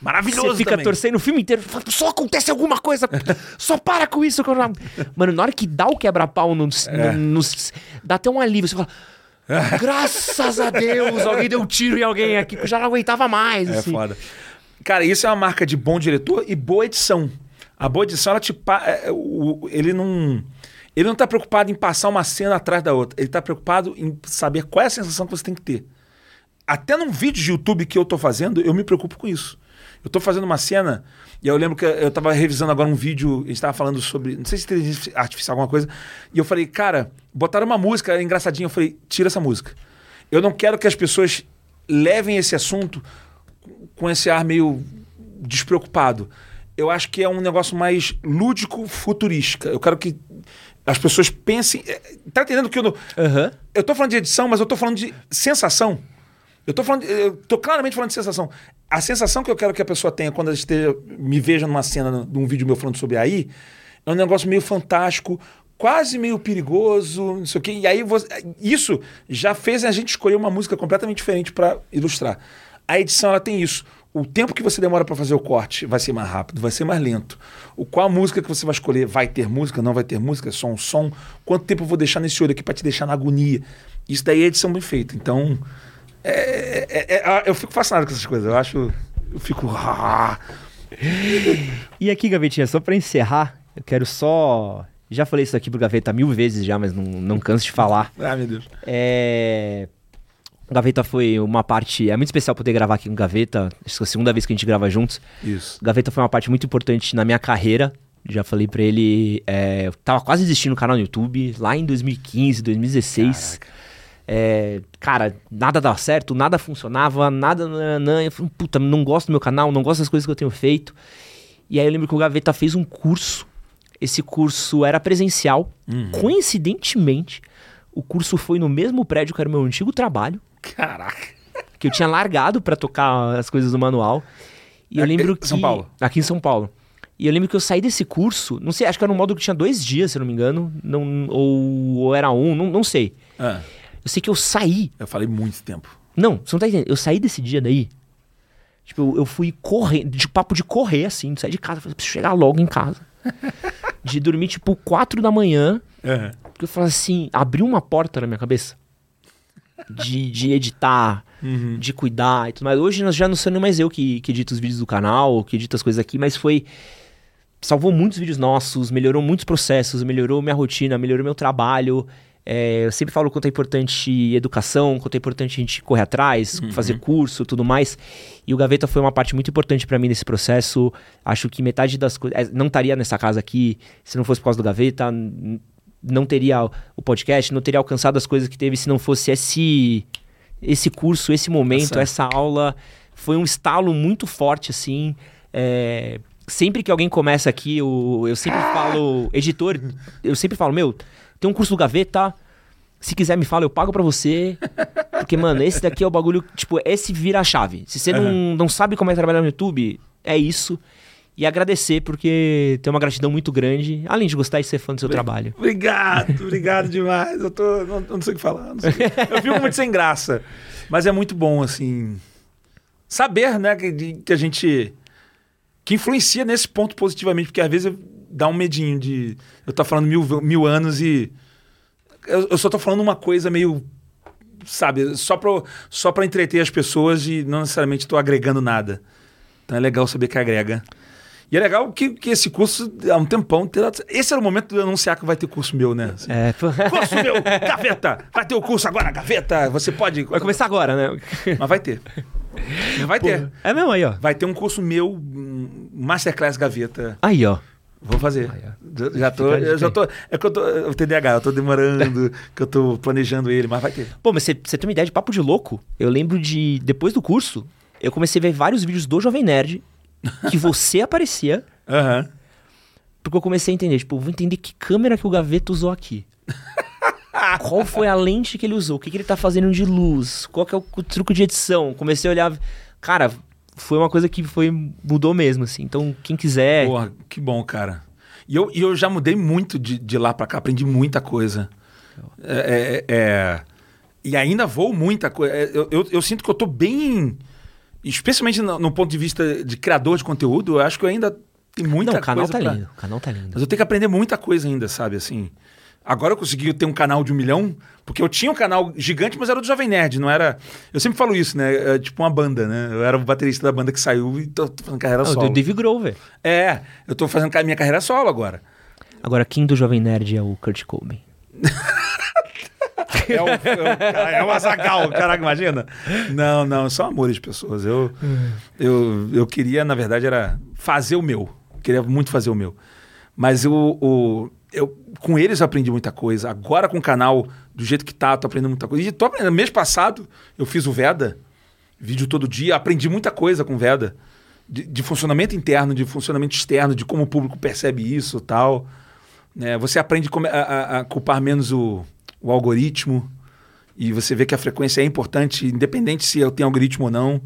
Maravilhoso Você fica também. torcendo o filme inteiro, fala, só acontece alguma coisa, só para com isso. que eu já-" Mano, na hora que dá o quebra-pau nos, É. nos- Dá até um alívio, você fala. Graças a Deus, alguém deu um tiro em alguém aqui, que eu já não aguentava mais. É assim. foda. Cara, isso é uma marca de bom diretor e boa edição. A boa edição, ela te. pa- é, o- ele não. Ele não tá preocupado em passar uma cena atrás da outra. Ele tá preocupado em saber qual é a sensação que você tem que ter. Até num vídeo de YouTube que eu tô fazendo, eu me preocupo com isso. Eu tô fazendo uma cena, e eu lembro que eu tava revisando agora um vídeo, a gente tava falando sobre, não sei se inteligência artificial, alguma coisa, e eu falei, cara, botaram uma música engraçadinha, eu falei, tira essa música. Eu não quero que as pessoas levem esse assunto com esse ar meio despreocupado. Eu acho que é um negócio mais lúdico, futurística. Eu quero que as pessoas pensem. eh, Tá entendendo que eu não. Aham. Eu tô falando de edição, mas eu tô falando de sensação. Eu tô falando. Eu tô claramente falando de sensação. A sensação que eu quero que a pessoa tenha quando ela esteja, me veja numa cena, num vídeo meu falando sobre aí, é um negócio meio fantástico, quase meio perigoso, não sei o quê. E aí você- isso já fez a gente escolher uma música completamente diferente para ilustrar. A edição ela tem isso. O tempo que você demora para fazer o corte vai ser mais rápido, vai ser mais lento. O qual música que você vai escolher? Vai ter música? Não vai ter música? É só um som? Quanto tempo eu vou deixar nesse olho aqui para te deixar na agonia? Isso daí é edição bem feita. Então, é- é- é- eu fico fascinado com essas coisas. Eu acho. Eu fico. ah, E aqui, Gavetinha, só pra encerrar, eu quero só. Já falei isso aqui pro Gaveta mil vezes já, mas não, não canso de falar. Ah, meu Deus. É. O Gaveta foi uma parte. É muito especial poder gravar aqui com o Gaveta. Acho que é a segunda vez que a gente grava juntos. Isso. O Gaveta foi uma parte muito importante na minha carreira. Já falei pra ele. é, eu tava quase desistindo do canal no YouTube, lá em 2015, 2016. É, cara, nada dava certo, nada funcionava, nada. nananã. Eu falei, puta, não gosto do meu canal, não gosto das coisas que eu tenho feito. E aí eu lembro que o Gaveta fez um curso. Esse curso era presencial. Coincidentemente, o curso foi no mesmo prédio que era o meu antigo trabalho Caraca. que eu tinha largado pra tocar as coisas do manual. E eu lembro que São Paulo? aqui em São Paulo. E eu lembro que eu saí desse curso, não sei, acho que era um módulo que tinha dois dias, se eu não me engano, não, ou, ou era um, não, não sei. Ah, Eu sei que eu saí. eu falei muito tempo. Não, você não tá entendendo. Eu saí desse dia daí. Tipo, eu, eu fui correndo, de papo de correr, assim, de sair de casa. Falei, preciso chegar logo em casa. de dormir, tipo, quatro da manhã. Aham. Porque eu falei assim, abriu uma porta na minha cabeça. De, de editar, Uhum. de cuidar e tudo mais. Hoje já não sou nem mais eu que, que edito os vídeos do canal, que edito as coisas aqui, mas foi. Salvou muitos vídeos nossos, melhorou muitos processos, melhorou minha rotina, melhorou meu trabalho. É, eu sempre falo quanto é importante educação, quanto é importante a gente correr atrás, fazer curso tudo mais. E o Gaveta foi uma parte muito importante pra mim nesse processo. Acho que metade das coisas. Não estaria nessa casa aqui se não fosse por causa do Gaveta. Não teria o podcast, não teria alcançado as coisas que teve se não fosse esse, esse curso, esse momento, certo. essa aula. Foi um estalo muito forte, assim. É, sempre que alguém começa aqui, eu, eu sempre falo, editor, eu sempre falo, meu, tem um curso do Gaveta, se quiser me fala, eu pago pra você. Porque, mano, esse daqui é o bagulho, tipo, esse vira a chave. Se você não, não sabe como é trabalhar no YouTube, é isso. E agradecer, porque tem uma gratidão muito grande, além de gostar e ser fã do seu trabalho. Obrigado, obrigado demais. Eu tô. Não, não sei o que falar. não sei Eu fico muito sem graça. Mas é muito bom, assim. Saber, né, que, que a gente. Que influencia nesse ponto positivamente, porque às vezes dá um medinho de. Eu tô falando mil, mil anos e. Eu, eu só tô falando uma coisa meio. Sabe, só pra, só pra entreter as pessoas e não necessariamente tô agregando nada. Então é legal saber que agrega. E é legal que, que esse curso, há um tempão, terá- esse era o momento de eu anunciar que vai ter curso meu, né? Assim, É, Curso meu, gaveta! Vai ter o curso agora, gaveta! Você pode. vai começar agora, né? Mas vai ter. Mas vai ter. É mesmo aí, ó. Vai ter um curso meu, um Masterclass Gaveta. Aí, ó. Vou fazer. Aí, Já- Já tô. Eu já tô. É que eu tô. O TDAH, eu tô demorando, que eu tô planejando ele, mas vai ter. Pô, mas você tem uma ideia de papo de louco? Eu lembro de. Depois do curso, eu comecei a ver vários vídeos do Jovem Nerd que você aparecia, Aham. porque eu comecei a entender, tipo, vou entender que câmera que o Gaveta usou aqui. Qual foi a lente que ele usou? O que, que ele tá fazendo de luz? Qual que é o, o truque de edição? Comecei a olhar. Cara, foi uma coisa que foi mudou mesmo, assim. Então, quem quiser. Porra, que bom, cara. E eu, e eu já mudei muito de, de lá pra cá, aprendi muita coisa. É, é- é- e ainda vou muita coisa. É, Eu, eu, eu sinto que eu tô bem. Especialmente no, no ponto de vista de criador de conteúdo, eu acho que eu ainda tem muita Não, o canal coisa tá pra- lindo. O canal tá lindo. Mas eu tenho que aprender muita coisa ainda, sabe? Assim. Agora eu consegui ter um canal de um milhão, porque eu tinha um canal gigante, mas era do Jovem Nerd, não era. Eu sempre falo isso, né? É tipo uma banda, né? Eu era o baterista da banda que saiu e tô, tô fazendo carreira Ah, o solo. Dave Grover. É, eu tô fazendo minha carreira solo agora. Agora, quem do Jovem Nerd é o Kurt Cobain? É o, é o, é Azagal, caraca, imagina? Não, não, são amores de pessoas. Eu, eu, eu queria, na verdade, era fazer o meu. Queria muito fazer o meu. Mas eu, o, eu, com eles eu aprendi muita coisa. Agora com o canal, do jeito que tá, tô aprendendo muita coisa. E tô aprendendo. Mês passado, eu fiz o Veda, vídeo todo dia, aprendi muita coisa com o Veda. De, de funcionamento interno, de funcionamento externo, de como o público percebe isso e tal. né? você aprende a, a- a culpar menos o, o algoritmo e você vê que a frequência é importante, independente se eu tenho algoritmo ou não.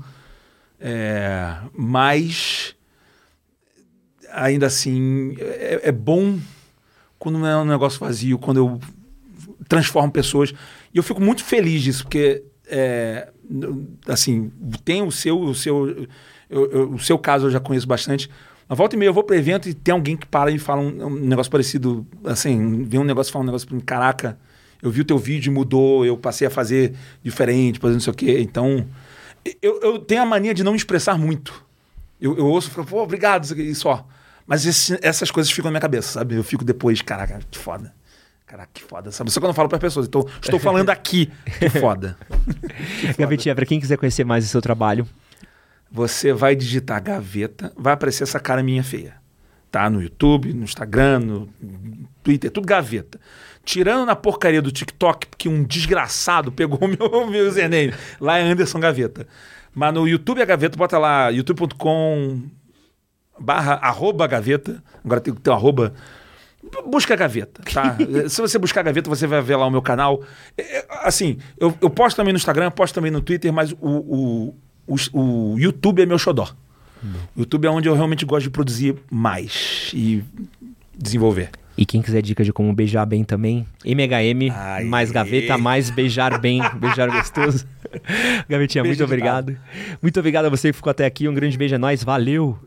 É, mas ainda assim é, é bom quando não é um negócio vazio, quando eu transformo pessoas. E eu fico muito feliz disso, porque é, assim, tem o seu, o seu, eu- eu- o seu caso eu já conheço bastante. Na volta e meia eu vou para evento e tem alguém que para e fala um, um negócio parecido, assim, vê um negócio e fala um negócio para mim, caraca, eu vi o teu vídeo e mudou, eu passei a fazer diferente, fazer não sei o quê. Então, eu, eu tenho a mania de não me expressar muito. Eu, eu ouço e falo, pô, obrigado, isso aqui, e só. Mas esse- essas coisas ficam na minha cabeça, sabe? Eu fico depois, caraca, que foda. Caraca, que foda, sabe? Só que eu não falo para pessoas. Então, estou falando aqui, que foda. Gavetinha, pra quem quiser conhecer mais o seu trabalho, Você vai digitar gaveta, vai aparecer essa cara minha feia. Tá no YouTube, no Instagram, no Twitter, tudo gaveta. Tirando na porcaria do TikTok, porque um desgraçado pegou o meu, meu username. Lá é Anderson Gaveta. Mas no YouTube é gaveta, bota lá youtube.com barra arroba gaveta. Agora tem que ter um arroba. Busca a gaveta, tá? Se você buscar a gaveta, você vai ver lá o meu canal. É, é, Assim, eu, eu posto também no Instagram, posto também no Twitter, mas o, o, o, o YouTube é meu xodó. O YouTube é onde eu realmente gosto de produzir mais e desenvolver. E quem quiser dica de como beijar bem também, MHM, Aê. mais gaveta, mais beijar bem, beijar gostoso. Gavetinha, Beijo muito obrigado. Muito obrigado a você que ficou até aqui. Um grande beijo a nós. Valeu!